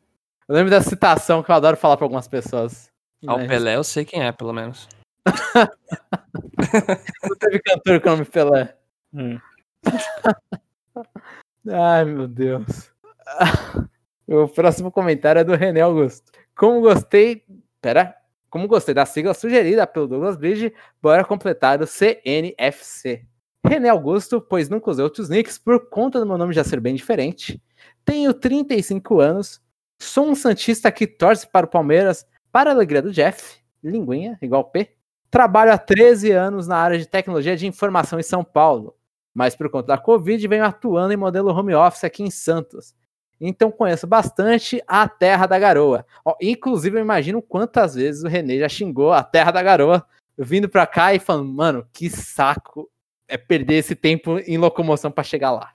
lembro da citação que eu adoro falar pra algumas pessoas. Ah, o Né? Pelé eu sei quem é, pelo menos. Não teve cantor com o nome Pelé. Hum. Ai, meu Deus. O próximo comentário é do René Augusto. Como gostei. Pera. Como gostei da sigla sugerida pelo Douglas Bridge, bora completar o CNFC. René Augusto, pois nunca usei outros nicks por conta do meu nome já ser bem diferente. Tenho 35 anos. Sou um Santista que torce para o Palmeiras, para a alegria do Jeff. Linguinha, igual P. Trabalho há 13 anos na área de tecnologia de informação em São Paulo mas por conta da Covid venho atuando em modelo home office aqui em Santos. Então conheço bastante a Terra da Garoa. Ó, inclusive, eu imagino quantas vezes o Renê já xingou a Terra da Garoa vindo pra cá e falando, mano, que saco é perder esse tempo em locomoção pra chegar lá.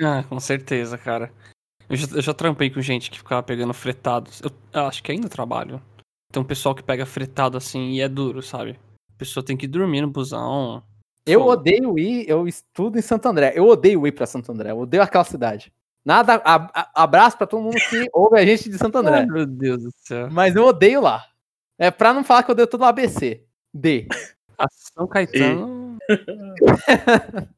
Ah, com certeza, cara. Eu já, eu já trampei com gente que ficava pegando fretados. Eu, eu acho que ainda trabalho. Tem um pessoal que pega fretado assim e é duro, sabe? A pessoa tem que dormir no busão. Eu Fogo. odeio ir, eu estudo em Santo André. Eu odeio ir pra Santo André, eu odeio aquela cidade. Nada, a- a- abraço pra todo mundo que ouve a gente de Santo André. Ai, meu Deus do céu. Mas eu odeio lá. É pra não falar que eu odeio todo o ABC. D. A São Caetano.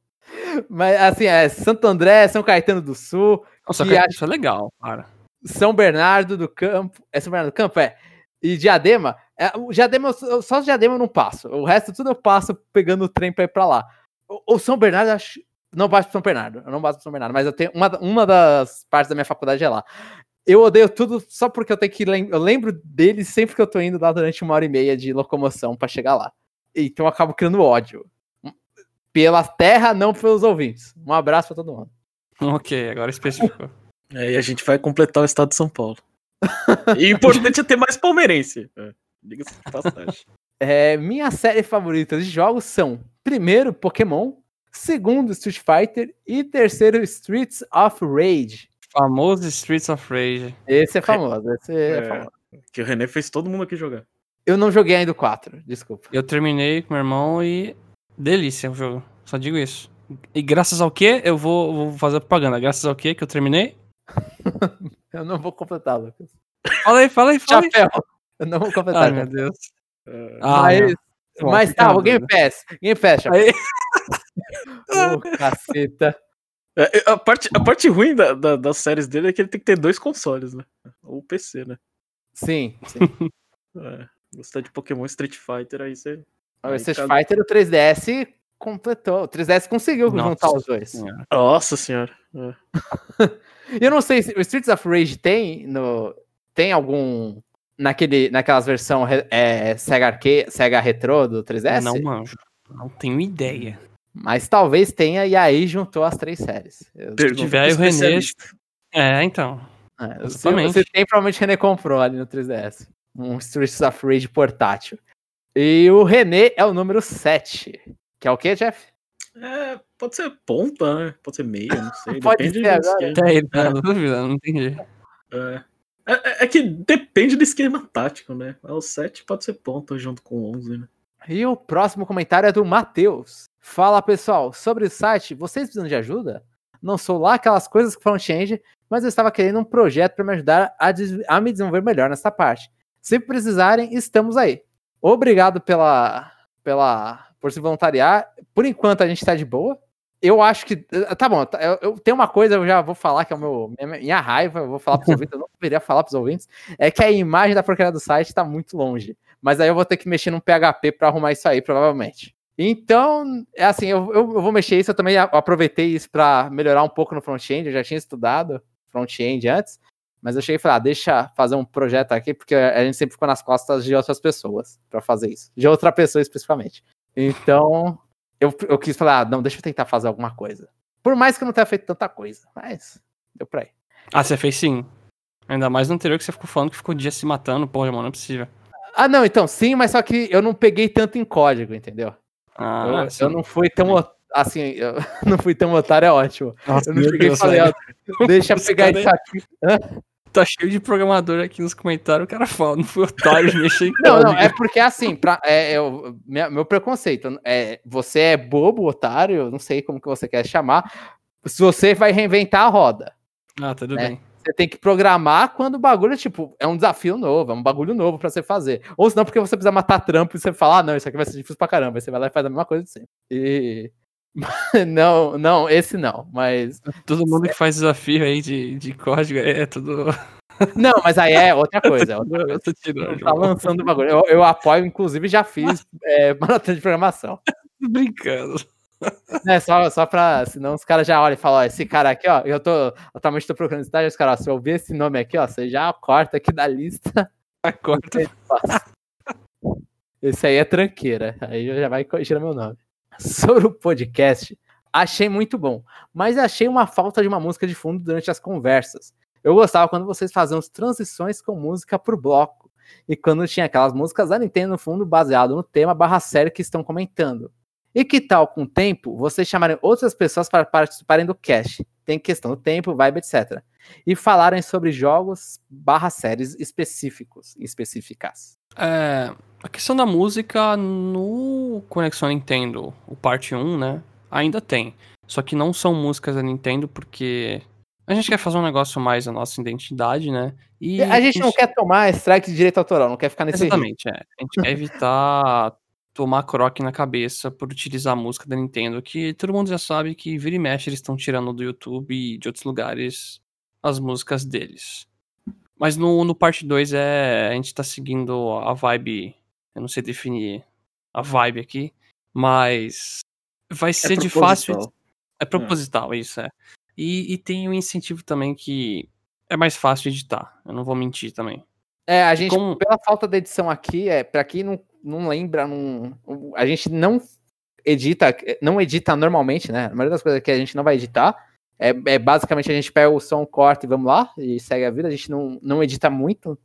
Mas assim, é Santo André, São Caetano do Sul, Nossa, que acho- isso é legal, cara. São Bernardo do Campo. É São Bernardo do Campo? É. E Diadema. É, o Diadema, eu- só o Diadema eu não passo. O resto tudo eu passo pegando o trem pra ir pra lá. O, o São Bernardo, acho. Não passo pro São Bernardo. Eu não passo pro São Bernardo, mas eu tenho. Uma, uma das partes da minha faculdade é lá. Eu odeio tudo só porque eu tenho que. lem- Eu lembro dele sempre que eu tô indo lá durante uma hora e meia de locomoção pra chegar lá. Então eu acabo criando ódio. Pela terra, não pelos ouvintes. Um abraço pra todo mundo. Ok, agora especificou. É, e a gente vai completar o estado de São Paulo. E o importante é ter mais palmeirense. É, Diga-se de passagem. É, minha série favorita de jogos são: primeiro, Pokémon, segundo, Street Fighter e terceiro, Streets of Rage. Famoso Streets of Rage. Esse é famoso. Esse é É. famoso. Que o René fez todo mundo aqui jogar. Eu não joguei ainda o 4, desculpa. Eu terminei com meu irmão e. Delícia o jogo. Só digo isso. E graças ao que eu vou, vou fazer propaganda. Graças ao que que eu terminei? Eu não vou completar, Lucas. Fala aí, fala aí, fala aí. Chapéu. Eu não vou completar. Ai, meu. Deus. É, Ah, mas, meu. Bom, mas tá, o Game. Pass. Game Pass, Chapéu. Aí, Ô, caceta. é, é, a, parte, a parte ruim da- da- das séries dele é que ele tem que ter dois consoles, né? Ou PC, né? Sim, sim. É, gostar de Pokémon Street Fighter, aí você. O Aí Street cada- Fighter, o 3DS completou. O 3DS conseguiu Nossa juntar os dois. Senhora. Nossa senhora. É. E eu não sei se o Streets of Rage tem no tem algum naquele naquelas versão re- é, Sega Sega Retro do 3DS, Não manjo. Não tenho ideia. Mas talvez tenha e aí juntou as três séries. Eu- Perdi o René. É, então. é, exatamente. Você tem, provavelmente o René comprou ali no 3DS. Um Streets of Rage portátil. E o René é o número 7. Que é o que, Jeff? É, pode ser ponta, né? Pode ser meia, não sei. Pode depende ser agora. esquema. Até ele tá dúvida, não entendi. É. É, é- é que depende do esquema tático, né? O 7 pode ser ponta junto com o 11, né? E o próximo comentário é do Matheus. Fala pessoal, sobre o site, vocês precisam de ajuda? Não sou lá aquelas coisas que front-end, mas eu estava querendo um projeto para me ajudar a, a, me desenvolver melhor nessa parte. Se precisarem, estamos aí. Obrigado pela, pela por se voluntariar. Por enquanto a gente está de boa. Eu acho que. Tá bom, tá, eu, eu tenho uma coisa, eu já vou falar que é o meu, minha, minha raiva, eu vou falar para os ouvintes, eu não deveria falar para os ouvintes, é que a imagem da porcaria do site está muito longe. Mas aí eu vou ter que mexer num PHP para arrumar isso aí, provavelmente. Então, é assim, eu, eu, vou mexer isso, eu também aproveitei isso para melhorar um pouco no front-end, eu já tinha estudado front-end antes, mas eu cheguei e falei, ah, deixa fazer um projeto aqui, porque a gente sempre ficou nas costas de outras pessoas para fazer isso, de outra pessoa especificamente. Então, eu, eu quis falar, ah, não, deixa eu tentar fazer alguma coisa. Por mais que eu não tenha feito tanta coisa, mas deu pra ir. Ah, você fez sim. Ainda mais no anterior que você ficou falando que ficou o dia se matando, porra, mano, não é possível. Ah, não, então, sim, mas só que eu não peguei tanto em código, entendeu? Ah, eu, eu, não fui tão assim, eu não fui tão otário, é ótimo. Nossa, eu não cheguei e falei, ó, deixa eu pegar isso aqui. Tá cheio de programador aqui nos comentários, o cara fala, não fui otário de mexer em Não, não, é porque assim, pra, é, é meu, meu preconceito, é, você é bobo, otário, não sei como que você quer chamar, se você vai reinventar a roda. Ah, tudo né? bem. Você tem que programar quando o bagulho, tipo, é um desafio novo, é um bagulho novo para você fazer. Ou senão porque você precisa matar trampo e você fala, ah, não, isso aqui vai ser difícil pra caramba. Aí você vai lá e faz a mesma coisa de sempre. E... não, não, esse não, mas... Todo mundo que faz desafio aí de, de código é tudo... Não, mas aí é outra coisa. É outra coisa. Tirando, tá lançando o bagulho. Eu, eu apoio, inclusive, já fiz é, maratona de programação. Brincando. É, só, só pra. Senão os caras já olham e falam: ó, esse cara aqui, ó, eu tô. Atualmente tô procurando estágio, os caras, se eu ver esse nome aqui, ó, você já corta aqui da lista. Corta. Esse aí é tranqueira. Aí já vai tirar meu nome. Sobre o podcast, achei muito bom, mas achei uma falta de uma música de fundo durante as conversas. Eu gostava quando vocês faziam as transições com música por bloco. E quando tinha aquelas músicas da Nintendo no fundo baseado no tema barra série que estão comentando. E que tal, com o tempo, vocês chamarem outras pessoas para participarem do cast? Tem questão do tempo, vibe, etc. E falarem sobre jogos barra séries específicos, específicas. É, a questão da música no Conexão Nintendo, o parte 1, né? Ainda tem. Só que não são músicas da Nintendo porque a gente quer fazer um negócio mais a nossa identidade, né? E a gente, a gente não quer tomar strike de direito autoral, não quer ficar nesse Exatamente, é. A gente quer evitar tomar croque na cabeça por utilizar a música da Nintendo, que todo mundo já sabe que vira e mexe eles estão tirando do YouTube e de outros lugares as músicas deles. Mas no, no parte 2 é. A gente tá seguindo a vibe. Eu não sei definir a vibe aqui, mas vai é ser de fácil. É proposital, é. isso é. E, e tem um incentivo também que é mais fácil editar. Eu não vou mentir também. É, a gente, Como... pela falta de edição aqui, é, para quem não, não lembra, não, a gente não edita, não edita normalmente, né? A maioria das coisas que a gente não vai editar. É, é basicamente a gente pega o som, corta e vamos lá, e segue a vida. A gente não, não edita muito,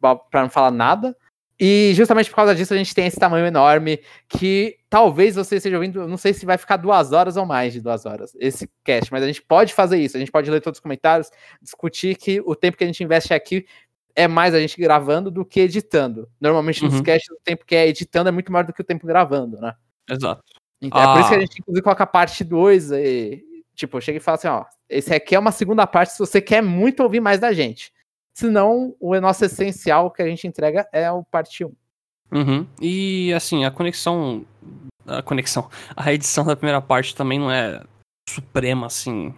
para não falar nada. E justamente por causa disso a gente tem esse tamanho enorme que talvez você esteja ouvindo, não sei se vai ficar duas horas ou mais de duas horas esse cast, mas a gente pode fazer isso, a gente pode ler todos os comentários, discutir que o tempo que a gente investe aqui é mais a gente gravando do que editando. Normalmente nos uhum. casts o tempo que é editando é muito maior do que o tempo gravando, né? Exato. Então, ah. É por isso que a ah. gente inclusive coloca a parte 2 e, tipo, chega e fala assim, ó, esse aqui é uma segunda parte se você quer muito ouvir mais da gente. Senão, o nosso essencial que a gente entrega é o parte 1. Uhum. E assim, a conexão. A conexão. A edição da primeira parte também não é suprema, assim.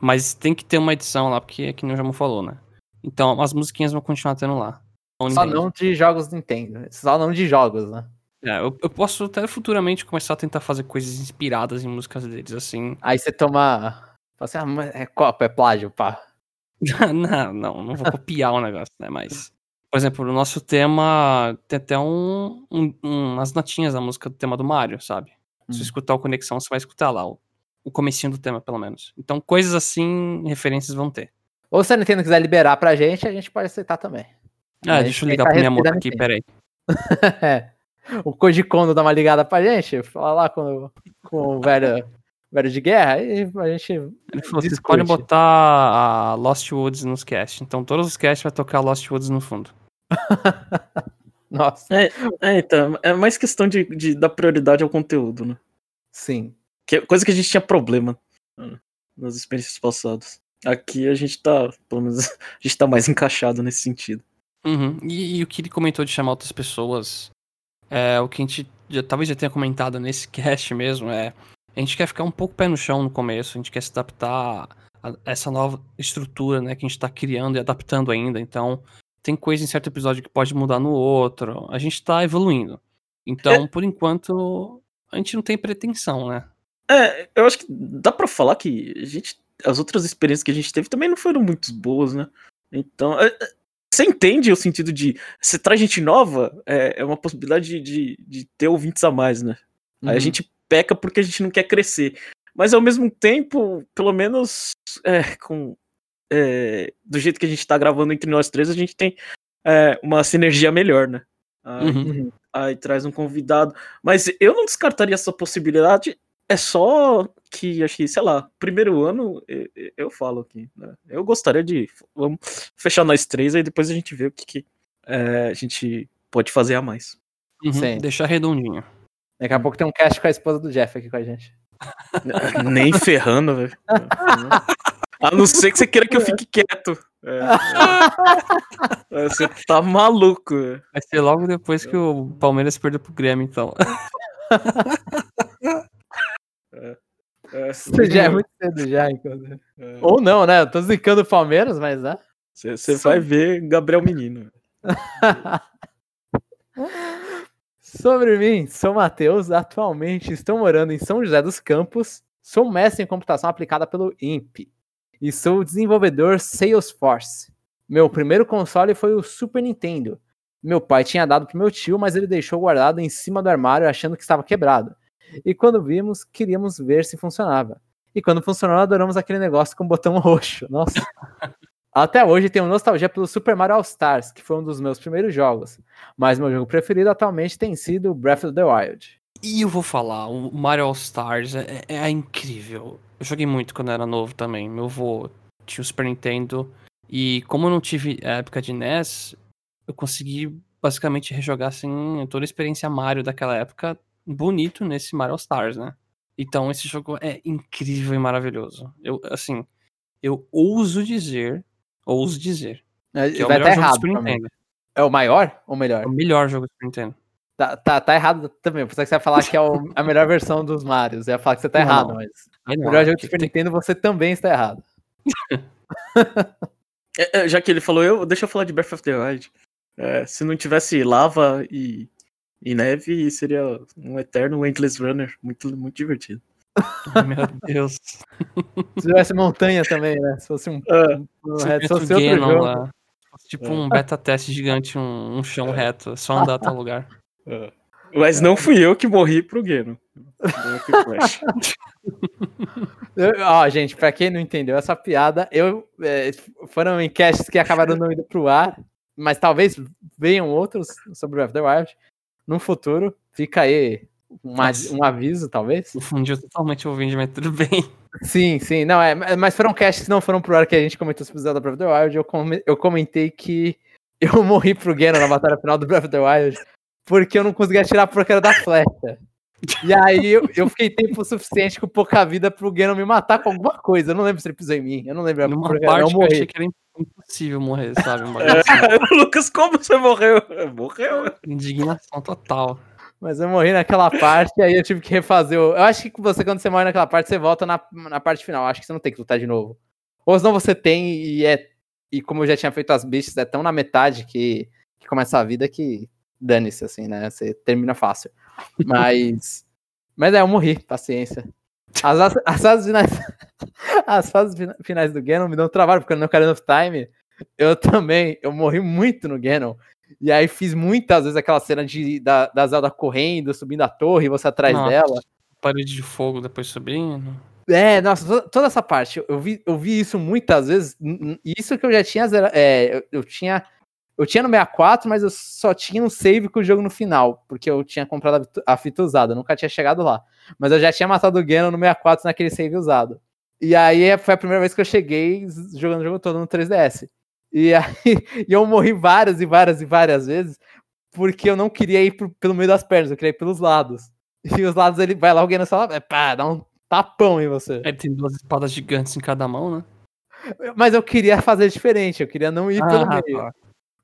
Mas tem que ter uma edição lá, porque é que nem o Jamu falou, né? Então as musiquinhas vão continuar tendo lá. Só não de jogos Nintendo. Só não de jogos, né? É, eu, eu, posso até futuramente começar a tentar fazer coisas inspiradas em músicas deles, assim. Aí você toma. Assim, ah, é copa, é plágio, pá. não, não, não vou copiar o negócio, né? Mas, por exemplo, o nosso tema tem até um, um, um, umas notinhas da música do tema do Mario, sabe? Se você hum. escutar o Conexão, você vai escutar lá, o, o comecinho do tema, pelo menos. Então, coisas assim, referências vão ter. Ou se a Nintendo quiser liberar pra gente, a gente pode aceitar também. Ah, deixa eu ligar pra minha moto aqui, peraí. é. O Koji Kondo dá uma ligada pra gente, fala lá com, com o velho velho de guerra, e a gente. Ele falou: vocês podem botar a Lost Woods nos casts. Então todos os casts vai tocar Lost Woods no fundo. Nossa. É, é, então, é mais questão de, de dar prioridade ao conteúdo, né? Sim. Que, coisa que a gente tinha problema né, nas experiências passadas. Aqui a gente tá, pelo menos, a gente tá mais encaixado nesse sentido. Uhum. E, e o que ele comentou de chamar outras pessoas, é o que a gente já, talvez já tenha comentado nesse cast mesmo, é a gente quer ficar um pouco pé no chão no começo, a gente quer se adaptar a essa nova estrutura, né, que a gente tá criando e adaptando ainda, então tem coisa em certo episódio que pode mudar no outro, a gente tá evoluindo. Então, É. por enquanto, a gente não tem pretensão, né? É, eu acho que dá pra falar que a gente, as outras experiências que a gente teve também não foram muito boas, né? Então, é, é, você entende o sentido de você traz gente nova, é, é uma possibilidade de, de, de ter ouvintes a mais, né? Aí a Uhum. gente peca porque a gente não quer crescer. Mas ao mesmo tempo, pelo menos é, com é, do jeito que a gente tá gravando entre nós três, a gente tem é, uma sinergia melhor, né? Aí, Uhum. aí traz um convidado. Mas eu não descartaria essa possibilidade. É só que, acho que, sei lá, primeiro ano, eu, eu falo aqui, né? Eu gostaria de. Vamos fechar nós três, aí depois a gente vê o que, que, é, a gente pode fazer a mais. Uhum. Sim. Deixar redondinho. Daqui a pouco tem um cast com a esposa do Jeff aqui com a gente. Nem ferrando, velho. A não ser que você queira que eu fique quieto. É, é. Você tá maluco, velho. Vai ser logo depois que o Palmeiras perdeu pro Grêmio, então. É, Você já é muito cedo já, inclusive. é. Ou não, né? Eu tô zicando o Palmeiras, mas né? Você, vai ver Gabriel Menino. Sobre mim, sou Matheus, atualmente estou morando em São José dos Campos, sou mestre em computação aplicada pelo INPE e sou desenvolvedor Salesforce. Meu primeiro console foi o Super Nintendo. Meu pai tinha dado pro meu tio, mas ele deixou guardado em cima do armário achando que estava quebrado. E quando vimos, queríamos ver se funcionava. E quando funcionou, adoramos aquele negócio com botão roxo. Nossa. Até hoje tenho nostalgia pelo Super Mario All Stars, que foi um dos meus primeiros jogos. Mas meu jogo preferido atualmente tem sido Breath of the Wild. E eu vou falar, o Mario All Stars é, é- é incrível. Eu joguei muito quando era novo também. Meu avô tinha o Super Nintendo. E como eu não tive a época de NES, eu consegui basicamente rejogar assim, toda a experiência Mario daquela época bonito nesse Mario Stars, né? Então esse jogo é incrível e maravilhoso. Eu, assim, eu ouso dizer, ouso dizer, É, que é o Vai melhor estar jogo do errado. Super também. Nintendo. É o maior ou É melhor? o melhor jogo do Super Nintendo. Tá, tá, tá errado também. Por isso que você vai falar que é o- a melhor versão dos Marios. Eu ia falar que você tá Não, errado, não. mas. Aí O não, melhor jogo do Super tem- Nintendo, você também está errado. É, é, já que ele falou, eu, deixa eu falar de Breath of the Wild. É, se não tivesse lava e, e neve, seria um eterno Endless Runner. Muito, muito divertido. Meu Deus. Se tivesse montanha também, né? Se fosse um. É, um Se reto, fosse outro Ganon jogo. lá, Tipo É. um beta teste gigante, um, um chão reto. É só andar até o lugar. é. Mas não fui eu que morri pro Geno. Ó, gente, pra quem não entendeu essa piada, eu é, foram enquetes que acabaram não indo pro ar, mas talvez venham outros sobre Breath of the Wild no futuro. Fica aí um, a- Nossa. um aviso, talvez. Confundiu totalmente o ouvinte, mas tudo bem. Sim, sim, não é, mas foram casts que não foram pro ar que a gente comentou sobre Zelda Breath of the Wild. Eu, come- eu comentei que eu morri pro Ganon na batalha final do Breath of the Wild porque eu não conseguia tirar a porcaria da flecha. E aí eu, eu fiquei tempo suficiente com pouca vida pro Ganon me matar com alguma coisa. Eu não lembro se ele pisou em mim. Eu não lembro. Numa parte eu que eu morri. achei que era impossível morrer, sabe? Um assim. É, Lucas, como você morreu? Morreu. Indignação total. Mas eu morri naquela parte e aí eu tive que refazer. O... Eu acho que você, quando você morre naquela parte, você volta na, na parte final. Acho que você não tem que lutar de novo. Ou senão você tem e é. E como eu já tinha feito as bichas, é tão na metade que, que começa a vida que dane-se, assim, né? Você termina fácil. Mas. mas é, eu morri, paciência. As, as, as fases finais. As fases fina- finais do Ganon me dão trabalho, porque no Ocarina of Time eu também. Eu morri muito no Ganon. E aí fiz muitas vezes aquela cena de, da, da Zelda correndo, subindo a torre, e você atrás Nossa. dela. Parede de fogo depois subindo. É, nossa, toda, toda essa parte, eu vi, eu vi isso muitas vezes. Isso que eu já tinha é, eu, eu tinha. Eu tinha no 64, mas eu só tinha um save com o jogo no final, porque eu tinha comprado a fita- usada, eu nunca tinha chegado lá. Mas eu já tinha matado o Ganon no 64 naquele save usado. E aí foi a primeira vez que eu cheguei jogando o jogo todo no 3DS. E aí e eu morri várias e várias e várias vezes, porque eu não queria ir pro- pelo meio das pernas, eu queria ir pelos lados. E os lados ele vai lá, alguém na sala, é, pá, dá um tapão em você. Ele tem duas espadas gigantes em cada mão, né? Mas eu queria fazer diferente, eu queria não ir pelo Ah, meio. tá.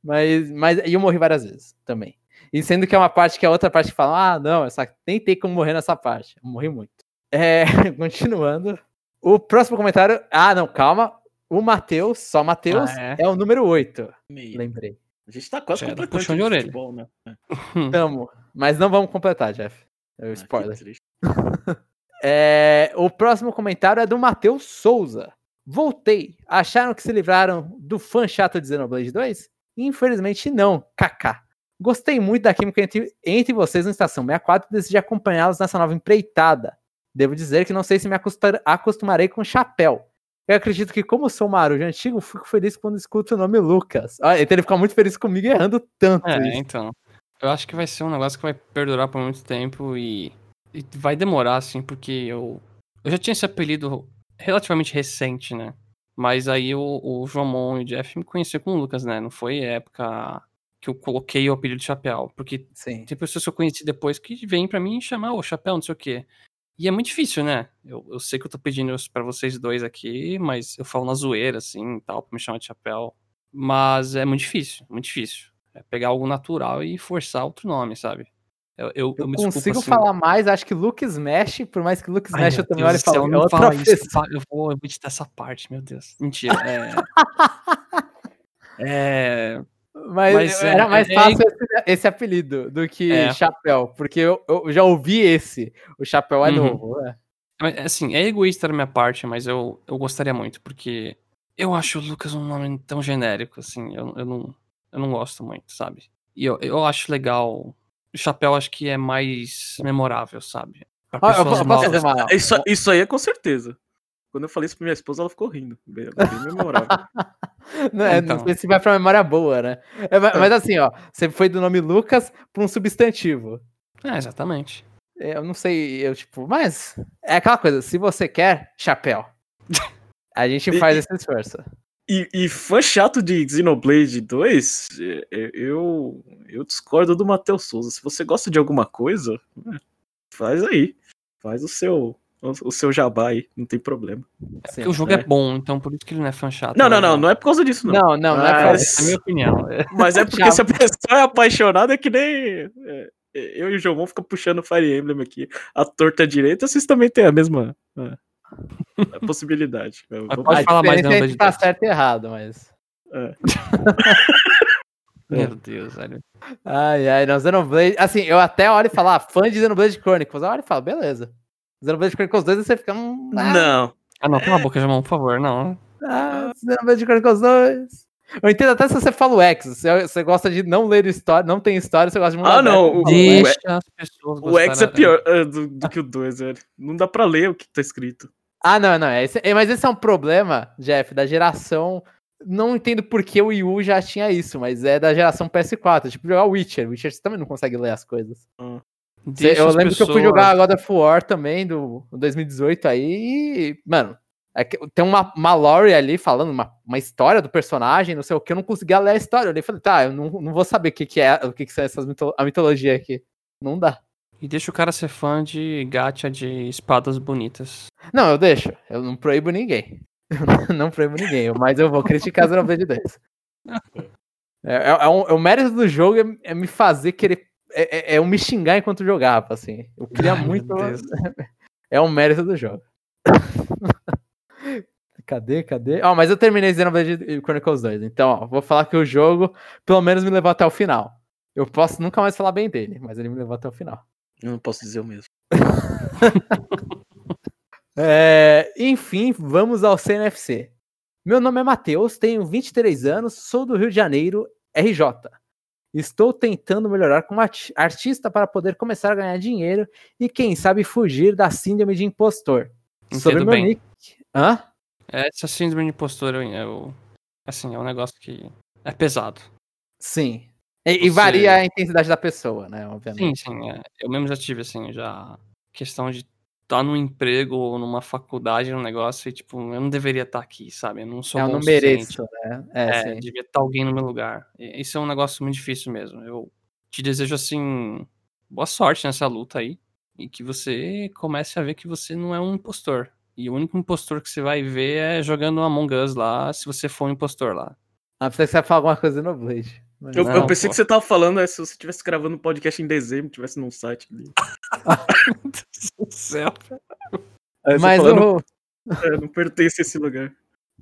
Mas, mas eu morri várias vezes também. E sendo que é uma parte que a outra parte que fala, ah, não, essa, nem tem como morrer nessa parte. Eu morri muito. É, continuando. O próximo comentário. Ah, não, calma. O Matheus, só Matheus, Ah, é? é? o número 8. Meio. Lembrei. A gente tá quase completando puxão de orelha. futebol, né? É. Tamo. Mas não vamos completar, Jeff. É o Ah, spoiler. É, o próximo comentário é do Matheus Souza. Voltei. Acharam que se livraram do fã chato de Xenoblade 2? Infelizmente não, kaká. Gostei muito da química entre, entre vocês no Estação 64 e decidi acompanhá-los nessa nova empreitada. Devo dizer que não sei se me acostumarei com o chapéu. Eu acredito que, como sou marujo antigo, fico feliz quando escuto o nome Lucas. Ah, então ele fica muito feliz comigo errando tanto. É, isso. então. Eu acho que vai ser um negócio que vai perdurar por muito tempo e, e vai demorar, assim, porque eu. Eu já tinha esse apelido relativamente recente, né? Mas aí o, o Jomon e o Jeff me conheceram com o Lucas, né? Não foi época que eu coloquei o apelido de chapéu. Porque Sim. tem pessoas que eu conheci depois que vêm pra mim chamar o chapéu, não sei o quê. E é muito difícil, né? Eu, eu sei que eu tô pedindo isso pra vocês dois aqui, mas eu falo na zoeira, assim, tal, pra me chamar de chapéu. Mas é muito difícil, muito difícil. É pegar algo natural e forçar outro nome, sabe? Eu, eu, Eu eu consigo assim. falar mais, acho que Luke Smash, por mais que Luke Ai, Smash meu eu também olho e falo, é não fala isso, eu vou, eu vou editar essa parte, meu Deus. Mentira. É. é Mas, Mas é- era mais é- fácil esse, esse apelido do que É. chapéu, porque eu, eu já ouvi esse. O chapéu é Uhum. novo. é. Mas, assim, é egoísta da minha parte, mas eu, eu gostaria muito, porque eu acho o Lucas um nome tão genérico, assim, eu, eu, não, eu não gosto muito, sabe? E eu, eu acho legal. O chapéu acho que é mais memorável, sabe? Pra Ó, eu uma. Isso, isso aí é com certeza. Quando eu falei isso pra minha esposa, ela ficou rindo. Bem, bem memorável. Não, é, Então. não sei se vai pra memória boa, né? É, ma- mas assim, ó, você foi do nome Lucas pra um substantivo. É, exatamente. Eu não sei, eu tipo, mas é aquela coisa, se você quer, chapéu. A gente faz e- esse esforço. E, e fã chato de Xenoblade 2, é, é, eu, eu discordo do Matheus Souza. Se você gosta de alguma coisa, é, faz aí. Faz o seu, o, seu jabá aí, não tem problema. Sim. Porque o jogo é. é bom, então por isso que ele não é fã chato. Não, não, né? não, não é por causa disso, não. Não, não, não é pra Mas- Essa é a minha opinião. É. Mas é porque se a pessoa é apaixonada, é que nem. é, eu e o Jomon fica puxando Fire Emblem aqui. A torta direita, vocês também têm a mesma é, possibilidade. Eu Mas pode falar mais da é tá 2. certo e errado, mas. Meu Deus, velho. Ai, ai, não, Xenoblade. Assim, eu até olho e falo, ah, fã de Xenoblade Chronicles. Eu olho e falo, beleza. Xenoblade Chronicles 2, você fica. Hum, ah, Não. Ah, não, cala a boca, Jamão, por favor, não. ah, Xenoblade Chronicles 2. Eu entendo até se você fala o X. Você, você gosta de não ler história, não tem história, você gosta de Ah, não, o- o Deixa X. Deixa as pessoas O X é pior é, do, do que o 2, velho. Não dá pra ler o que tá escrito. Ah, não, não. É, esse- é, mas esse é um problema, Jeff, da geração. Não entendo por que o Wii U já tinha isso, mas é da geração PS4. Tipo, jogar Witcher. Witcher você também não consegue ler as coisas. Deixa eu lembro que eu fui pessoas- jogar God of War também, do 2018 aí, e, mano, é tem uma, uma lore ali falando, uma, uma história do personagem, não sei o que, eu não conseguia ler a história. Eu e falei, tá, eu não, não vou saber o que, que é, o que, que são essas mito- a mitologia aqui. Não dá. E deixa o cara ser fã de gacha de espadas bonitas. Não, eu deixo. Eu não proíbo ninguém. Eu não proíbo ninguém, mas eu vou criticar Xenoblade 2. É, é, é um- é o mérito do jogo é, é me fazer querer. É, é, é eu me xingar enquanto jogava, assim. Eu queria Ai, meu muito. Deus. É um mérito do jogo. cadê, cadê? Ó, mas eu terminei Xenoblade Chronicles 2. Então, ó, vou falar que o jogo pelo menos me levou até o final. Eu posso nunca mais falar bem dele, mas ele me levou até o final. Eu não posso dizer o mesmo. É, enfim, vamos ao CNFC. Meu nome é Matheus, tenho 23 anos, sou do Rio de Janeiro, RJ. Estou tentando melhorar como arti- artista para poder começar a ganhar dinheiro e, quem sabe, fugir da síndrome de impostor. Sobre Entendo meu bem. nick. Hã? Essa síndrome de impostor, eu, eu- assim, é um negócio que é pesado. Sim. E, e varia a intensidade da pessoa, né? Obviamente. Sim, sim. é. Eu mesmo já tive, assim, já questão de estar num emprego ou numa faculdade, num negócio, e tipo, eu não deveria estar aqui, sabe? Eu não sou eu não mereço, né? É, É, devia estar alguém no meu lugar. E Isso é um negócio muito difícil mesmo. Eu te desejo, assim, boa sorte nessa luta aí. E que você comece a ver que você não é um impostor. E o único impostor que você vai ver é jogando Among Us lá, se você for um impostor lá. Ah, pensei que você ia falar alguma coisa no Blade. Eu, eu Não, pensei pô. que você tava falando é, se você estivesse gravando um podcast em dezembro, tivesse num site ali. Meu Deus do céu. Aí Mas falando, o, é, não pertence a esse lugar.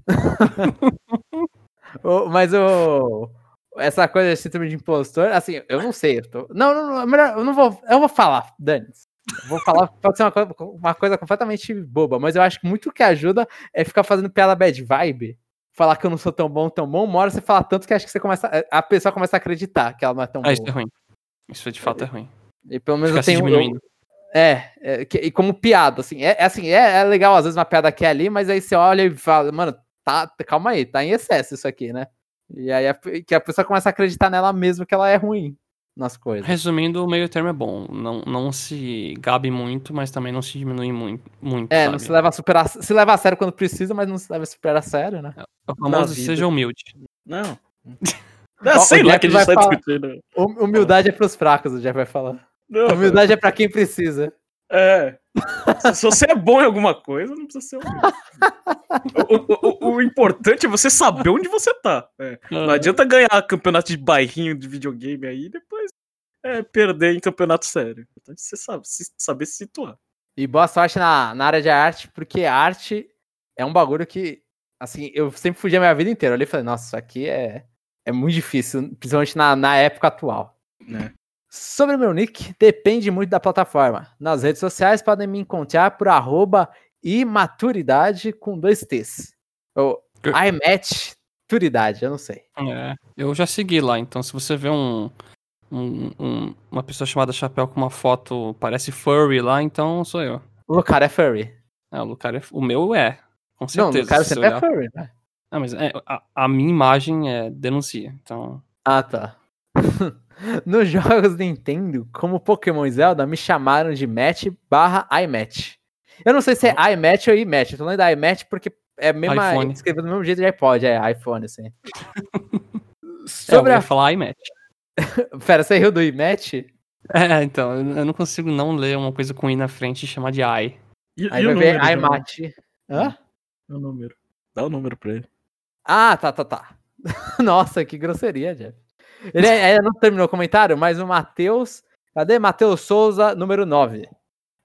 mas o essa coisa de síndrome de impostor, assim, eu não sei. Eu tô... Não, não, não, é melhor, eu não vou, eu vou falar, Dani. Vou falar, pode ser uma coisa, uma coisa completamente boba, mas eu acho que muito que ajuda é ficar fazendo piada bad vibe. Falar que eu não sou tão bom, tão bom, uma hora você fala tanto que acho que você começa. A pessoa começa a acreditar que ela não é tão Ah, isso é boa. ruim. Isso de fato é ruim. E pelo menos Ficar eu tenho. diminuindo. É, é, e como piada, assim, é, é assim, é, é legal às vezes uma piada aqui e ali, mas aí você olha e fala, mano, tá, calma aí, tá em excesso isso aqui, né? E aí a, que a pessoa começa a acreditar nela mesma que ela é ruim nas coisas. Resumindo, o meio termo é bom. Não, não se gabe muito, mas também não se diminui muito. muito É, sabe? não se leva, a super a, se leva a sério quando precisa, mas não se leva super a sério, né? O famoso seja humilde. Não. Ah, sei lá que a vai gente tá falar. discutindo. Hum- Humildade é pros fracos, o Jeff vai falar. Não, Humildade é pra quem precisa. É. Se, você é bom em alguma coisa, não precisa ser o, o- o- o importante é você saber onde você tá. É. Não adianta ganhar campeonato de bairrinho de videogame aí e depois é, perder em campeonato sério. O importante é você sabe, se- saber se situar. E boa sorte na, na área de arte, porque arte é um bagulho que, assim, eu sempre fugi a minha vida inteira. Eu olhei e falei, nossa, isso aqui é, é muito difícil, principalmente na, na época atual. Né? Sobre o meu nick, depende muito da plataforma. Nas redes sociais podem me encontrar por arroba imaturidade com dois T's. Ou Que- imatch turidade, eu não sei. É, eu já segui lá, então se você vê um, um- um- uma pessoa chamada Chapéu com uma foto, parece furry lá, então sou eu. O cara é furry. É, o cara é, o meu é, com Não, certeza. o cara se você sempre é olhar. furry, né? Ah, mas é, a, a minha imagem é denuncia, então... Ah, tá. Nos jogos Nintendo, como Pokémon e Zelda, me chamaram de Match barra iMatch. Eu não sei se é iMatch ou iMatch. Eu tô falando da iMatch porque é iPhone. escreveu do mesmo jeito de iPod, é iPhone, assim. Sobre é, eu ia a... falar iMatch. Pera, você riu do iMatch? É, então, eu não consigo não ler uma coisa com i na frente e chamar de i. E, Aí e vai o ver iMatch. Hã? É o número. Dá o número pra ele. Ah, tá, tá, tá. Nossa, que grosseria, Jeff. Ele é- ainda não terminou o comentário, mas o Matheus. Cadê? Matheus Souza, número 9.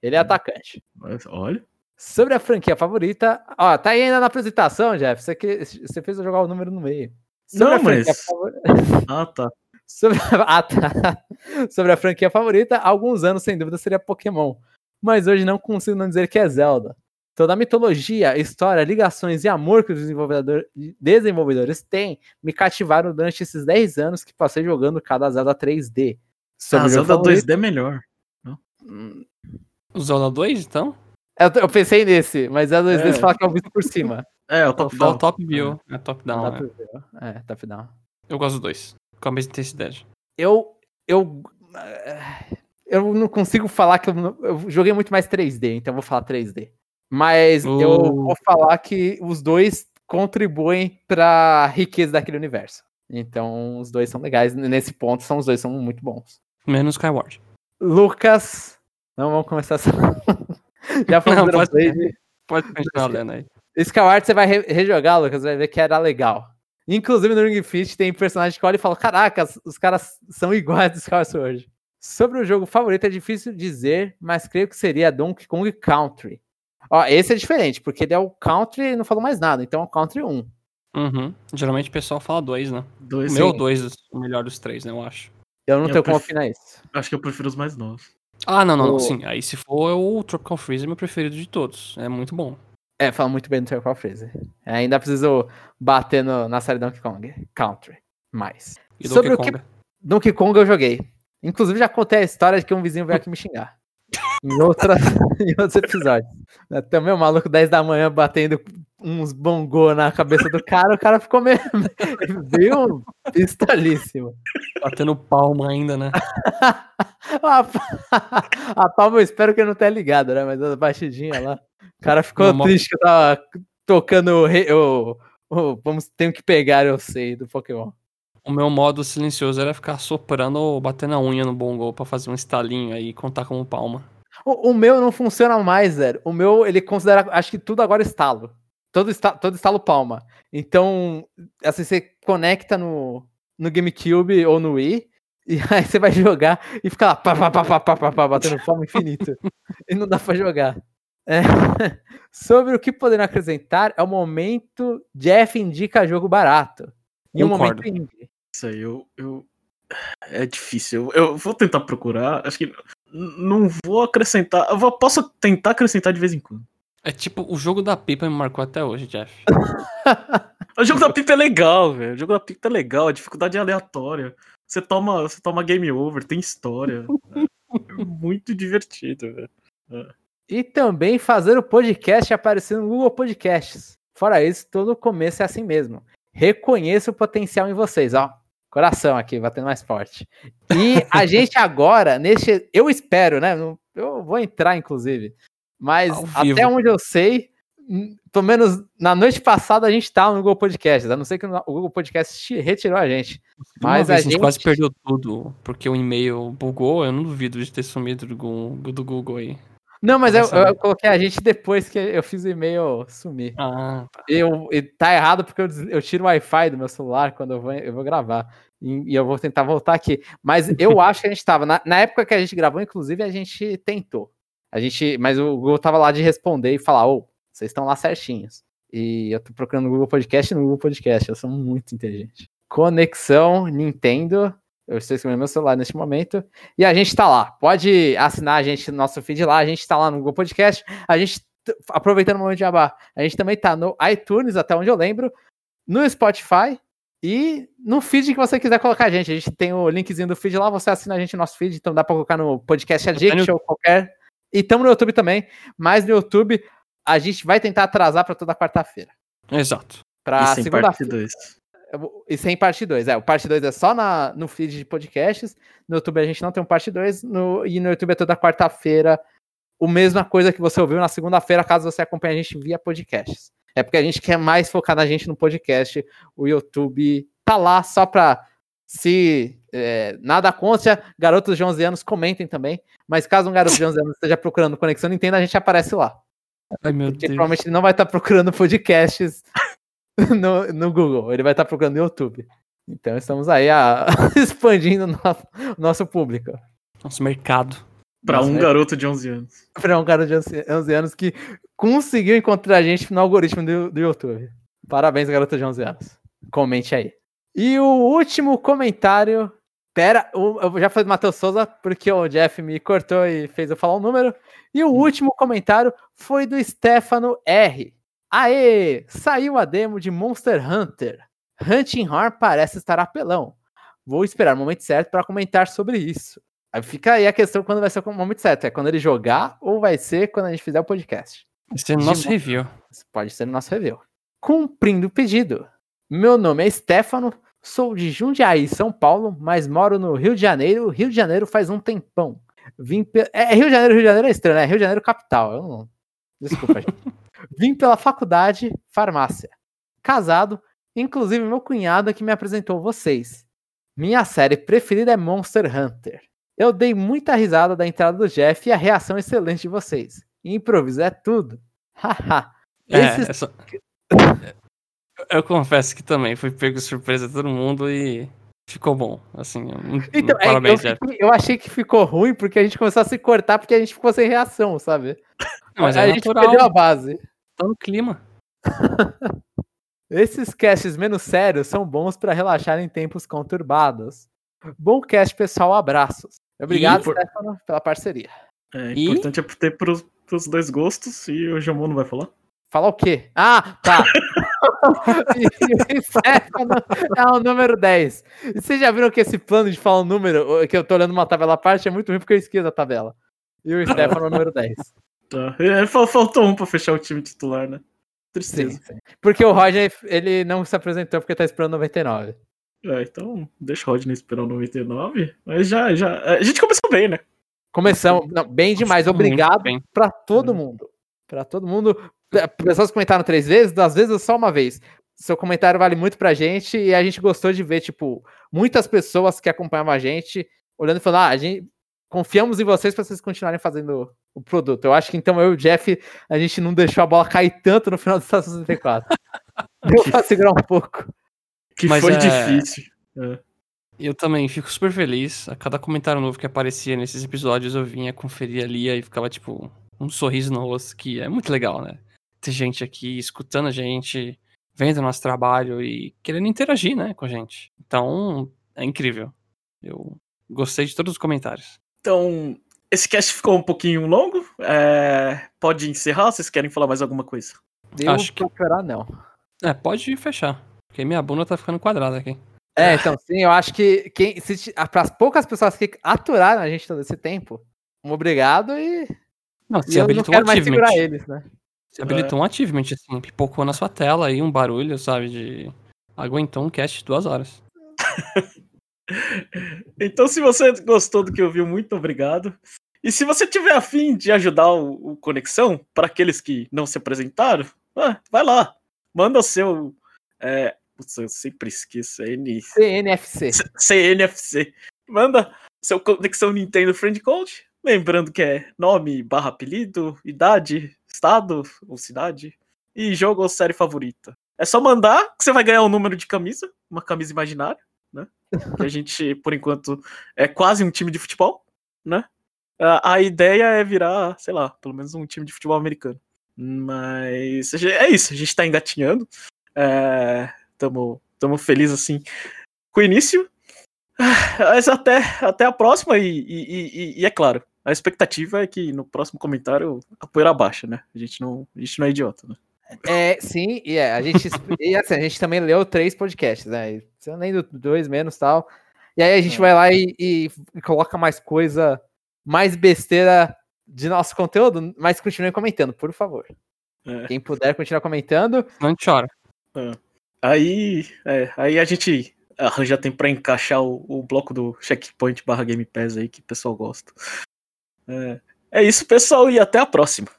Ele é atacante. Mas, olha. Sobre a franquia favorita. Ó, tá aí ainda na apresentação, Jeff. Você, que, você fez eu jogar o número no meio. Não, a franquia mas- favor- Ah, tá. Sobre a... Ah, tá. Sobre a franquia favorita, há alguns anos, sem dúvida, seria Pokémon. Mas hoje não consigo não dizer que é Zelda. Toda a mitologia, história, ligações e amor que os desenvolvedor- desenvolvedores têm me cativaram durante esses 10 anos que passei jogando cada Zelda 3D. Sobre Ah, Zelda favorito- 2D é melhor. Hum, O Zelda 2, então? Eu, eu pensei nesse, mas Zelda 2D É. você fala que é o visto por cima. É, o top o down. top view. É top down, né? pra ver, ó. É, top down. Eu gosto dos dois. Com a mesma intensidade. eu eu eu não consigo falar que eu, não- eu joguei muito mais 3D, então eu vou falar 3D. Mas eu Uh. vou falar que os dois contribuem para riqueza daquele universo. Então os dois são legais nesse ponto, são os dois são muito bons. Menos Skyward. Lucas, não vamos começar essa. Já falamos Não, do pode- Blade. Pode continuar lendo aí. Skyward você vai re- rejogar, Lucas, vai ver que era legal. Inclusive no Ring Fit tem personagem que olha e fala: Caraca, os caras são iguais do Skyward Sword. Sobre o jogo favorito é difícil dizer, mas creio que seria Donkey Kong Country. Ó, esse é diferente, porque ele é o Country e não falou mais nada, então é o Country 1. Uhum. Geralmente o pessoal fala dois, né? Dois, O meu sim. dois, o melhor dos três, né? Eu acho. Eu não Eu tenho como prefiro- opinar isso. Acho que eu prefiro os mais novos. Ah, não, não, não. O- Sim. Aí se for, o Tropical Freeze é meu preferido de todos. É muito bom. É, fala muito bem do Tropical Freezer. Ainda preciso bater no- na série Donkey Kong Country. Mais. E Sobre Donkey o que. Donkey Kong eu joguei. Inclusive já contei a história de que um vizinho veio aqui me xingar. Em, outra, em outros episódios. Também o maluco 10 da manhã batendo uns bongô na cabeça do cara, o cara ficou meio. Viu? Pistolíssimo. Batendo palma ainda, né? A, a palma eu espero que ele não tenha ligado, né? Mas a batidinha lá. O cara ficou Não, triste que eu tava tocando o, re- o, o Vamos, tenho que pegar, eu sei, do Pokémon. O meu modo silencioso era ficar soprando ou batendo a unha no bongo pra fazer um estalinho aí e contar como palma. O, o meu não funciona mais, Zero. O meu, ele considera, acho que tudo agora é estalo. Todo, esta, todo estalo palma. Então, assim, você conecta no, no GameCube ou no Wii, e aí você vai jogar e fica lá, pá, pá, pá, pá, pá, pá, pá batendo palma infinito. e não dá pra jogar. É. Sobre o que poder acrescentar, é o momento Jeff indica jogo barato. E o momento indie. Isso aí, eu, eu. É difícil. Eu, eu vou tentar procurar. Acho que não vou acrescentar. Eu vou, posso tentar acrescentar de vez em quando. É tipo, o jogo da pipa me marcou até hoje, Jeff. o jogo da pipa é legal, velho. O jogo da pipa é legal, a dificuldade é aleatória. Você toma, você toma game over, tem história. é muito divertido, velho. É. E também fazer o podcast aparecer no Google Podcasts. Fora isso, todo começo é assim mesmo. Reconheço o potencial em vocês, ó. Coração aqui, batendo mais forte. E a gente agora, neste. Eu espero, né? Eu vou entrar, inclusive. Mas até onde eu sei, pelo menos na noite passada a gente tava no Google Podcast. A não ser que o Google Podcast retirou a gente. Mas a, a, gente quase perdeu tudo, porque o e-mail bugou. Eu não duvido de ter sumido do Google, do Google aí. Não, mas eu, eu, coloquei a gente depois que eu fiz o e-mail sumir. Ah, tá. Eu, e tá errado porque eu, eu tiro o Wi-Fi do meu celular quando eu vou, eu vou gravar. E, e eu vou tentar voltar aqui. Mas eu acho que a gente tava. Na, na, época que a gente gravou, inclusive, a gente tentou. A gente. Mas o Google tava lá de responder e falar, ô, oh, vocês estão lá certinhos. E eu tô procurando no Google Podcast e no Google Podcast. Eu sou muito inteligente. Conexão Nintendo eu estou escrevendo meu celular neste momento. E a gente está lá. Pode assinar a gente no nosso feed lá. A gente está lá no Google Podcast. A gente, aproveitando o momento de abar, a gente também está no iTunes, até onde eu lembro, no Spotify e no feed que você quiser colocar a gente. A gente tem o linkzinho do feed lá. Você assina a gente no nosso feed. Então dá para colocar no Podcast Addict ou qualquer. E estamos no YouTube também. Mas no YouTube a gente vai tentar atrasar para toda quarta-feira. Exato. Para segunda-feira. E sem parte 2. É, o parte 2 é só na, no feed de podcasts. No YouTube a gente não tem um parte 2. No, e no YouTube é toda quarta-feira. O mesma coisa que você ouviu na segunda-feira, caso você acompanhe a gente via podcasts. É porque a gente quer mais focar na gente no podcast. O YouTube tá lá só pra se é, nada contra, garotos de 11 anos comentem também. Mas caso um garoto de 11 anos esteja procurando Conexão Nintendo, a gente aparece lá. Ai, meu Porque Deus. provavelmente ele não vai estar procurando podcasts no, no Google, ele vai estar procurando no YouTube. Então estamos aí a, expandindo o nosso público. Nosso mercado. Para um garoto de 11 anos. Para um garoto de 11 anos que conseguiu encontrar a gente no algoritmo do, do YouTube. Parabéns, garoto de 11 anos. Comente aí. E o último comentário. Pera, eu já falei do Matheus Souza, porque o Jeff me cortou e fez eu falar o um número. E o último comentário foi do Stefano R. Aê! Saiu a demo de Monster Hunter. Hunting Horn parece estar apelão. Vou esperar o momento certo para comentar sobre isso. Aí fica aí a questão quando vai ser o momento certo. É quando ele jogar ou vai ser quando a gente fizer o podcast? Vai ser no nosso de... review. Pode ser no nosso review. Cumprindo o pedido. Meu nome é Stefano, sou de Jundiaí, São Paulo, mas moro no Rio de Janeiro. Rio de Janeiro faz um tempão. Vim pe... É Rio de Janeiro, Rio de Janeiro é estranho, né? Rio de Janeiro capital. Eu não... Desculpa, gente. Vim pela faculdade, farmácia. Casado, inclusive meu cunhado que me apresentou vocês. Minha série preferida é Monster Hunter. Eu dei muita risada da entrada do Jeff e a reação excelente de vocês. Improviso é tudo. Haha. é, Esses... essa... Eu confesso que também fui pego surpresa todo mundo e ficou bom. Assim, então, parabéns, é, eu, fiquei, eu, achei que ficou ruim porque a gente começou a se cortar porque a gente ficou sem reação, sabe? Mas a é gente natural. perdeu a base. Tá no clima. Esses casts menos sérios são bons para relaxar em tempos conturbados. Bom cast, pessoal. Abraços. Obrigado, por... Stefano, pela parceria. É e... importante é ter pros, pros dois gostos e o Jamon não vai falar? Falar o quê? Ah, tá. e, Stefano é o número 10. E vocês já viram que esse plano de falar um número, que eu tô olhando uma tabela à parte, é muito ruim porque eu esqueço a tabela. E o Stefano é o número 10. Tá. É, faltou um pra fechar o time titular, né? Tristeza. Sim, sim. Porque o Roger, ele não se apresentou porque tá esperando 99. É, então deixa o Rodney esperar o 99. Mas já, já. A gente começou bem, né? Começamos não, bem demais. Obrigado para todo mundo. Para todo mundo. Pessoas comentaram três vezes, das vezes só uma vez. Seu comentário vale muito pra gente e a gente gostou de ver, tipo, muitas pessoas que acompanhavam a gente olhando e falando: ah, a gente confiamos em vocês para vocês continuarem fazendo o produto. Eu acho que então eu e o Jeff, a gente não deixou a bola cair tanto no final do Estação 64. Deu pra segurar um pouco. Que Mas foi é- difícil. É. Eu também fico super feliz. A cada comentário novo que aparecia nesses episódios, eu vinha conferir ali e ficava, tipo, um sorriso no rosto, que é muito legal, né? Ter gente aqui escutando a gente, vendo nosso trabalho e querendo interagir, né, com a gente. Então, é incrível. Eu gostei de todos os comentários. Então, esse cast ficou um pouquinho longo. É, Pode encerrar? Vocês querem falar mais alguma coisa? Eu Acho que- procurar, não. É, pode fechar. Porque minha bunda tá ficando quadrada aqui. É, então, sim, eu acho que quem, se, para as poucas pessoas que aturaram a gente todo esse tempo, um obrigado e, Não, e você eu não habilitou um quero mais segurar eles, né? Você habilitou um achievement, assim, pipocou na sua tela aí um barulho, sabe, de... Aguentou um cast de duas horas. Então, se você gostou do que ouviu, muito obrigado. E se você tiver afim de ajudar o, o Conexão, para aqueles que não se apresentaram, ah, vai lá. Manda o seu. É, putz, eu sempre esqueço. É N, CNFC. C- CNFC. Manda seu Conexão Nintendo Friend Code. Lembrando que é nome barra apelido, idade, estado ou cidade. E jogo ou série favorita. É só mandar que você vai ganhar um número de camisa, uma camisa imaginária, né? Que a gente, por enquanto, é quase um time de futebol, né? A, ideia é virar, sei lá, pelo menos um time de futebol americano. Mas é isso, a gente tá engatinhando. É, tamo, tamo feliz assim com o início. Mas até, até a próxima, e, e- e- e é claro, a expectativa é que no próximo comentário a poeira baixa, né? A gente não, a gente não é idiota, né? É, sim, e é, a gente, e assim, a gente também leu três podcasts, né? e Você lendo dois menos tal. E aí a gente É. vai lá e, e- e coloca mais coisa, mais besteira de nosso conteúdo, mas continue comentando, por favor. É. Quem puder continuar comentando, Não chora. Aí, é, aí a gente arranja tempo pra encaixar o, o bloco do checkpoint barra Game Pass aí que o pessoal gosta. É, é isso, pessoal, e até a próxima.